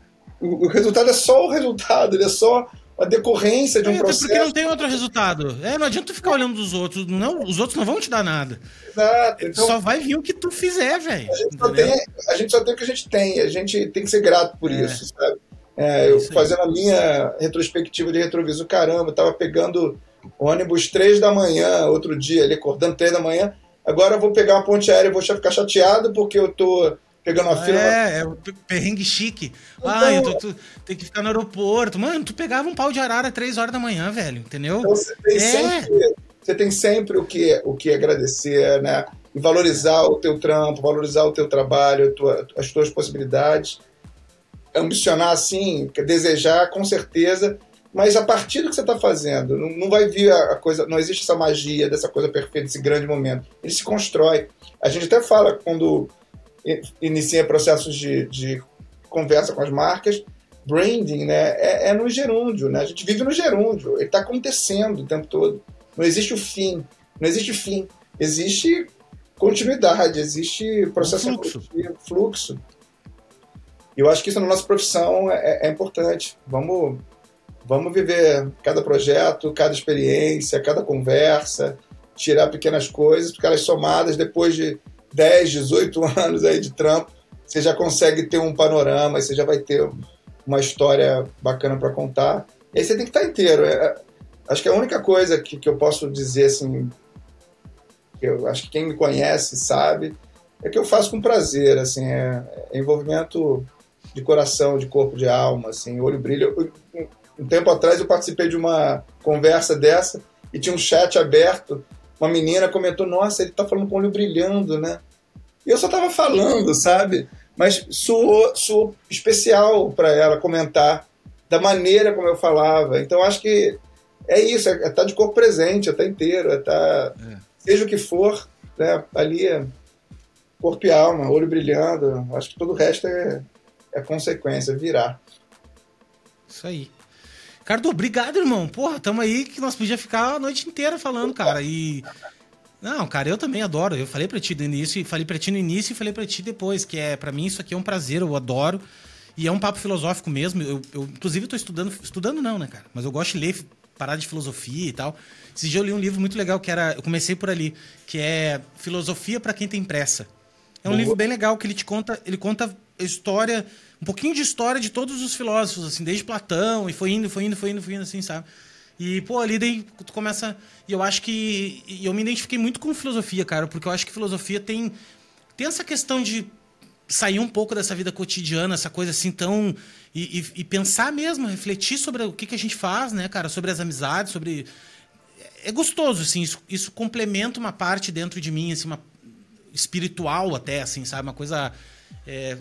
O, o, resultado é só o resultado, ele é só a decorrência de um é, processo. Porque não tem outro resultado. É, não adianta tu ficar olhando dos outros, não, os outros não vão te dar nada. Exato. Então, só vai vir o que tu fizer, velho. A, a, gente só tem o que a gente tem, a gente tem que ser grato por é. isso, sabe? É, eu fazendo a minha retrospectiva de retrovisor, caramba, eu tava pegando ônibus três da manhã, outro dia, ali acordando três da manhã, Agora eu vou pegar uma ponte aérea e vou ficar chateado porque eu tô pegando uma fila. É, é o perrengue chique. Então, ah, eu tô, tu, tem que ficar no aeroporto. Mano, tu pegava um pau de arara às 3 horas da manhã, velho, entendeu? Então você tem, é. sempre, você tem sempre o que, o que agradecer, né? E valorizar o teu trampo, valorizar o teu trabalho, tua, as tuas possibilidades. Ambicionar, assim, desejar, com certeza, mas a partir do que você está fazendo, não, não, vai vir a, coisa, não existe essa magia dessa coisa perfeita, desse grande momento. Ele se constrói. A gente até fala quando inicia processos de, de conversa com as marcas, branding, né, é, é, no gerúndio, né? A gente vive no gerúndio, ele está acontecendo o tempo todo. Não existe o fim, não existe fim, existe continuidade, existe processo um fluxo. fluxo. E eu acho que isso na nossa profissão é, é importante. Vamos Vamos viver cada projeto, cada experiência, cada conversa, tirar pequenas coisas, porque elas somadas, depois de 10, 18 anos aí de trampo, você já consegue ter um panorama, você já vai ter uma história bacana para contar. E aí você tem que estar inteiro. É, acho que a única coisa que, que eu posso dizer, assim, que eu acho que quem me conhece sabe, é que eu faço com prazer, assim, é, é envolvimento de coração, de corpo, de alma, assim, olho brilha. Um tempo atrás eu participei de uma conversa dessa e tinha um chat aberto. Uma menina comentou: Nossa, ele tá falando com o olho brilhando, né? E eu só tava falando, sabe? Mas soou, soou especial para ela comentar da maneira como eu falava. Então acho que é isso, é estar tá de corpo presente, é estar tá inteiro, é estar. Tá, é. Seja o que for, né? Ali é corpo e alma, olho brilhando. Acho que todo o resto é, é consequência, virar. Isso aí. Cardo, obrigado, irmão. Porra, tamo aí que nós podíamos ficar a noite inteira falando, cara. E. Não, cara, eu também adoro. Eu falei pra ti no início, falei pra ti no início e falei pra ti depois, que é, para mim, isso aqui é um prazer, eu adoro. E é um papo filosófico mesmo. Eu, eu inclusive, tô estudando. Estudando não, né, cara? Mas eu gosto de ler parada de filosofia e tal. Esse dia eu li um livro muito legal que era. Eu comecei por ali, que é Filosofia para quem tem pressa. É um Boa. livro bem legal que ele te conta. Ele conta história, um pouquinho de história de todos os filósofos, assim, desde Platão, e foi indo, foi indo, foi indo, foi indo, assim, sabe? E, pô, ali daí tu começa. E eu acho que. E eu me identifiquei muito com filosofia, cara, porque eu acho que filosofia tem. Tem essa questão de sair um pouco dessa vida cotidiana, essa coisa assim tão. E, e, e pensar mesmo, refletir sobre o que, que a gente faz, né, cara? Sobre as amizades, sobre. É gostoso, assim, isso, isso complementa uma parte dentro de mim, assim, uma espiritual até, assim, sabe? Uma coisa. É,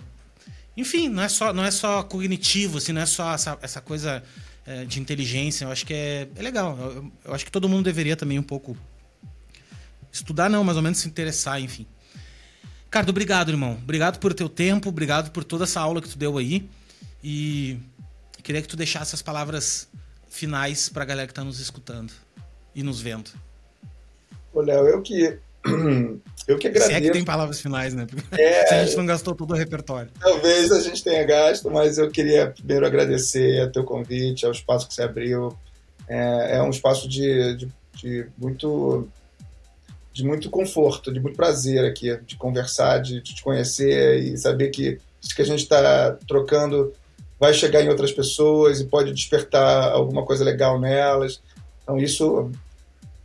enfim, não é só, não é só cognitivo, assim, não é só essa, essa coisa é, de inteligência. Eu acho que é, é legal. Eu, eu, acho que todo mundo deveria também um pouco estudar, não, mais ou menos se interessar, enfim. Ricardo, obrigado, irmão. Obrigado por teu tempo, obrigado por toda essa aula que tu deu aí. E queria que tu deixasse as palavras finais para a galera que está nos escutando e nos vendo. Léo, eu que Eu que agradeço. Se é que tem palavras finais, né? É, Se a gente não gastou todo o repertório. Talvez a gente tenha gasto, mas eu queria primeiro agradecer a teu convite, ao espaço que você abriu. É, é um espaço de, de, de, muito de muito conforto, de muito prazer aqui, de conversar, de, de te conhecer e saber que isso que a gente está trocando vai chegar em outras pessoas e pode despertar alguma coisa legal nelas. Então isso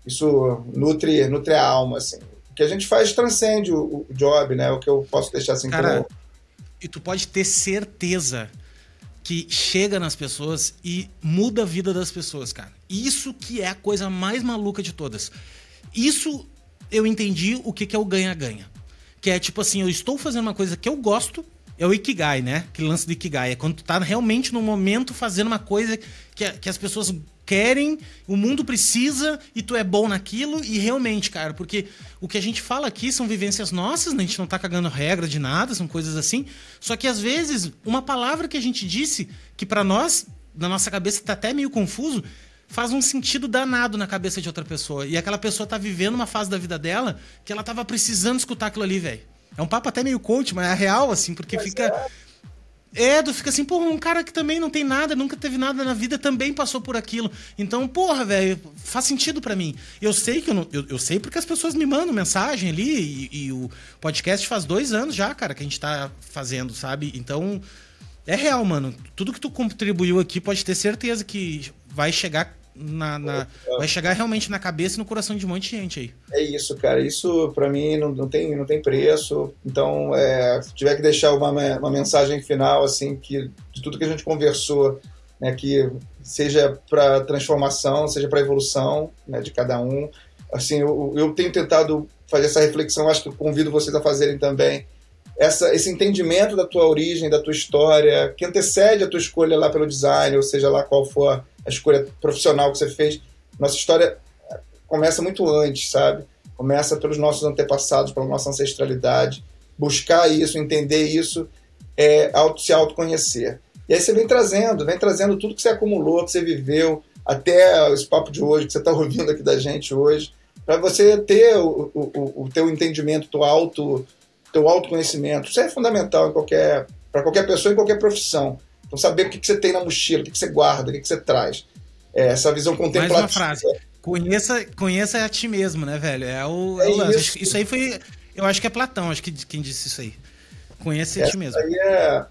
isso nutre, nutre a alma, assim. Que a gente faz transcende o, o job, né? O que eu posso deixar assim Cara, como... E tu pode ter certeza que chega nas pessoas e muda a vida das pessoas, cara. Isso que é a coisa mais maluca de todas. Isso eu entendi o que, que é o ganha-ganha. Que é tipo assim, eu estou fazendo uma coisa que eu gosto, é o Ikigai, né? Aquele lance do Ikigai. É quando tu tá realmente no momento fazendo uma coisa que, que as pessoas querem, o mundo precisa e tu é bom naquilo. E realmente, cara, porque o que a gente fala aqui são vivências nossas, né? a gente não tá cagando regra de nada, são coisas assim. Só que às vezes, uma palavra que a gente disse, que para nós, na nossa cabeça, tá até meio confuso, faz um sentido danado na cabeça de outra pessoa. E aquela pessoa tá vivendo uma fase da vida dela que ela tava precisando escutar aquilo ali, velho. É um papo até meio coach, mas é real, assim, porque fica. É é, tu fica assim, porra, um cara que também não tem nada, nunca teve nada na vida, também passou por aquilo. Então, porra, velho, faz sentido para mim. Eu sei que eu, não, eu, eu, sei porque as pessoas me mandam mensagem ali e, e, o podcast faz dois anos já, cara, que a gente tá fazendo, sabe? Então, é real, mano. Tudo que tu contribuiu aqui pode ter certeza que vai chegar na, na vai chegar realmente na cabeça e no coração de um monte de gente aí. É isso, cara. Isso para mim não, não, tem, não tem preço. Então, é, se tiver que deixar uma, uma mensagem final, assim, que de tudo que a gente conversou, né, que seja para transformação, seja para evolução né, de cada um. Assim, eu, eu tenho tentado fazer essa reflexão, acho que eu convido vocês a fazerem também. Essa, esse entendimento da tua origem, da tua história, que antecede a tua escolha lá pelo design, ou seja lá qual for a escolha profissional que você fez. Nossa história começa muito antes, sabe? Começa pelos nossos antepassados, pela nossa ancestralidade. Buscar isso, entender isso, é auto, se autoconhecer. E aí você vem trazendo, vem trazendo tudo que você acumulou, que você viveu, até esse papo de hoje, que você está ouvindo aqui da gente hoje, para você ter o, o, o teu entendimento, teu auto, teu autoconhecimento. Isso é fundamental para qualquer pessoa em qualquer profissão. Então, saber o que, que você tem na mochila, o que, que você guarda, o que, que você traz. É, essa visão contemplativa. Mais uma frase. Conheça, conheça a ti mesmo, né, velho? É o, é o isso. isso aí foi. Eu acho que é Platão, acho que quem disse isso aí. Conhece esse mesmo. Aí é,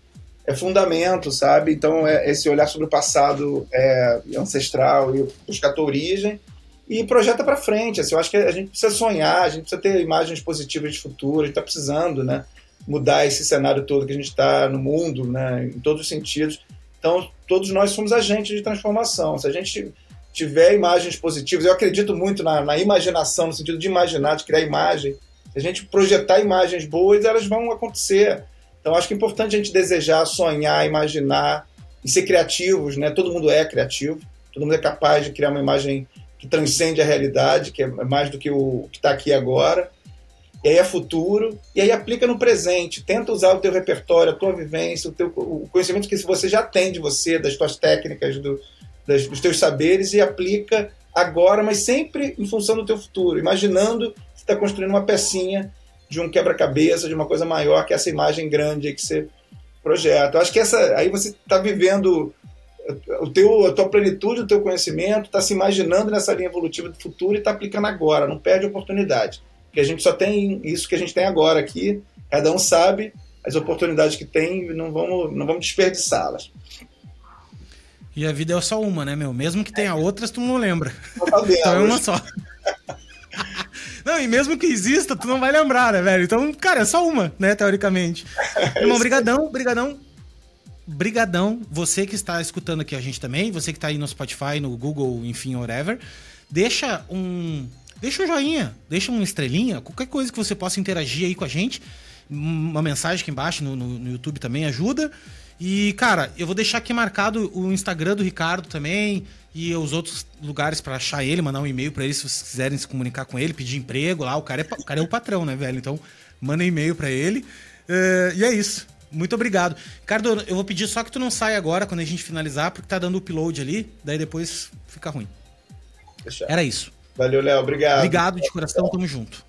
é fundamento, sabe? Então, é esse olhar sobre o passado é, ancestral e buscar a tua origem e projeta para frente. Assim, eu acho que a gente precisa sonhar, a gente precisa ter imagens positivas de futuro, a gente está precisando né, mudar esse cenário todo que a gente está no mundo, né, em todos os sentidos. Então, todos nós somos agentes de transformação. Se a gente tiver imagens positivas, eu acredito muito na, na imaginação, no sentido de imaginar, de criar imagem. Se a gente projetar imagens boas, elas vão acontecer. Então, acho que é importante a gente desejar, sonhar, imaginar e ser criativos, né? Todo mundo é criativo, todo mundo é capaz de criar uma imagem que transcende a realidade, que é mais do que o que está aqui agora. E aí é futuro, e aí aplica no presente. Tenta usar o teu repertório, a tua vivência, o, teu, o conhecimento que você já tem de você, das tuas técnicas, do, das, dos teus saberes, e aplica agora, mas sempre em função do teu futuro, imaginando que você está construindo uma pecinha de um quebra-cabeça, de uma coisa maior que essa imagem grande que você projeta. Eu acho que essa, aí você está vivendo o teu, a tua plenitude, o teu conhecimento, está se imaginando nessa linha evolutiva do futuro e está aplicando agora, não perde oportunidade. Porque a gente só tem isso que a gente tem agora aqui, cada um sabe as oportunidades que tem, não vamos, não vamos desperdiçá-las. E a vida é só uma, né, meu? Mesmo que tenha outras, tu não lembra. Não então é uma só. Não, e mesmo que exista, tu não vai lembrar, né, velho? Então, cara, é só uma, né, teoricamente. Irmão, brigadão, brigadão brigadão, você que está escutando aqui a gente também, você que está aí no Spotify, no Google, enfim, whatever, deixa um deixa um joinha, deixa uma estrelinha, qualquer coisa que você possa interagir aí com a gente, uma mensagem aqui embaixo no, no, no YouTube também ajuda. E, cara, eu vou deixar aqui marcado o Instagram do Ricardo também e os outros lugares para achar ele, mandar um e-mail para ele se vocês quiserem se comunicar com ele, pedir emprego lá. O cara é, o cara é o patrão, né, velho? Então, manda um e-mail para ele. Uh, e é isso. Muito obrigado. Ricardo, eu vou pedir só que tu não saia agora quando a gente finalizar, porque tá dando upload ali, daí depois fica ruim. Era isso. Valeu, Léo. Obrigado. Obrigado de coração, tamo junto.